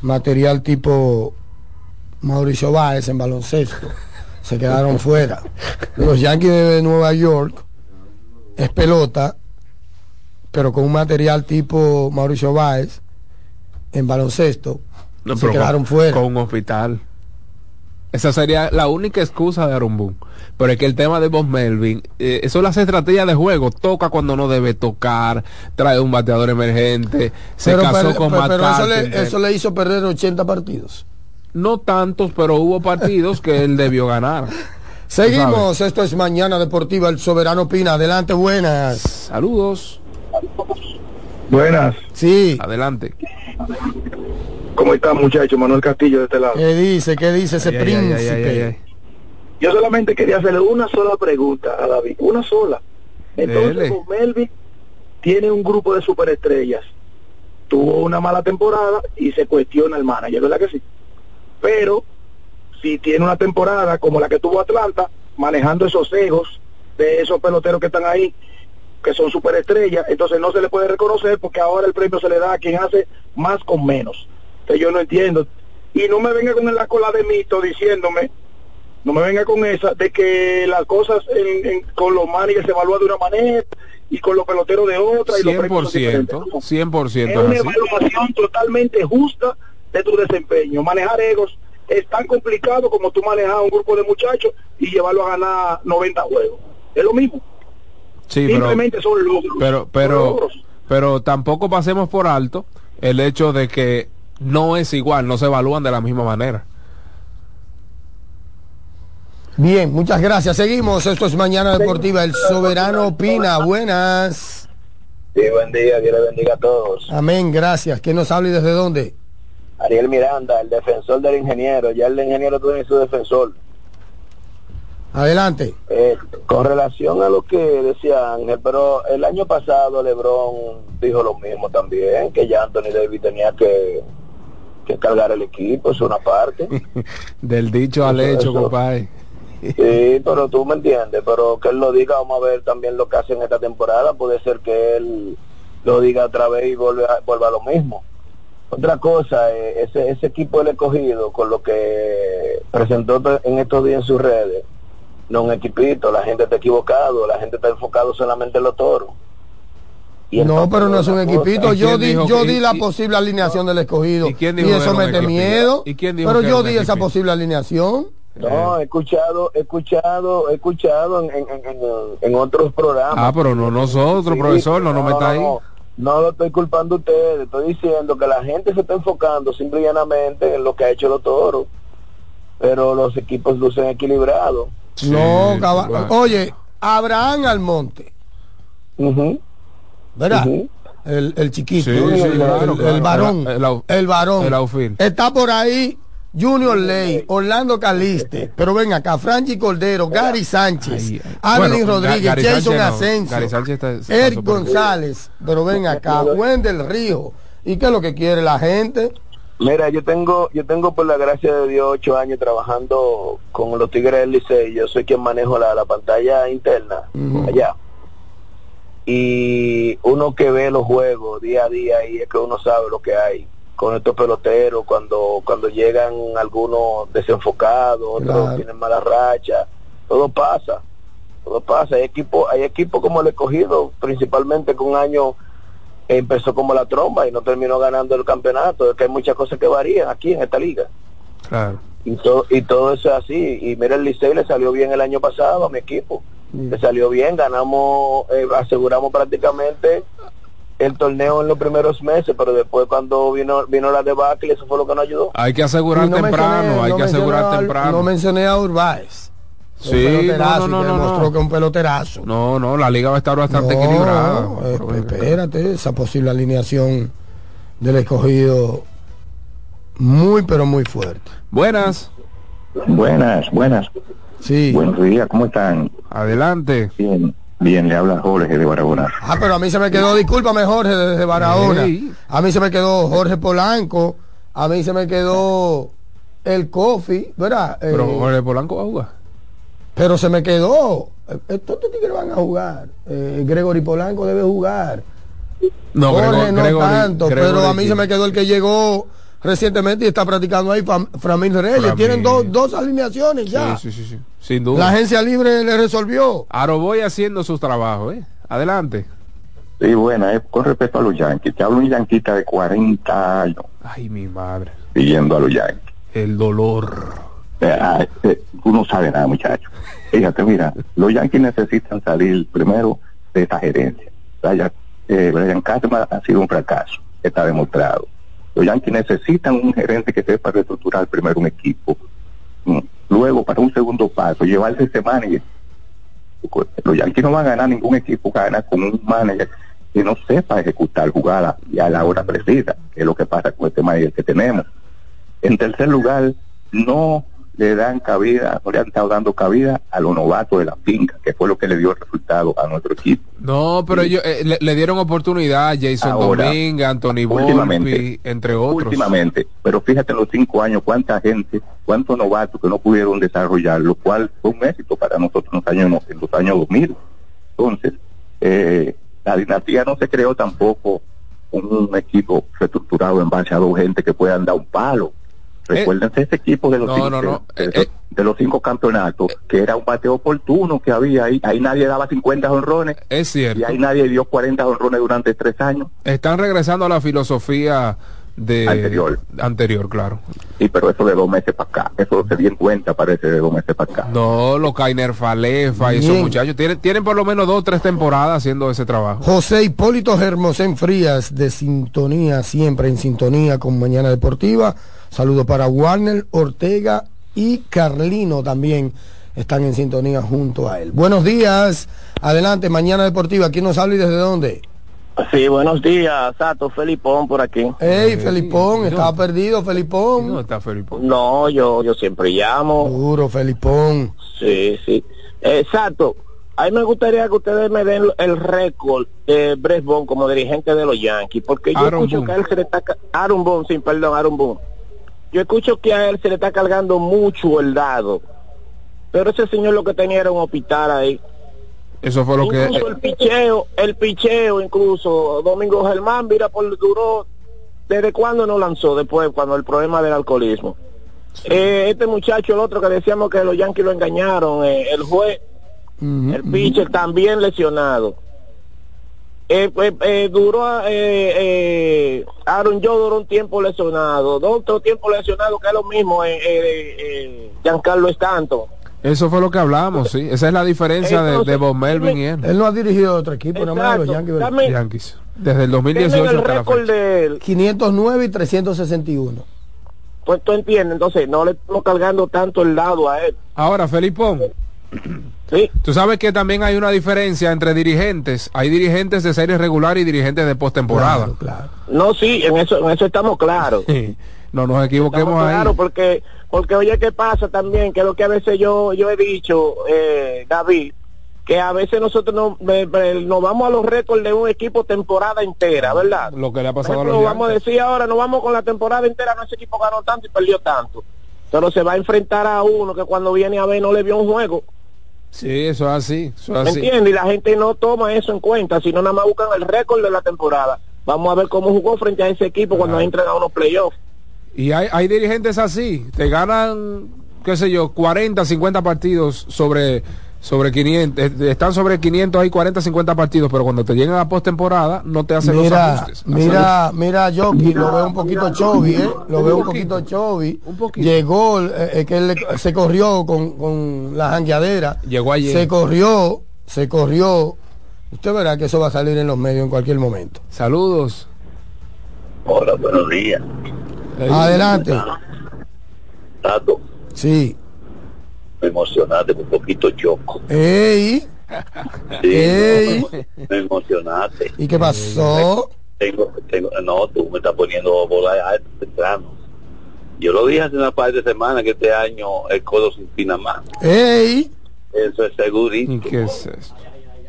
material tipo Mauricio Báez en baloncesto se quedaron fuera. Los Yankees de Nueva York es pelota, pero con un material tipo Mauricio Báez en baloncesto No, se quedaron con, fuera. con un hospital. Esa sería la única excusa de Boone. Pero es que el tema de Bob Melvin, eh, eso es las estrategias de juego. Toca cuando no debe tocar, trae un bateador emergente, se pero casó con per- Matt pero eso le, Carpenter. eso le hizo perder 80 partidos. No tantos, pero hubo partidos que él debió ganar. Seguimos, esto es Mañana Deportiva, el Soberano Pina. Adelante, buenas. Saludos. Buenas. Sí. Adelante. ¿Cómo están muchachos? Manuel Castillo de este lado. ¿Qué dice? ¿Qué dice ese Ay, ay, ay, príncipe? ay, ay, ay. Yo solamente quería hacerle una sola pregunta a David, una sola. Entonces, Dele. con Melvin tiene un grupo de superestrellas. Tuvo una mala temporada y se cuestiona el manager, ¿verdad que sí? Pero si tiene una temporada como la que tuvo Atlanta, manejando esos egos de esos peloteros que están ahí, que son superestrellas, entonces no se le puede reconocer porque ahora el premio se le da a quien hace más con menos. Entonces yo no entiendo. Y no me venga con la cola de mito diciéndome, no me venga con esa, de que las cosas en- en- con los managers se evalúa de una manera y con los peloteros de otra. Y los premios son 100%, diferentes. 100% Es una evaluación totalmente justa de tu desempeño. Manejar egos es tan complicado como tú manejar un grupo de muchachos y llevarlo a ganar 90 juegos. Es lo mismo. Sí, pero, Simplemente son logros. pero, Son pero, logros. pero tampoco pasemos por alto el hecho de que no es igual, no se evalúan de la misma manera. Bien, muchas gracias. Seguimos. Esto es Mañana Deportiva. El Soberano opina. Buenas. Sí, buen día, Dios le bendiga a todos. Amén, gracias. ¿Quién nos habla y desde dónde? Ariel Miranda, el defensor del ingeniero, ya el ingeniero tiene su defensor. Adelante. Eh, con relación a lo que decía Ángel, pero el año pasado Lebron dijo lo mismo también, que ya Anthony Davis tenía que, que cargar el equipo, es una parte. Del dicho al hecho, compadre. Sí, pero tú me entiendes, pero que él lo diga, vamos a ver también lo que hace en esta temporada, puede ser que él lo diga otra vez y vuelva, vuelva a lo mismo. Otra cosa, eh, ese, ese equipo del escogido, con lo que presentó en estos días en sus redes, no un equipito, la gente está equivocado, la gente está enfocado solamente en los toros. Y No, pero no es un equipito. ¿Y Yo di, yo que- di la y- posible alineación del escogido. ¿Y quién Y dijo que eso mete miedo. ¿Y quién dijo Pero yo di esa equipito? posible alineación. No, he escuchado, he escuchado, he escuchado en, en, en, en- en otros programas. Ah, pero no nosotros, Sí, profesor, no nos meta ahí. No, no lo estoy culpando a ustedes, estoy diciendo que la gente se está enfocando simple y llanamente en lo que ha hecho los toros, pero los equipos lucen equilibrados. no, caba- claro. Oye, Abraham Almonte. ¿Verdad? Ujú. el, el chiquito, Sí, el, sí, el- claro, el claro. varón. El El varón. el. Está por ahí Junior Ley, Orlando Caliste, pero ven acá, Franchi Cordero, Gary Sánchez, Bueno, Rodríguez, Gary Jason no. Asensio, está- Eric González, pero ven acá, Wendel Río. ¿Y qué es lo que quiere la gente? Mira, yo tengo, yo tengo por la gracia de Dios ocho años trabajando con los Tigres del Licey. Yo soy quien manejo la, la pantalla interna allá. Y uno que ve los juegos día a día y es que uno sabe lo que hay con estos peloteros cuando cuando llegan algunos desenfocados, otros Claro. tienen mala racha, todo pasa, todo pasa. Hay equipos, hay equipos como el escogido, principalmente que un año empezó como la tromba y no terminó ganando el campeonato. Es que hay muchas cosas que varían aquí en esta liga. Claro. Y todo, y todo eso es así. Y mira, el Licey le salió bien el año pasado a mi equipo. Le salió bien, ganamos, eh, aseguramos prácticamente el torneo en los primeros meses, pero después cuando vino vino la debacle, eso fue lo que nos ayudó. Hay que asegurar no temprano, mencioné- hay no que asegurar temprano. No mencioné a Urbáez. Sí, Un peloterazo, no, no, no, no, demostró no. que es un peloterazo. No, no, la liga va a estar bastante No, equilibrada. eh, Pero, espérate, esa posible alineación del escogido muy pero muy fuerte. Buenas. Buenas, buenas. Sí. Buenos días, ¿cómo están? Adelante. Bien, bien, le habla Jorge de Barahona. Ah, pero a mí se me quedó, discúlpame Jorge desde Barahona. A mí se me quedó Jorge Polanco, a mí se me quedó el Coffee, ¿verdad? Eh, Pero Jorge Polanco va a jugar. pero se me quedó. Eh, Estos tigres van a jugar. Eh, Gregory Polanco debe jugar. No, Jorge Gregor- no Gregory- tanto, Gregory pero a mí sí. se me quedó el que llegó recientemente y está practicando ahí, Fam- Framil Reyes. Framil. Tienen dos, dos alineaciones ya. Sí, sí, sí, sí. Sin duda. La agencia libre le resolvió. Aroboy haciendo sus trabajos, ¿eh? Adelante. Sí, buena, eh, con respecto a los Yankees, te hablo un yanquita de 40 años Ay, mi madre. siguiendo a los Yankees. El dolor. Eh, eh, tú no sabes nada, muchacho. Fíjate, mira, los Yankees necesitan salir primero de esta gerencia. Brian, eh, Brian ha sido un fracaso, está demostrado. Los Yankees necesitan un gerente que sepa reestructurar primero un equipo. Mm. Luego, para un segundo paso, llevarse ese manager. Los Yankees no van a ganar ningún equipo gana con un manager que no sepa ejecutar jugadas y a la hora precisa, que es lo que pasa con este manager que tenemos. En tercer lugar, no le dan cabida, no le han estado dando cabida a los novatos de la finca, que fue lo que le dio el resultado a nuestro equipo. No, pero ellos eh, le, le dieron oportunidad a Jason Ahora, Dominga, Anthony Volpi, entre otros. Últimamente, pero fíjate en los cinco años cuánta gente, cuántos novatos que no pudieron desarrollar, lo cual fue un éxito para nosotros en los años, en los años 2000. Entonces, eh, la dinastía no se creó tampoco un equipo reestructurado en base a dos gente que puedan dar un palo. Recuérdense ese equipo de los, no, cinco, no, no. de, Eh, de- los cinco campeonatos, que era un bateo oportuno que había ahí. Ahí nadie daba 50 honrones. Es cierto. Y ahí nadie dio 40 honrones durante tres años. Están regresando a la filosofía de Anterior. anterior, claro. Sí, pero eso de dos meses para acá. Eso se dio en cuenta, parece, de dos meses para acá. No, los Kainer Falefa y esos Bien. muchachos tienen, tienen por lo menos dos o tres temporadas haciendo ese trabajo. José Hipólito Germosén Frías, de sintonía, siempre en sintonía con Mañana Deportiva. Saludos para Warner, Ortega y Carlino también están en sintonía junto a él. Buenos días, adelante, Mañana Deportiva. ¿Quién nos habla y desde dónde? Sí, buenos días, Sato Felipón por aquí. Hey, Felipón, estaba perdido, Felipón. No está Felipe. No, yo, yo siempre llamo. Duro, Felipón. Sí, sí. Exacto. A mí me gustaría que ustedes me den el récord de Brett Bond como dirigente de los Yankees, porque yo Aaron escucho Boone. que a él se le está... Aaron Boone, sí, perdón, Aaron Boone. Yo escucho que a él se le está cargando mucho el dado, pero ese señor lo que tenía era un hospital ahí. Eso fue lo que Incluso el picheo, el picheo, incluso Domingo Germán, mira, por duró, ¿desde cuándo no lanzó? Después, cuando el problema del alcoholismo. Eh, este muchacho, el otro que decíamos que los Yankees lo engañaron, eh, el juez, el pitcher también lesionado. Eh, pues, eh, duró, eh, eh, Aaron Joe duró un tiempo lesionado, dos otro tiempo lesionado, que es lo mismo, eh, eh, eh, Giancarlo Stanton. eso fue lo que hablamos, sí. Esa es la diferencia de, de Bob Melvin y él. Él no ha dirigido otro equipo, nada más los. Yankees. Yankees. Desde el Tienen 2018 el hasta la récord fecha. de él. 509 y 361. Pues tú entiendes, entonces no le estamos cargando tanto el lado a él. Ahora, Felipón. Sí. Tú sabes que también hay una diferencia entre dirigentes. Hay dirigentes de serie regular y dirigentes de postemporada. Claro, claro. No, sí, en eso, en eso estamos claros. No nos equivoquemos Estamos ahí. claros porque, porque oye, ¿qué pasa también? Que lo que a veces yo, yo he dicho, eh, David, que a veces nosotros no, me- me- nos vamos a los récords de un equipo temporada entera, ¿verdad? Lo que le ha pasado a ejemplo, los vamos a decir ahora, nos vamos con la temporada entera, no ese equipo ganó tanto y perdió tanto. Pero se va a enfrentar a uno que cuando viene a ver no le vio un juego. Sí, eso es así. Eso ¿Me es entiendes? Y la gente no toma eso en cuenta, sino nada más buscan el récord de la temporada. Vamos a ver cómo jugó frente a ese equipo cuando entran a unos playoffs. Y hay, hay dirigentes así. Te ganan, qué sé yo, 40, 50 partidos sobre, sobre 500. eh, Están sobre 500, hay 40, 50 partidos, pero cuando te llegan a postemporada no te hacen los Mira, ajustes. mira, mira, Jockey, lo veo un poquito chovi, ¿eh? Lo veo un poquito chovi. Llegó, eh, eh, que él le- se corrió con, con la jangueadera. Llegó ayer. Se corrió, se corrió. Usted verá que eso va a salir en los medios en cualquier momento. Saludos. Hola, buenos días. Adelante. Tato, Sí. Me emocionaste un poquito choco. Ey, Sí, Ey. no, me emocionaste. ¿y qué pasó? Tengo, tengo, no, tú me estás poniendo bola alta temprano. Yo lo dije hace una par de semanas que este año el codo sin pina más. Ey, Eso es segurísimo. ¿Y qué es esto?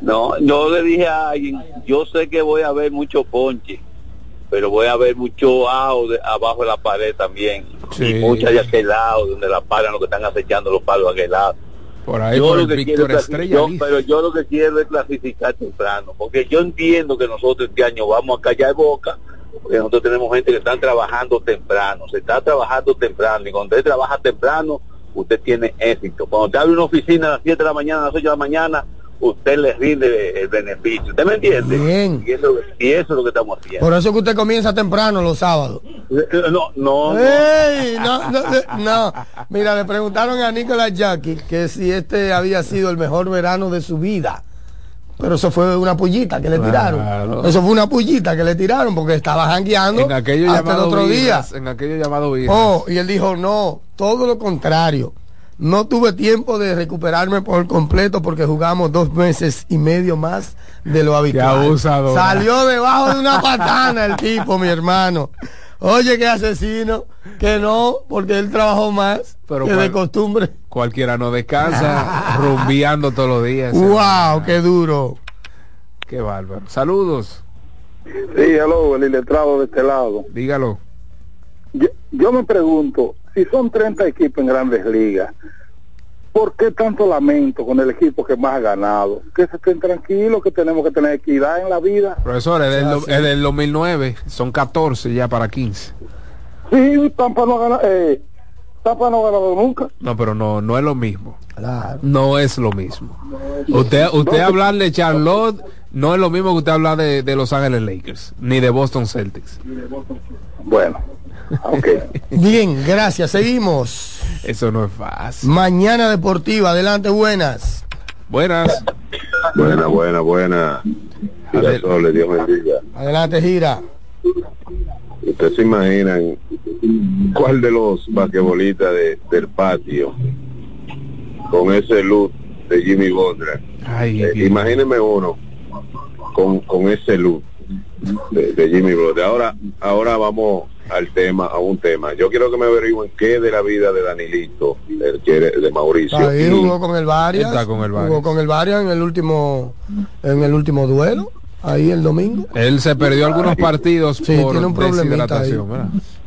No, yo le dije a alguien, yo sé que voy a ver mucho ponche, pero voy a ver mucho ajo de- abajo de la pared también. Sí. Y muchas de aquel lado, donde la paran los que están acechando los palos de aquel lado. Por ahí, Yo por lo que Víctor quiero es Estrella. yo- pero yo lo que quiero es clasificar temprano, porque yo entiendo que nosotros este año vamos a callar boca, porque nosotros tenemos gente que están trabajando temprano, se está trabajando temprano, y cuando usted trabaja temprano, usted tiene éxito. Cuando usted abre una oficina a las 7 de la mañana, a las 8 de la mañana, usted le rinde el beneficio. ¿Usted me entiende? Bien. Y eso, y eso es lo que estamos haciendo. por eso que usted comienza temprano los sábados. Eh, No, no, no. Ey, no, no, no, no. Mira, le preguntaron a Nicolás Jackie que si este había sido el mejor verano de su vida. Pero eso fue una pullita que le tiraron. Claro. Eso fue una pullita que le tiraron porque estaba jangueando En aquello hasta el otro día. En aquello llamado Virras. Oh, y él dijo, no, todo lo contrario. No tuve tiempo de recuperarme por completo porque jugamos dos meses y medio más de lo habitual. abusador. Salió debajo de una patana el tipo, mi hermano. Oye, qué asesino. Que no, porque él trabajó más Pero que de costumbre. Cualquiera no descansa, rumbeando todos los días. ¡Wow! ¡Qué duro! Qué bárbaro. Saludos. Sí, hello, el iletrado de este lado. Dígalo. Yo, yo me pregunto, si son 30 equipos en grandes ligas, ¿por qué tanto lamento con el equipo que más ha ganado? Que se estén tranquilos, que tenemos que tener equidad en la vida. Profesor, es del, es del 2009, son 14 ya para 15. Sí, Tampa no ha ganado, eh, Tampa no ha ganado nunca. No, pero no, no es lo mismo. No es lo mismo. Usted, usted hablar de Charlotte no es lo mismo que usted hablar de, de Los Ángeles Lakers, ni de Boston Celtics. Bueno, Bien, gracias. Seguimos. Eso no es fácil. Mañana Deportiva, adelante, buenas. Buenas. Buena, buena, buena. Dios bendiga. Adelante, gira. Ustedes se imaginan cuál de los basquetbolistas de- del patio con ese look de Jimmy Butler. Eh, imagínense uno con, con ese look de, de Jimmy Butler. Ahora, ahora vamos al tema, a un tema. Yo quiero que me averigüen qué de la vida de Danilito, el que era- de Mauricio. Ahí jugó con el Varias. Está con el Varias. Jugó con el Varias en el último, en el último duelo. Ahí el domingo. Él se perdió algunos partidos Sí, por tiene un deshidratación,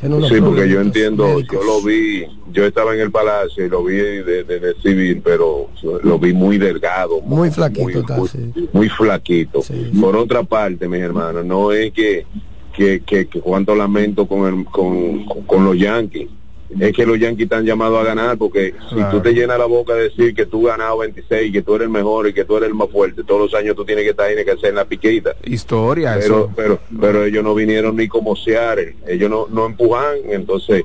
Sí, porque yo entiendo, médicos. yo lo vi, yo estaba en el palacio y lo vi de, de- de civil, pero lo vi muy delgado, Muy flaquito está, muy, sí. muy flaquito. Por otra parte, mis hermanos, no es que, que, que, que cuánto lamento con, el, con, con los Yankees. Es que los Yankees están llamados a ganar porque si tú te llenas la boca de decir que tú ganado 26, que tú eres el mejor y que tú eres el más fuerte, todos los años tú tienes que estar ahí, que hacer la piquita. Historia, pero, eso. pero pero ellos no vinieron ni como Seattle, ellos no, no empujan, entonces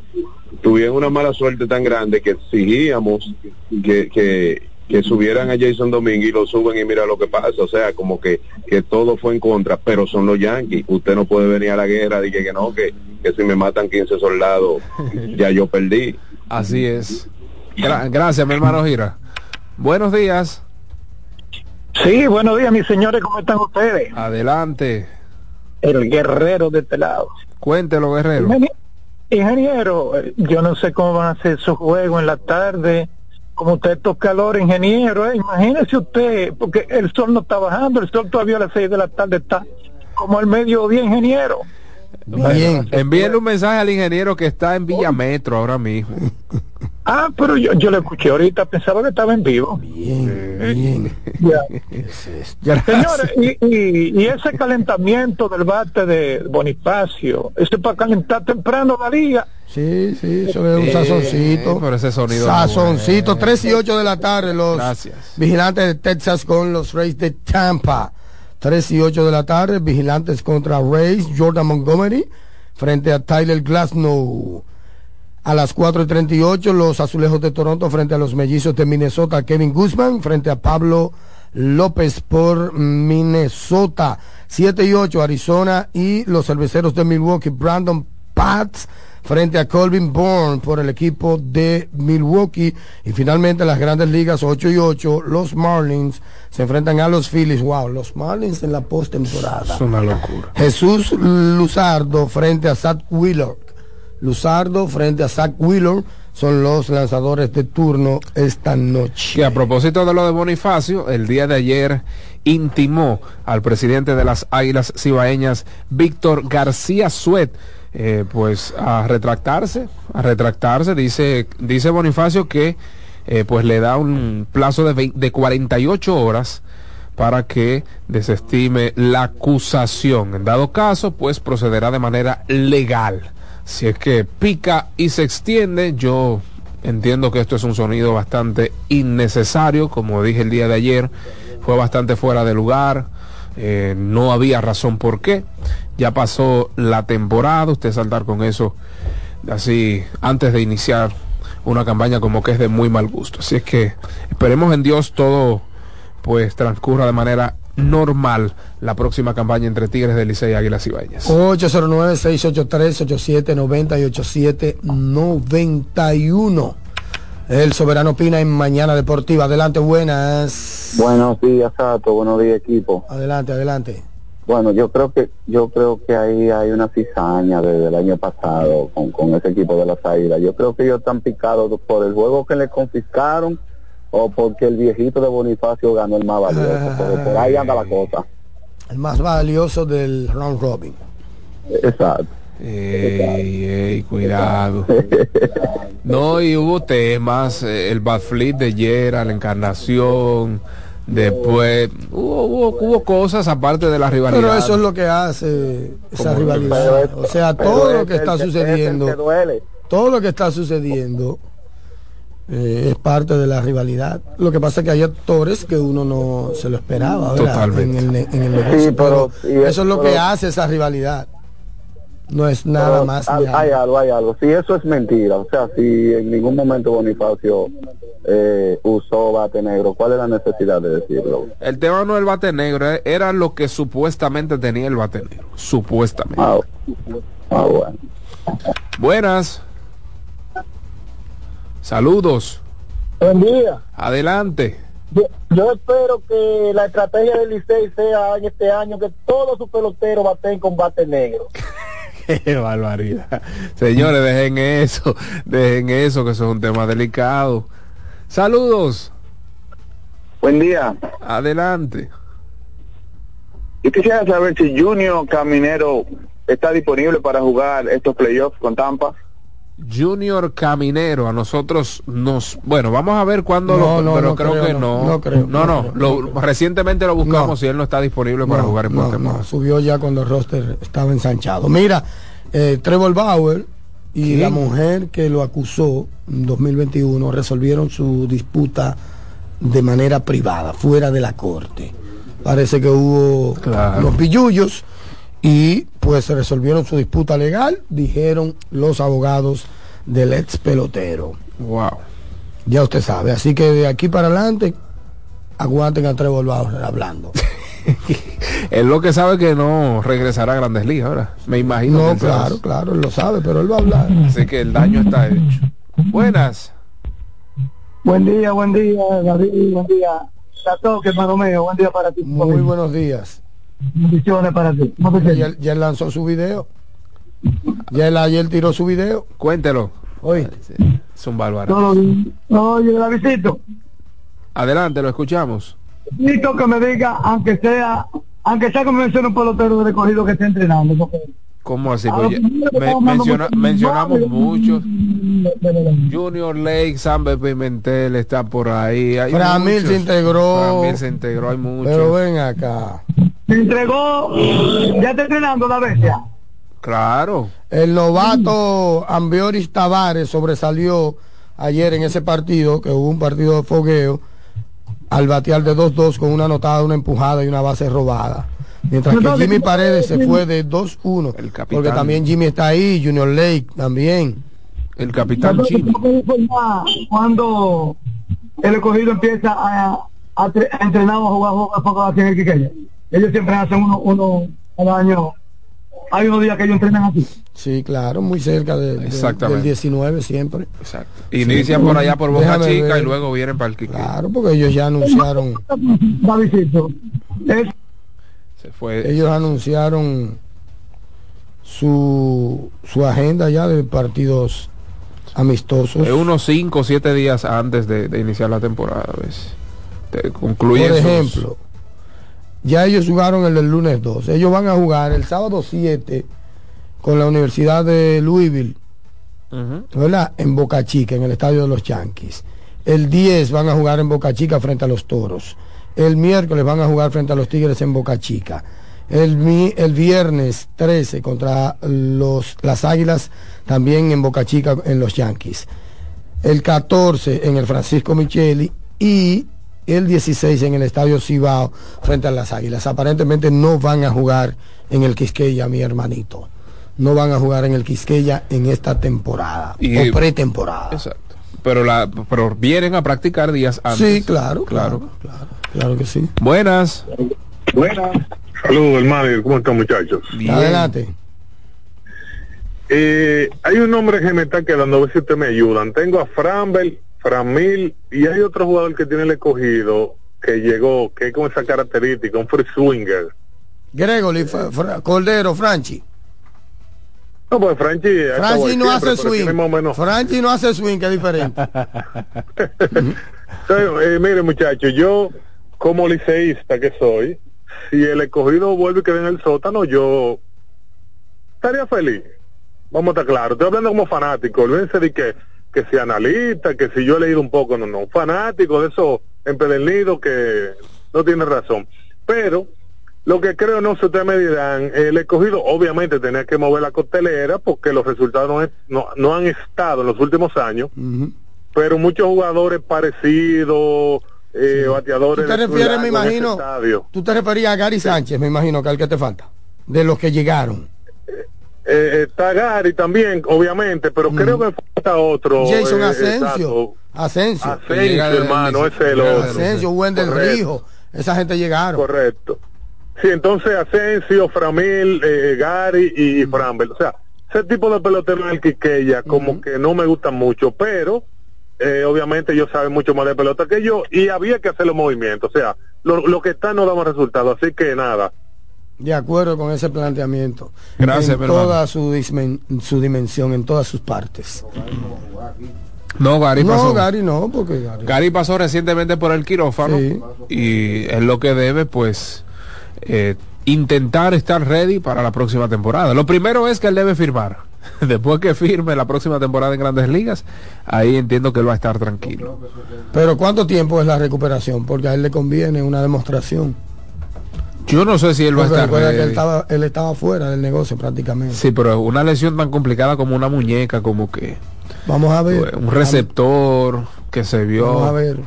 tuvieron una mala suerte tan grande que exigíamos que, que, que subieran a Jason Domingue y lo suben y mira lo que pasa, o sea, como que, que todo fue en contra, pero son los Yankees, usted no puede venir a la guerra y que, que no, que, que si me matan 15 soldados, ya yo perdí. Así es. Gra- gracias, mi hermano Gira. Buenos días. Sí, buenos días, mis señores, ¿cómo están ustedes? Adelante. El guerrero de este lado. Cuéntelo, Guerrero. Ingenie- Ingeniero, yo no sé cómo van a hacer esos juegos en la tarde, como usted estos calor, ingeniero, eh, imagínese usted, porque el sol no está bajando, el sol todavía a las seis de la tarde está como al mediodía, ingeniero. Bien. Envíenle un mensaje al ingeniero que está en Villa Metro ahora mismo. Ah, pero yo, yo lo escuché ahorita, pensaba que estaba en vivo. Señores, y, y- y ese calentamiento del bate de Bonifacio, eso es para calentar temprano la liga. Sí, sí, eso es un Eh, sazoncito. pero ese sonido no Sazoncito, 3 y 8 de la tarde, los Gracias. vigilantes de Texas con los Rays de Tampa. 3 y 8 de la tarde, vigilantes contra Rays, Jordan Montgomery, frente a Tyler Glasnow. A las 4 y 38, los azulejos de Toronto frente a los mellizos de Minnesota, Kevin Guzman, frente a Pablo López por Minnesota. 7 y 8, Arizona y los cerveceros de Milwaukee, Brandon Pats frente a Colvin Bourne por el equipo de Milwaukee. Y finalmente las grandes ligas 8 y 8, los Marlins se enfrentan a los Phillies. Wow, los Marlins en la postemporada. Es una locura. Jesús Luzardo frente a Zach Wheeler. Luzardo frente a Zach Wheeler son los lanzadores de turno esta noche. Que a propósito de lo de Bonifacio, el día de ayer intimó al presidente de las Águilas Cibaeñas, Víctor García Suet, eh, pues a retractarse, a retractarse, dice, dice Bonifacio que eh, pues le da un plazo de, vein- de 48 horas para que desestime la acusación. En dado caso, pues procederá de manera legal. Si es que pica y se extiende, yo entiendo que esto es un sonido bastante innecesario, como dije el día de ayer, fue bastante fuera de lugar, eh, no había razón por qué. Ya pasó la temporada, usted saltar con eso así antes de iniciar una campaña como que es de muy mal gusto. Así es que esperemos en Dios todo pues transcurra de manera normal la próxima campaña entre Tigres del Licey y Águilas Ibañez. 809-683-8790 y 8791. El Soberano Pina en Mañana Deportiva. Adelante, buenas. Buenos días, Sato. Buenos días, equipo. Adelante, adelante. Bueno, yo creo que yo creo que ahí hay una cizaña desde el año pasado con, con ese equipo de las Águilas. Yo creo que ellos están picados por el juego que le confiscaron o porque el viejito de Bonifacio ganó el más valioso. Por ahí anda la cosa. El más valioso del round robin. Exacto. Ey, ey, cuidado. No, y hubo temas, eh, el Batfleet de Yera, la encarnación, después hubo, hubo, hubo cosas aparte de la rivalidad. Pero eso es lo que hace esa rivalidad. O sea, todo lo que está sucediendo, todo lo que está sucediendo eh, es parte de la rivalidad. Lo que pasa es que hay actores que uno no se lo esperaba ¿verdad? Totalmente. En, el, ne- en el negocio. Sí, pero- eso es lo pero- que hace esa rivalidad. No es nada Pero más. hay, hay algo, hay algo. Si eso es mentira, o sea, si en ningún momento Bonifacio eh, usó bate negro, ¿cuál es la necesidad de decirlo? El tema no es el bate negro, eh, era lo que supuestamente tenía el bate negro. Supuestamente. Ah, ah, bueno. Buenas. Saludos. Buen día. Adelante. Yo, yo espero que la estrategia del Licey sea en este año que todos sus peloteros baten con bate negro. Qué barbaridad. Señores, dejen eso, dejen eso, que eso es un tema delicado. Saludos. Buen día. Adelante. Yo quisiera saber si Junior Caminero está disponible para jugar estos playoffs con Tampa. Junior Caminero, a nosotros nos... Bueno, vamos a ver cuándo No, lo... no, pero no creo, creo, que no, no. no creo, No, no no, creo, lo- recientemente lo buscamos y él no está disponible para jugar en no, subió ya cuando el roster estaba ensanchado. Mira, eh, Trevor Bauer y ¿Quién? la mujer que lo acusó en 2021 resolvieron su disputa de manera privada, fuera de la corte. Parece que hubo Claro. unos pillullos y pues se resolvieron su disputa legal, dijeron los abogados del ex pelotero. Wow. Ya usted sabe, así que de aquí para adelante aguanten a Trevor Bauer hablando. Él lo que sabe que no regresará a Grandes Ligas ahora. Me imagino. que No, claro, claro, él lo sabe, pero él va a hablar. Así que el daño está hecho. Buenas. Buen día, buen día, David, buen día. Tatoque, hermano mío, buen día para ti. Muy buenos días. Bendiciones para ti. Ya, él- ya lanzó su video. Ya él ayer tiró su video. Cuéntelo. Hoy. Es un bárbaro. Todo bien. Oye, Davidito, Adelante, lo escuchamos. necesito que me diga, aunque sea, aunque sea como menciona un pelotero de recogido que esté entrenando, porque ¿Cómo así? A Pues los ya- primeros me- estamos hablando menciona- mucho- mencionamos muchos. Junior Lake, Sambe Pimentel está por ahí. Hay Framil muchos. se integró. Framil se integró, hay muchos. Pero ven acá. Se entregó, ya está entrenando la bestia. Claro. El novato Ambioris Tavares sobresalió ayer en ese partido, que hubo un partido de fogueo, al batear de 2-2 con una anotada, una empujada y una base robada. Mientras que Jimmy Paredes se fue de 2-1. Porque también Jimmy está ahí, Junior Lake también. El capitán Chino. Cuando el escogido empieza a, a, tre- a entrenar o a jugar juegos de poco así en el Quiqueya. Ellos siempre hacen uno, uno cada año. Hay unos días que ellos entrenan así. Sí, claro, muy cerca de- de- Exactamente. del 19 siempre. Exacto. Inician por allá por Boca Chica ver. y luego vienen para el Quique. Claro, porque ellos ya anunciaron, Davidito. Es Se fue. ellos anunciaron su, su agenda ya de partidos amistosos. Es unos 5 o 7 días antes de, de iniciar la temporada. ¿ves? Te Por sus- ejemplo, ya ellos jugaron el del lunes 2. Ellos van a jugar el sábado 7 con la Universidad de Louisville. ¿verdad? En Boca Chica, en el estadio de los Yankees. El 10 van a jugar en Boca Chica frente a los Toros. El miércoles van a jugar frente a los Tigres en Boca Chica. El, mi- el viernes 13 contra los, las Águilas también en Boca Chica en los Yankees. El 14 en el Francisco Micheli y el 16 en el Estadio Cibao frente a las Águilas. Aparentemente no van a jugar en el Quisqueya, mi hermanito. No van a jugar en el Quisqueya en esta temporada Y- o pretemporada. Exacto. Pero, la, pero vienen a practicar días antes. Sí, claro, claro. Claro que sí. Buenas. Buenas. Saludos, hermano. ¿Cómo están, muchachos? Adelante. Eh, hay un nombre que me está quedando, a ver si ustedes me ayudan. Tengo a Framberg, Framil y hay otro jugador que tiene el escogido que llegó, que es con esa característica, un free swinger. Gregory, Fra- Fra- Cordero, Franchi. No, pues Franchi, Franchi no siempre, hace swing. Franchi no hace swing, que es diferente. Entonces, eh, mire muchachos, yo como liceísta que soy, si el escogido vuelve y queda en el sótano, yo estaría feliz. vamos a estar claros, estoy hablando como fanático, olvídense de que, que si analista, que si yo he leído un poco, no, no, fanático de esos empedernidos que no tiene razón. Pero lo que creo, no sé, ustedes me dirán, el escogido obviamente tenía que mover la costelera porque los resultados no, es- no, no han estado en los últimos años, pero muchos jugadores parecidos, eh, bateadores... ¿Tú te refieres, me imagino, tú te referías a Gary Sánchez, me imagino, que al que te falta, de los que llegaron? Eh, está Gary también, obviamente, pero creo que falta otro. Jason eh, Asensio. Asensio. Asensio, hermano, ese es el otro. Asensio, Wendel Correcto. Rijo. Esa gente llegaron. Correcto. Sí, entonces Asensio, Framil, eh, Gary y Frambel. O sea, ese tipo de peloteros en el Quiqueya como que no me gustan mucho, pero eh, obviamente ellos saben mucho más de pelota que yo y había que hacer los movimientos. O sea, lo, lo que está no damos resultados, así que nada. De acuerdo con ese planteamiento. Gracias, En hermano. toda su, dismen- su dimensión, en todas sus partes. No, Gary no, pasó. Gary no, porque Gary. Gary pasó recientemente por el quirófano y es lo que debe, pues, eh, intentar estar ready para la próxima temporada. Lo primero es que él debe firmar. Después que firme la próxima temporada en Grandes Ligas, ahí entiendo que él va a estar tranquilo. Pero ¿cuánto tiempo es la recuperación? Porque a él le conviene una demostración. Yo no sé si él va a estar recuerda que él estaba, él estaba fuera del negocio prácticamente. Sí, pero una lesión tan complicada como una muñeca, como que Vamos a ver. un receptor que se vio. Vamos a ver.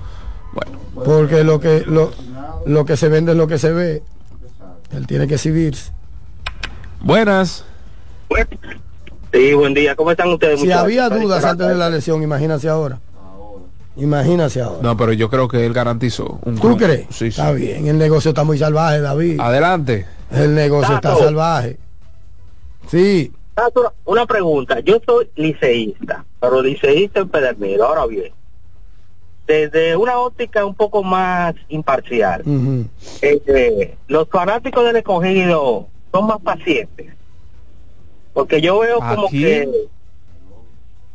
Bueno. Porque lo que lo, lo que se vende es lo que se ve. Él tiene que exhibirse. Buenas. Sí, buen día. ¿Cómo están ustedes? Si muchachos? había dudas antes de la lesión, imagínate ahora. Imagínate ahora. No, pero yo creo que él garantizó un ¿Tú crees? Sí, sí. Está bien, el negocio está muy salvaje, David. Adelante. El negocio está salvaje. Sí. Tato, Una pregunta. Yo soy liceísta, pero liceísta empedernido. Ahora bien, desde una óptica un poco más imparcial, eh, los fanáticos del escogido son más pacientes. Porque yo veo como Aquí. que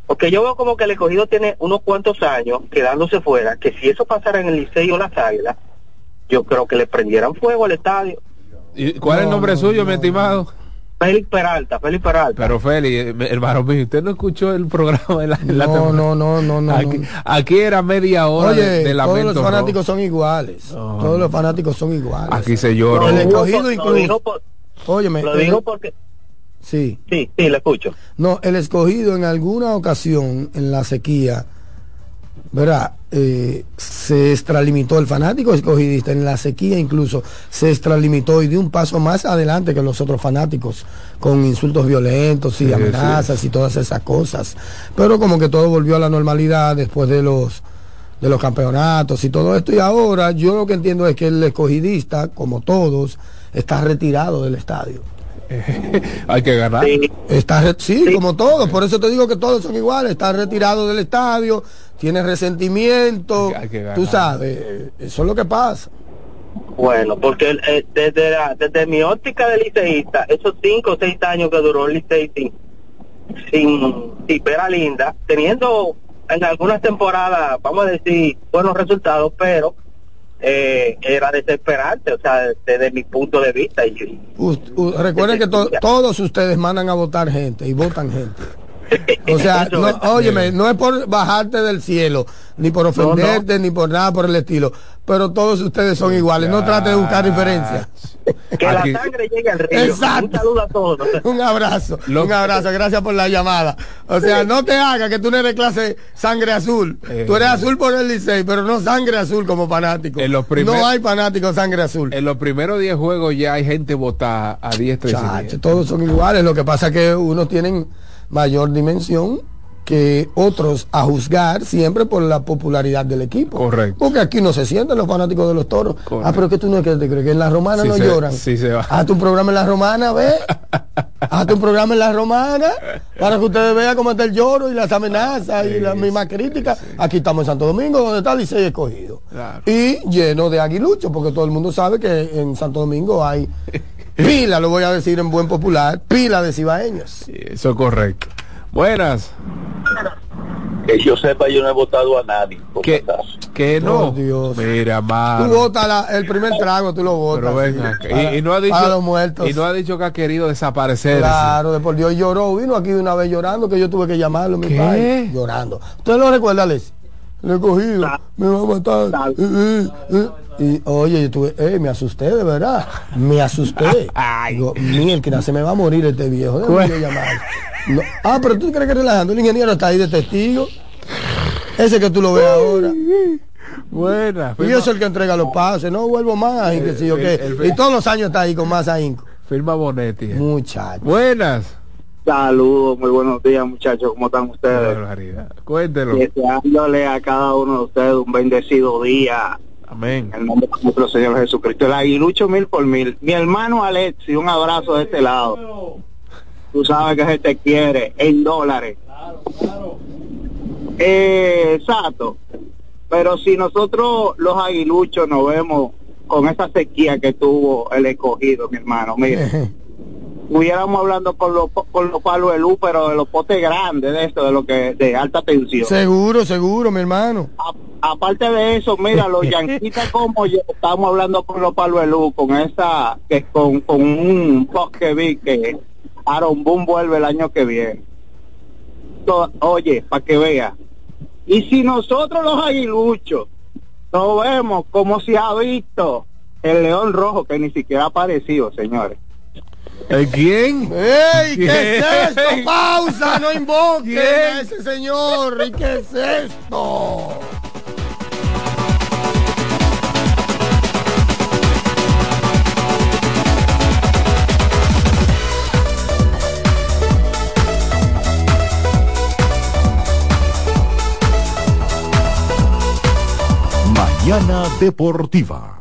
porque yo veo como que el escogido tiene unos cuantos años quedándose fuera, que si eso pasara en el liceo o las águilas, yo creo que le prendieran fuego al estadio. ¿Y ¿Cuál es el nombre suyo, mi estimado? Félix Peralta, Félix Peralta. Pero Feli, eh, hermano mío, usted no escuchó el programa en la, en la No, temporada? no, no, no, no. Aquí, no. aquí era media hora Oye, de, de todos los fanáticos rojo. son iguales. Todos los fanáticos son iguales. Aquí se lloró. El escogido lo incluso. digo por- Óyeme, Lo el- digo porque... Sí. Sí, sí, le escucho. No, el escogido en alguna ocasión en la sequía, ¿verdad? Eh, se extralimitó el fanático escogidista en la sequía incluso se extralimitó y dio un paso más adelante que los otros fanáticos con insultos violentos y Sí, amenazas y todas esas cosas pero como que todo volvió a la normalidad después de los de los campeonatos y todo esto y ahora yo lo que entiendo es que el escogidista como todos está retirado del estadio Hay que ganar. Está re- sí, como todos, por eso te digo que todos son iguales, está retirado del estadio, tiene resentimiento, tú sabes, eh, eso es lo que pasa. Bueno, porque eh, desde, la- desde mi óptica de liceísta, esos cinco o seis años que duró el licey sin, sin, Linda, teniendo en algunas temporadas, vamos a decir, buenos resultados, pero eh, era desesperante, o sea, desde mi punto de vista. Y, U- u- recuerden que to- todos ustedes mandan a votar gente y votan gente. O sea, no, óyeme, no es por bajarte del cielo, ni por ofenderte, ni por nada por el estilo, pero todos ustedes son iguales, no trate de buscar diferencias. que la sangre llegue al río. Exacto. Un saludo a todos. Un abrazo, un abrazo, gracias por la llamada. O sea, no te hagas que tú no eres clase sangre azul. Tú eres azul por el Licey, pero no sangre azul como fanático. primer- No hay fanáticos sangre azul. En los primeros 10 juegos ya hay gente votada a diestra y Chacho, todos son iguales. Lo que pasa es que unos tienen mayor dimensión que otros a juzgar siempre por la popularidad del equipo. Correcto. Porque aquí no se sienten los fanáticos de los toros. Ah, pero que tú no es que te crees que en la romana Sí no se- lloran. sí se va. Hazte un programa en la romana, ve. Hazte un programa en la romana para que ustedes vean cómo está el lloro y las amenazas y las mismas críticas. Aquí estamos en Santo Domingo, donde está Licey escogido. Y lleno de aguiluchos, porque todo el mundo sabe que en Santo Domingo hay pila, lo voy a decir en buen popular, pila de cibaeños. Eso es correcto. Buenas. Que yo sepa, yo no he votado a nadie. por Que, que no. Oh, Dios. Mira, Tú mano. votas la- el primer trago, tú lo votas. Pero venga, sí, y- para- y, no ha dicho para los muertos. y no ha dicho que ha querido desaparecer. Claro, de por Dios lloró, vino aquí de una vez llorando que yo tuve que llamarlo, mi ¿Qué? padre, llorando. ¿Usted lo recuerda, Alex? Le he cogido, me va a matar. eh, eh, eh. Y oye, yo tuve, eh, me asusté de verdad, me asusté. Digo, mierda, se me va a morir este viejo, llamar. No, Ah, pero tú crees que relajando, el ingeniero está ahí de testigo. Ese que tú lo ves ahora. Buena. Y yo soy el que entrega los pases, no vuelvo más, y que sí, o qué. el- el- Y todos los años está ahí con más ahínco. Firma Bonetti. eh. Muchacho. Buenas. Saludos, muy buenos días muchachos, ¿cómo están ustedes? Cuéntelo. Deseándole a cada uno de ustedes un bendecido día. Amén. En el nombre de nuestro Señor Jesucristo. El aguilucho mil por mil. Mi hermano Alexi, un abrazo de este lado. Tú sabes que se te quiere en dólares. Eh, exacto. Pero si nosotros los aguiluchos nos vemos con esa sequía que tuvo el escogido, mi hermano, mira. Estuviéramos hablando con los con los palos de luz, pero de los potes grandes, de esto, de lo que de alta tensión. Seguro, seguro, mi hermano. Aparte de eso, mira, los yanquitas como yo, estamos hablando con los palos de luz, con esa, que con, con un post que vi que Aaron Boone vuelve el año que viene. Oye, para que vea. Y si nosotros los aguiluchos no vemos como se ha visto el león rojo, que ni siquiera ha aparecido, señores. ¿El quién? ¡Ey! ¿Qué es ¿Quién? esto? ¡Pausa! ¡No invoquen ¿Quién? a ese señor! ¿Y qué es esto? Mañana Deportiva.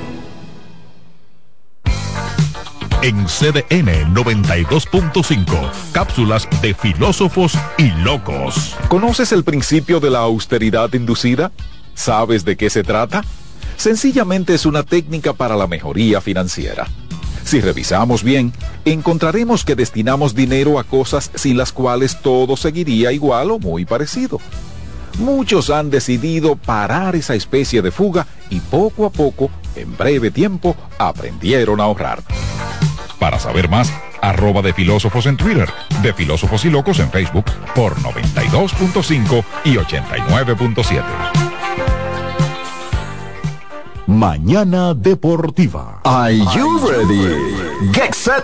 En CDN 92.5, cápsulas de filósofos y locos. ¿Conoces el principio de la austeridad inducida? ¿Sabes de qué se trata? Sencillamente es una técnica para la mejoría financiera. Si revisamos bien, encontraremos que destinamos dinero a cosas sin las cuales todo seguiría igual o muy parecido. Muchos han decidido parar esa especie de fuga y poco a poco, en breve tiempo, aprendieron a ahorrar. Para saber más, arroba de filósofos en Twitter, de filósofos y locos en Facebook por 92.5 y 89.7. Mañana Deportiva. Are you ready? Get set.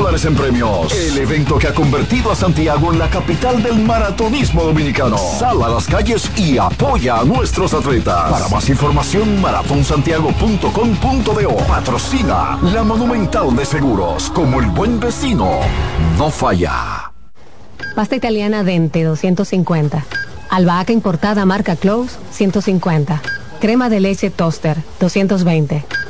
en premios. El evento que ha convertido a Santiago en la capital del maratonismo dominicano. Sal a las calles y apoya a nuestros atletas. Para más información, maratonsantiago.com.do. Patrocina la Monumental de Seguros. Como el buen vecino, no falla. Pasta italiana Dente 250. Albahaca importada marca Close 150. Crema de leche Toaster 220.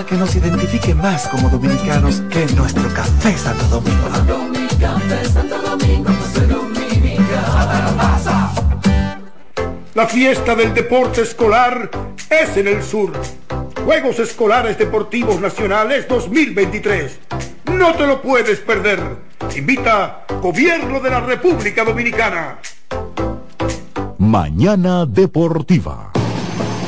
nada que nos identifique más como dominicanos que nuestro café Santo Domingo. Tomando mi café Santo Domingo, soy dominicano. La fiesta del deporte escolar es en el sur. Juegos Escolares Deportivos Nacionales 2023. No te lo puedes perder. Invita Gobierno de la República Dominicana. Mañana Deportiva.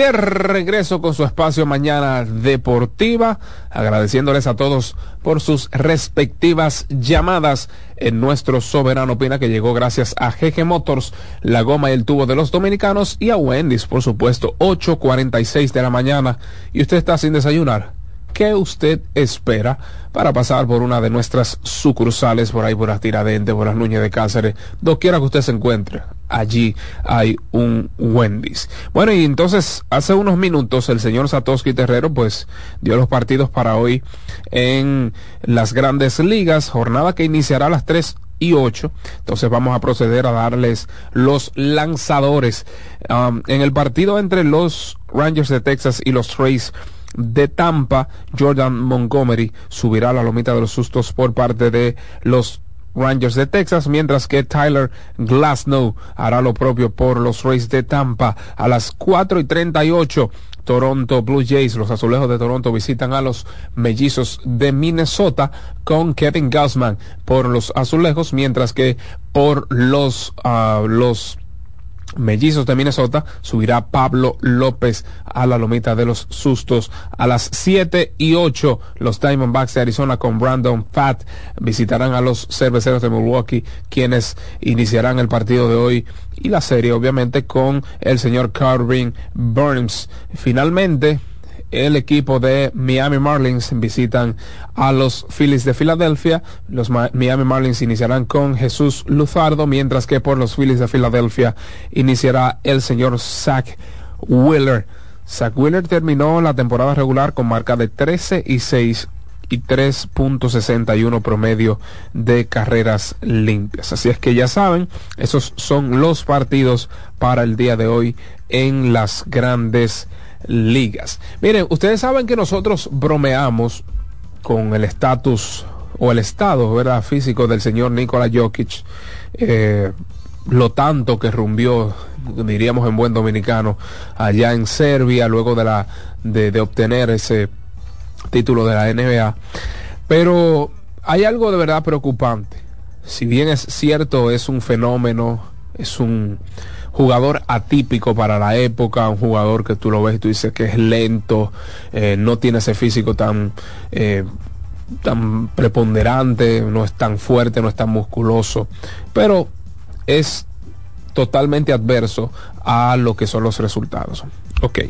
De regreso con su espacio mañana deportiva, agradeciéndoles a todos por sus respectivas llamadas en nuestro soberano Pina que llegó gracias a GG Motors, la goma y el tubo de los dominicanos y a Wendy's, por supuesto, 8.46 de la mañana y usted está sin desayunar. ¿Qué usted espera para pasar por una de nuestras sucursales por ahí por las Tiradentes, por las Núñez de Cáceres, doquiera que usted se encuentre? Allí hay un Wendy's. Bueno, y entonces hace unos minutos el señor Satoshi Terrero pues dio los partidos para hoy en las grandes ligas, jornada que iniciará a las 3 y 8. Entonces vamos a proceder a darles los lanzadores. En el partido entre los Rangers de Texas y los Rays de Tampa, Jordan Montgomery subirá la lomita de los sustos por parte de los Rangers de Texas, mientras que Tyler Glasnow hará lo propio por los Rays de Tampa a las 4 y 38. Toronto Blue Jays, los azulejos de Toronto visitan a los mellizos de Minnesota con Kevin Gausman por los azulejos, mientras que por los, uh, los Mellizos de Minnesota subirá Pablo López a la lomita de los sustos. A las 7 y 8 los Diamondbacks de Arizona con Brandon Fat visitarán a los cerveceros de Milwaukee quienes iniciarán el partido de hoy y la serie obviamente con el señor Carvin Burns. Finalmente el equipo de Miami Marlins visitan a los Phillies de Filadelfia. Los Miami Marlins iniciarán con Jesús Luzardo, mientras que por los Phillies de Filadelfia iniciará el señor Zach Wheeler. Zach Wheeler terminó la temporada regular con marca de 13 y 6 y 3.61 promedio de carreras limpias. Así es que ya saben, esos son los partidos para el día de hoy en las grandes ligas. Miren, ustedes saben que nosotros bromeamos con el estatus o el estado ¿verdad? físico del señor Nikola Jokic. Eh, lo tanto que rumbió, diríamos en buen dominicano, allá en Serbia, luego de, la, de, de obtener ese título de la NBA. Pero hay algo de verdad preocupante. Si bien es cierto, es un fenómeno, es un jugador atípico para la época, un jugador que tú lo ves y tú dices que es lento, eh, no tiene ese físico tan, eh, tan preponderante, no es tan fuerte, no es tan musculoso, pero es totalmente adverso a lo que son los resultados. Ok,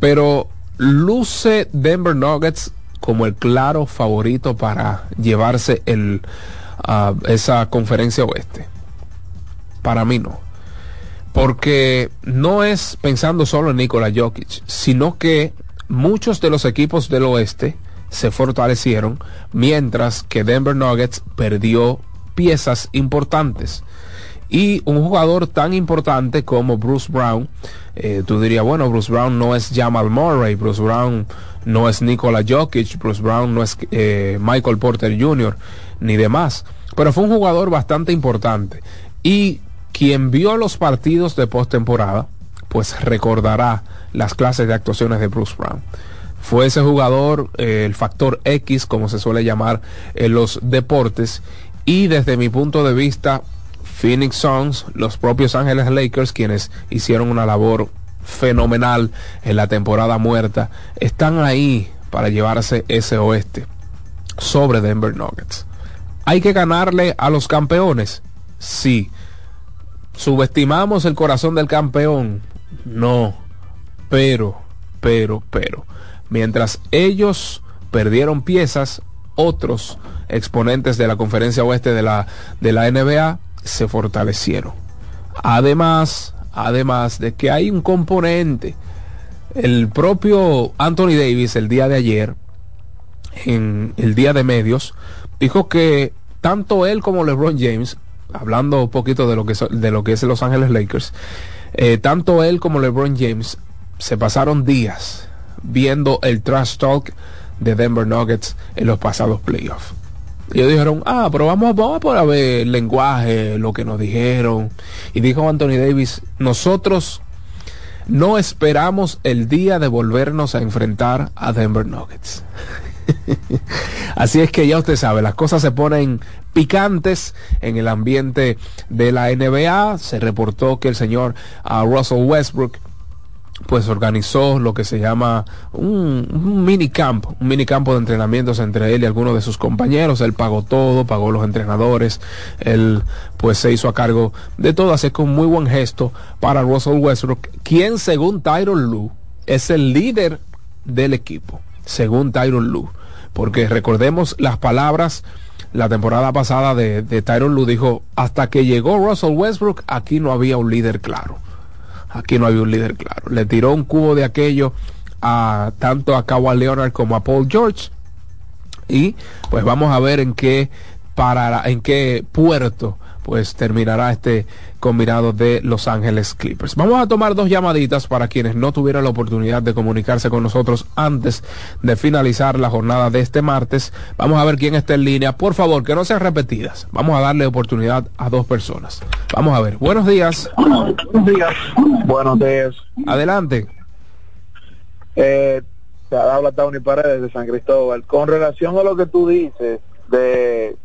pero luce Denver Nuggets como el claro favorito para llevarse el, uh, esa conferencia oeste. Para mí no. Porque no es pensando solo en Nikola Jokic, sino que muchos de los equipos del oeste se fortalecieron, mientras que Denver Nuggets perdió piezas importantes. Y un jugador tan importante como Bruce Brown, eh, tú dirías, bueno, Bruce Brown no es Jamal Murray, Bruce Brown no es Nikola Jokic, Bruce Brown no es eh, Michael Porter Jr., ni demás. Pero fue un jugador bastante importante. Y quien vio los partidos de postemporada, pues recordará las clases de actuaciones de Bruce Brown. Fue ese jugador, eh, el factor X, como se suele llamar en los deportes, y desde mi punto de vista, Phoenix Suns, los propios Ángeles Lakers, quienes hicieron una labor fenomenal en la temporada muerta, están ahí para llevarse ese oeste sobre Denver Nuggets. ¿Hay que ganarle a los campeones? Sí. ¿Subestimamos el corazón del campeón? No. Pero, pero, pero. Mientras ellos perdieron piezas, otros exponentes de la conferencia oeste de la, de la NBA se fortalecieron. Además, además de que hay un componente, el propio Anthony Davis el día de ayer, en el día de medios, dijo que tanto él como LeBron James, hablando un poquito de lo que, de lo que es Los Ángeles Lakers, eh, tanto él como LeBron James se pasaron días viendo el trash talk de Denver Nuggets en los pasados playoffs. Y ellos dijeron, ah, pero vamos, vamos a ver el lenguaje, lo que nos dijeron. Y dijo Anthony Davis, nosotros no esperamos el día de volvernos a enfrentar a Denver Nuggets. Así es que ya usted sabe, las cosas se ponen picantes en el ambiente de la NBA. Se reportó que el señor uh, Russell Westbrook pues organizó lo que se llama un, un, mini camp, un mini campo de entrenamientos entre él y algunos de sus compañeros. Él pagó todo, pagó los entrenadores, él pues se hizo a cargo de todo, así que un muy buen gesto para Russell Westbrook, quien según Tyron Lue es el líder del equipo, según Tyron Lue, porque recordemos las palabras la temporada pasada de, de Tyron Lue dijo, hasta que llegó Russell Westbrook, aquí no había un líder claro aquí no había un líder claro. Le tiró un cubo de aquello a tanto a Kawhi Leonard como a Paul George y pues vamos a ver en qué en qué puerto pues terminará este combinado de Los Ángeles Clippers. Vamos a tomar dos llamaditas para quienes no tuvieran la oportunidad de comunicarse con nosotros antes de finalizar la jornada de este martes. Vamos a ver quién está en línea. Por favor, que no sean repetidas. Vamos a darle oportunidad a dos personas. Vamos a ver. Buenos días. Buenos días. Buenos días. Adelante. Eh, te habla Tony Paredes de San Cristóbal. Con relación a lo que tú dices de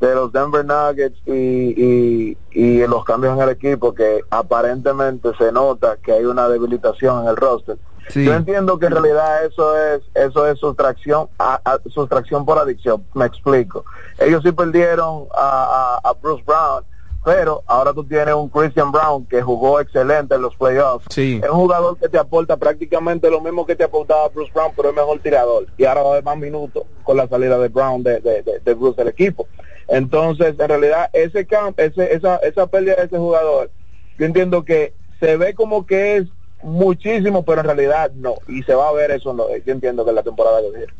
de los Denver Nuggets y, y, y, los cambios en el equipo que aparentemente se nota que hay una debilitación en el roster. Yo entiendo que en realidad eso es eso es sustracción a, sustracción por adicción. Me explico. Ellos sí perdieron a, a, Bruce Brown, pero ahora tú tienes un Christian Brown que jugó excelente en los playoffs. Sí. Es un jugador que te aporta prácticamente lo mismo que te aportaba Bruce Brown, pero es mejor tirador. Y ahora va a haber más minutos con la salida de Brown de, de, de, de Bruce del equipo. Entonces, en realidad, ese camp, ese, esa, esa pérdida de ese jugador, yo entiendo que se ve como que es muchísimo, pero en realidad no. Y se va a ver eso, no, yo entiendo que la temporada de viene.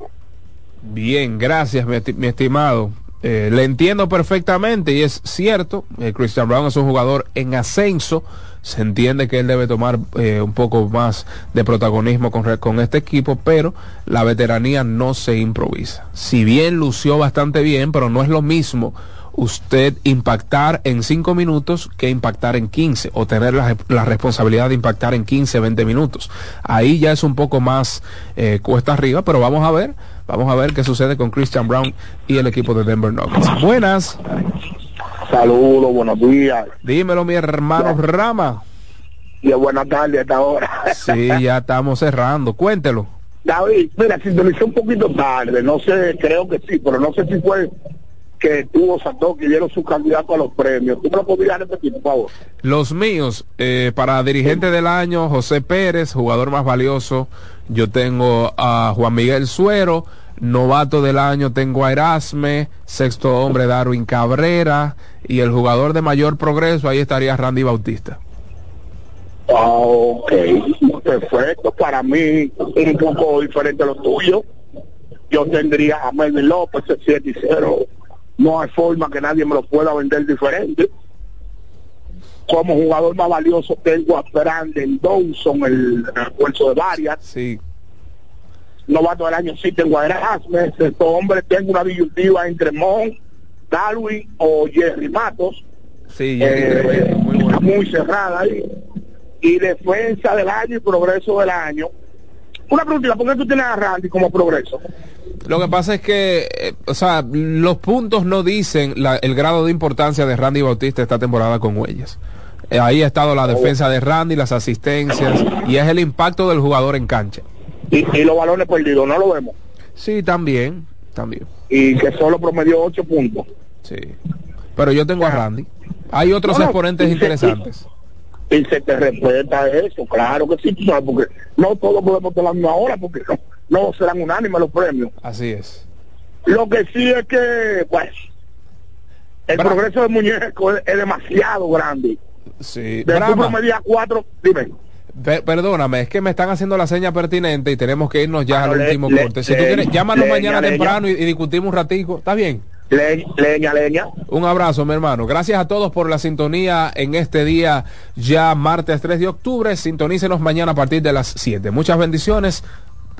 Bien, gracias, mi estimado. Eh, le entiendo perfectamente y es cierto, eh, Christian Brown es un jugador en ascenso, se entiende que él debe tomar eh, un poco más de protagonismo con, con este equipo, pero la veteranía no se improvisa. Si bien lució bastante bien, pero no es lo mismo usted impactar en 5 minutos que impactar en 15 o tener la, la, responsabilidad de impactar en 15, 20 minutos. Ahí ya es un poco más eh, cuesta arriba, pero vamos a ver, vamos a ver qué sucede con Christian Brown y el equipo de Denver Nuggets. Buenas. Saludos, buenos días. Dímelo, mi hermano Rama. Y buenas tardes hasta ahora. Sí, ya estamos cerrando. Cuéntelo. David, mira, sintonicé un poquito tarde, no sé, creo que sí, pero no sé si fue que tuvo Santos que dieron su candidato a los premios. ¿Tú me lo podrías repetir, por favor? Los míos, eh, para dirigente del año, José Pérez, jugador más valioso. Yo tengo a Juan Miguel Suero. Novato del año tengo a Erasme, sexto hombre Darwin Cabrera y el jugador de mayor progreso ahí estaría Randy Bautista. Ok, perfecto. Para mí un poco diferente a lo tuyo. Yo tendría a Melvin López, el 7 y 0. No hay forma que nadie me lo pueda vender diferente. Como jugador más valioso tengo a Brandon Dawson, el refuerzo de varias. Sí. Novato del año sí tengo a Erasme. Este hombre tengo una disyuntiva entre Mon, Darwin o Jerry Matos. Sí, eh, muy, bueno. muy cerrada ahí y defensa del año y progreso del año. Una pregunta, ¿por qué tú tienes a Randy como progreso? Lo que pasa es que, eh, o sea, los puntos no dicen la, el grado de importancia de Randy Bautista esta temporada con Huellas. Eh, ahí ha estado la defensa de Randy, las asistencias, y es el impacto del jugador en cancha. Y, y los balones perdidos, ¿no lo vemos? Sí, también, también. Y que solo promedió ocho puntos. Sí. Pero yo tengo a Randy. Hay otros No, exponentes interesantes. y se te respeta eso, claro que sí, tú sabes, porque no todos podemos estar la misma hora, porque no, no serán unánimes los premios. Así es. Lo que sí es que, pues, el progreso del muñeco es, es demasiado grande. Sí. Brahma, promedia cuatro, dime. pe- perdóname, es que me están haciendo la seña pertinente y tenemos que irnos ya Claro, al le- último le- corte. Si tú quieres, llámanos leña, mañana leña. temprano y, y discutimos un ratico. ¿Está bien? Le- leña, leña. Un abrazo, mi hermano. Gracias a todos por la sintonía en este día, ya martes 3 de octubre. Sintonícenos mañana a partir de las 7. Muchas bendiciones.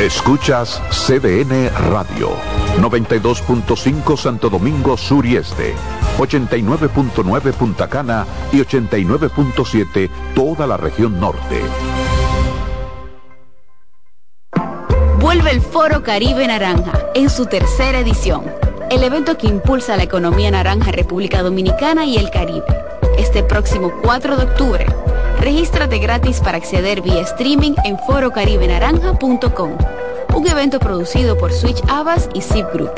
Escuchas CDN Radio, 92.5 Santo Domingo Sur y Este, 89.9 Punta Cana y 89.7 toda la región norte. Vuelve el Foro Caribe Naranja en su tercera edición. El evento que impulsa la economía naranja República Dominicana y el Caribe. Este próximo 4 de octubre. Regístrate gratis para acceder vía streaming en forocaribenaranja.com. Un evento producido por Switch Abbas y Zip Group.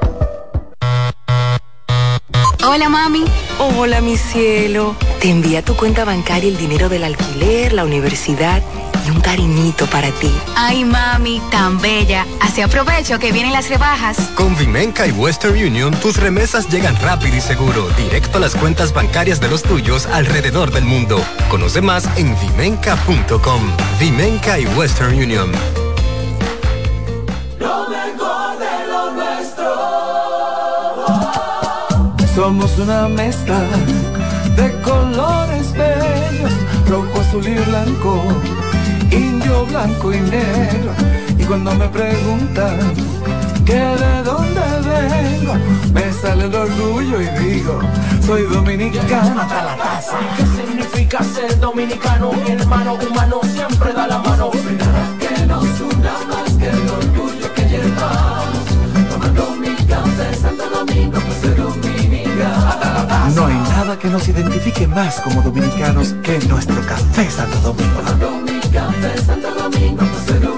Hola mami. Hola mi cielo. Te envía tu cuenta bancaria el dinero del alquiler, la universidad y un cariñito para ti. Ay, mami, tan bella. Así aprovecho que vienen las rebajas. Con Vimenca y Western Union, tus remesas llegan rápido y seguro, directo a las cuentas bancarias de los tuyos alrededor del mundo. Conoce más en vimenca.com. Vimenca y Western Union. Lo mejor de lo nuestro. Somos una mezcla de colores bellos, rojo, azul y blanco, indio, blanco y negro. Y cuando me preguntan que de dónde vengo, me sale el orgullo y digo, soy dominicano hasta la taza. ¿Qué significa ser dominicano? Mi hermano humano siempre da la mano. Que nos una más que el orgullo que llevamos. Tomando mi café Santo Domingo, pues soy dominicano. No hay nada que nos identifique más como dominicanos que nuestro café Santo Domingo. Café Santo Domingo, pues soy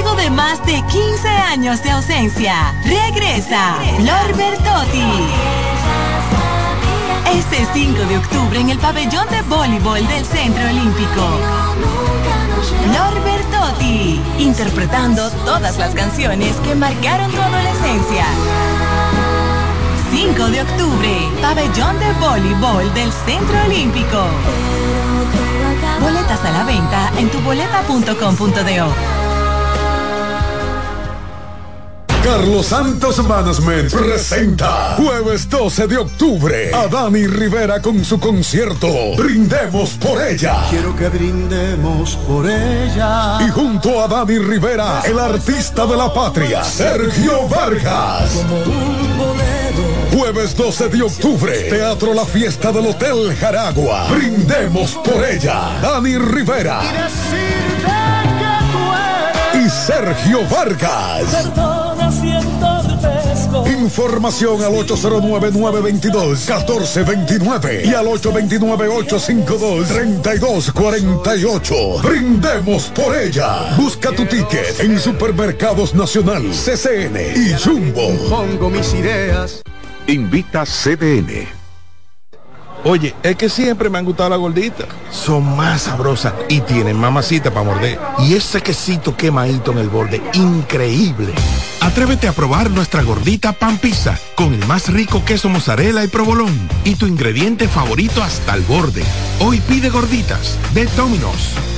Luego de más de 15 años de ausencia, regresa Flor Bertotti. Este 5 de octubre en el pabellón de voleibol del Centro Olímpico. Flor Bertotti, interpretando todas las canciones que marcaron tu adolescencia. 5 de octubre, pabellón de voleibol del Centro Olímpico. Boletas a la venta en tuboleta.com.do. Carlos Santos Management presenta jueves 12 de octubre a Dani Rivera con su concierto Brindemos por ella. Quiero que brindemos por ella. Y junto a Dani Rivera, el artista de la patria, Sergio Vargas. Jueves 12 de octubre, Teatro La Fiesta del Hotel Jaragua. Brindemos por ella. Dani Rivera. Y Sergio Vargas. Información al 809-922-1429 y al 829-852-3248. Brindemos por ella. Busca tu ticket en Supermercados Nacional, CCN y Jumbo. Pongo mis ideas. Invita CDN. Oye, es que siempre me han gustado las gorditas. Son más sabrosas y tienen mamacita para morder. Y ese quesito quemadito en el borde, increíble. Atrévete a probar nuestra gordita pan pizza con el más rico queso mozzarella y provolón y tu ingrediente favorito hasta el borde. Hoy pide gorditas de Domino's.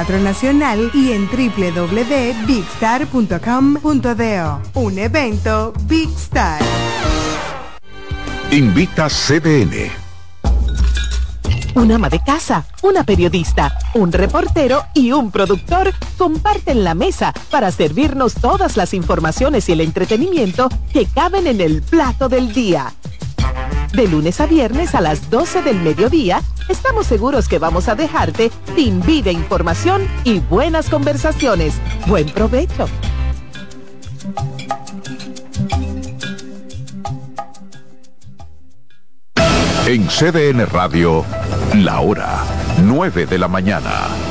Nacional y en www.bigstar.com.do. Un evento Big Star. Invita CDN. Un ama de casa, una periodista, un reportero y un productor comparten la mesa para servirnos todas las informaciones y el entretenimiento que caben en el plato del día. De lunes a viernes a las 12 del mediodía, estamos seguros que vamos a dejarte sin vida, información y buenas conversaciones. Buen provecho. En CDN Radio, la hora 9 de la mañana.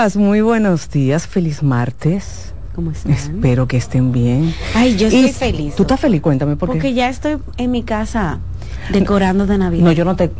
Días, muy buenos días, feliz martes. cómo están? Espero que estén bien. Ay, yo Y estoy feliz. ¿Tú estás feliz? Cuéntame por qué. Porque ya estoy en mi casa decorando de Navidad. No, yo no te...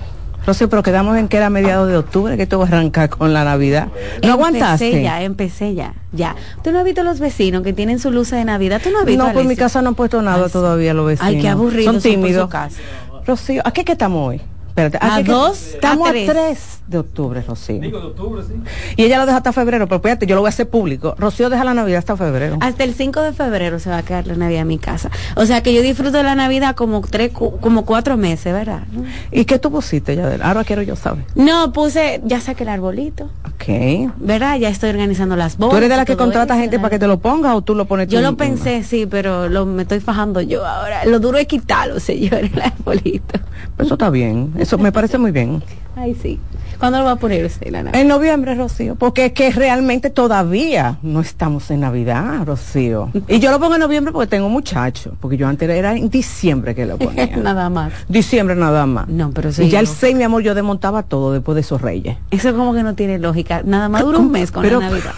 Rocío, pero quedamos en que era mediados de octubre, que tú vas a arrancar con la Navidad. ¿No aguantaste? Empecé ya, empecé ya, ya. ¿Tú no has visto los vecinos que tienen su luz de Navidad? ¿Tú no has visto? No, por mi casa no han puesto nada todavía los vecinos. Ay, qué aburridos Son tímidos. casa. Rocío, ¿a qué que estamos hoy? Espérate, A que- dos, Estamos a a tres. 3 de octubre, Rocío. de octubre, sí. Y ella lo deja hasta febrero, pero fíjate, yo lo voy a hacer público. Rocío deja la Navidad hasta febrero. Hasta el 5 de febrero se va a quedar la Navidad en mi casa. O sea que yo disfruto de la Navidad como tres, cu- como cuatro meses, ¿verdad? ¿Y qué tú pusiste ya? Ahora quiero yo saber. No, puse, ya saqué el arbolito, Ok. ¿verdad? Ya estoy organizando las bolas. ¿Tú eres de la que contrata eso, gente ¿verdad? para que te lo ponga o tú lo pones Yo tú lo misma? pensé, sí, pero lo, me estoy fajando yo ahora. Lo duro es quitarlo, señor, el arbolito. Pues Eso está bien. Eso me parece muy bien. Ay, sí. ¿Cuándo lo va a poner usted, la Navidad? En noviembre, Rocío, porque es que realmente todavía no estamos en Navidad, Rocío. Y yo lo pongo en noviembre porque tengo muchachos, porque yo antes era en diciembre que lo ponía. Nada más. Diciembre nada más. No, pero sí. y ya el yo- 6, mi amor, yo desmontaba todo después de esos reyes. Eso como que no tiene lógica. Nada más dura un mes con Pero- la Navidad.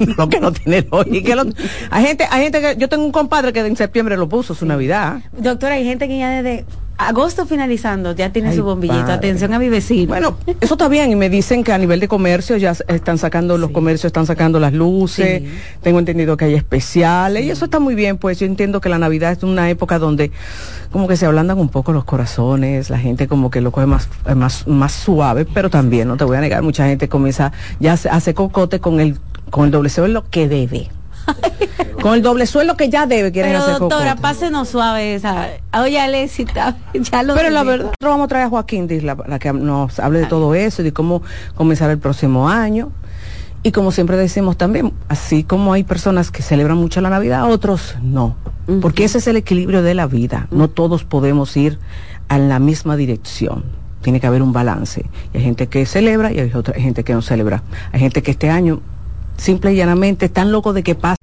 lo que no tiene lógica. Lo- hay gente, hay gente que, yo tengo un compadre que en septiembre lo puso su Navidad. Doctora, hay gente que ya desde agosto finalizando ya tiene Ay, su bombillito. padre. Atención a mi vecino. Bueno, eso está bien y me dicen que a nivel de comercio ya están sacando, los comercios están sacando las luces, Sí. tengo entendido que hay especiales y eso está muy bien, pues yo entiendo que la Navidad es una época donde como que se ablandan un poco los corazones, la gente como que lo coge más, eh, más, más suave, pero también, no te voy a negar, mucha gente comienza ya a hacer cocote con el, con el doble sueldo que debe. con el doble sueldo que ya debe, quieren Pero hacer doctora, cocote. pásenos suave esa. Oye, Alexis, está- ya lo Pero la verdad, nosotros vamos a traer a Joaquín para que nos hable de todo eso y de cómo comenzar el próximo año. Y como siempre decimos también, así como hay personas que celebran mucho la Navidad, otros no. Porque ese es el equilibrio de la vida. No todos podemos ir a la misma dirección. Tiene que haber un balance. Y hay gente que celebra y hay otra hay gente que no celebra. Hay gente que este año simple y llanamente están locos de que pase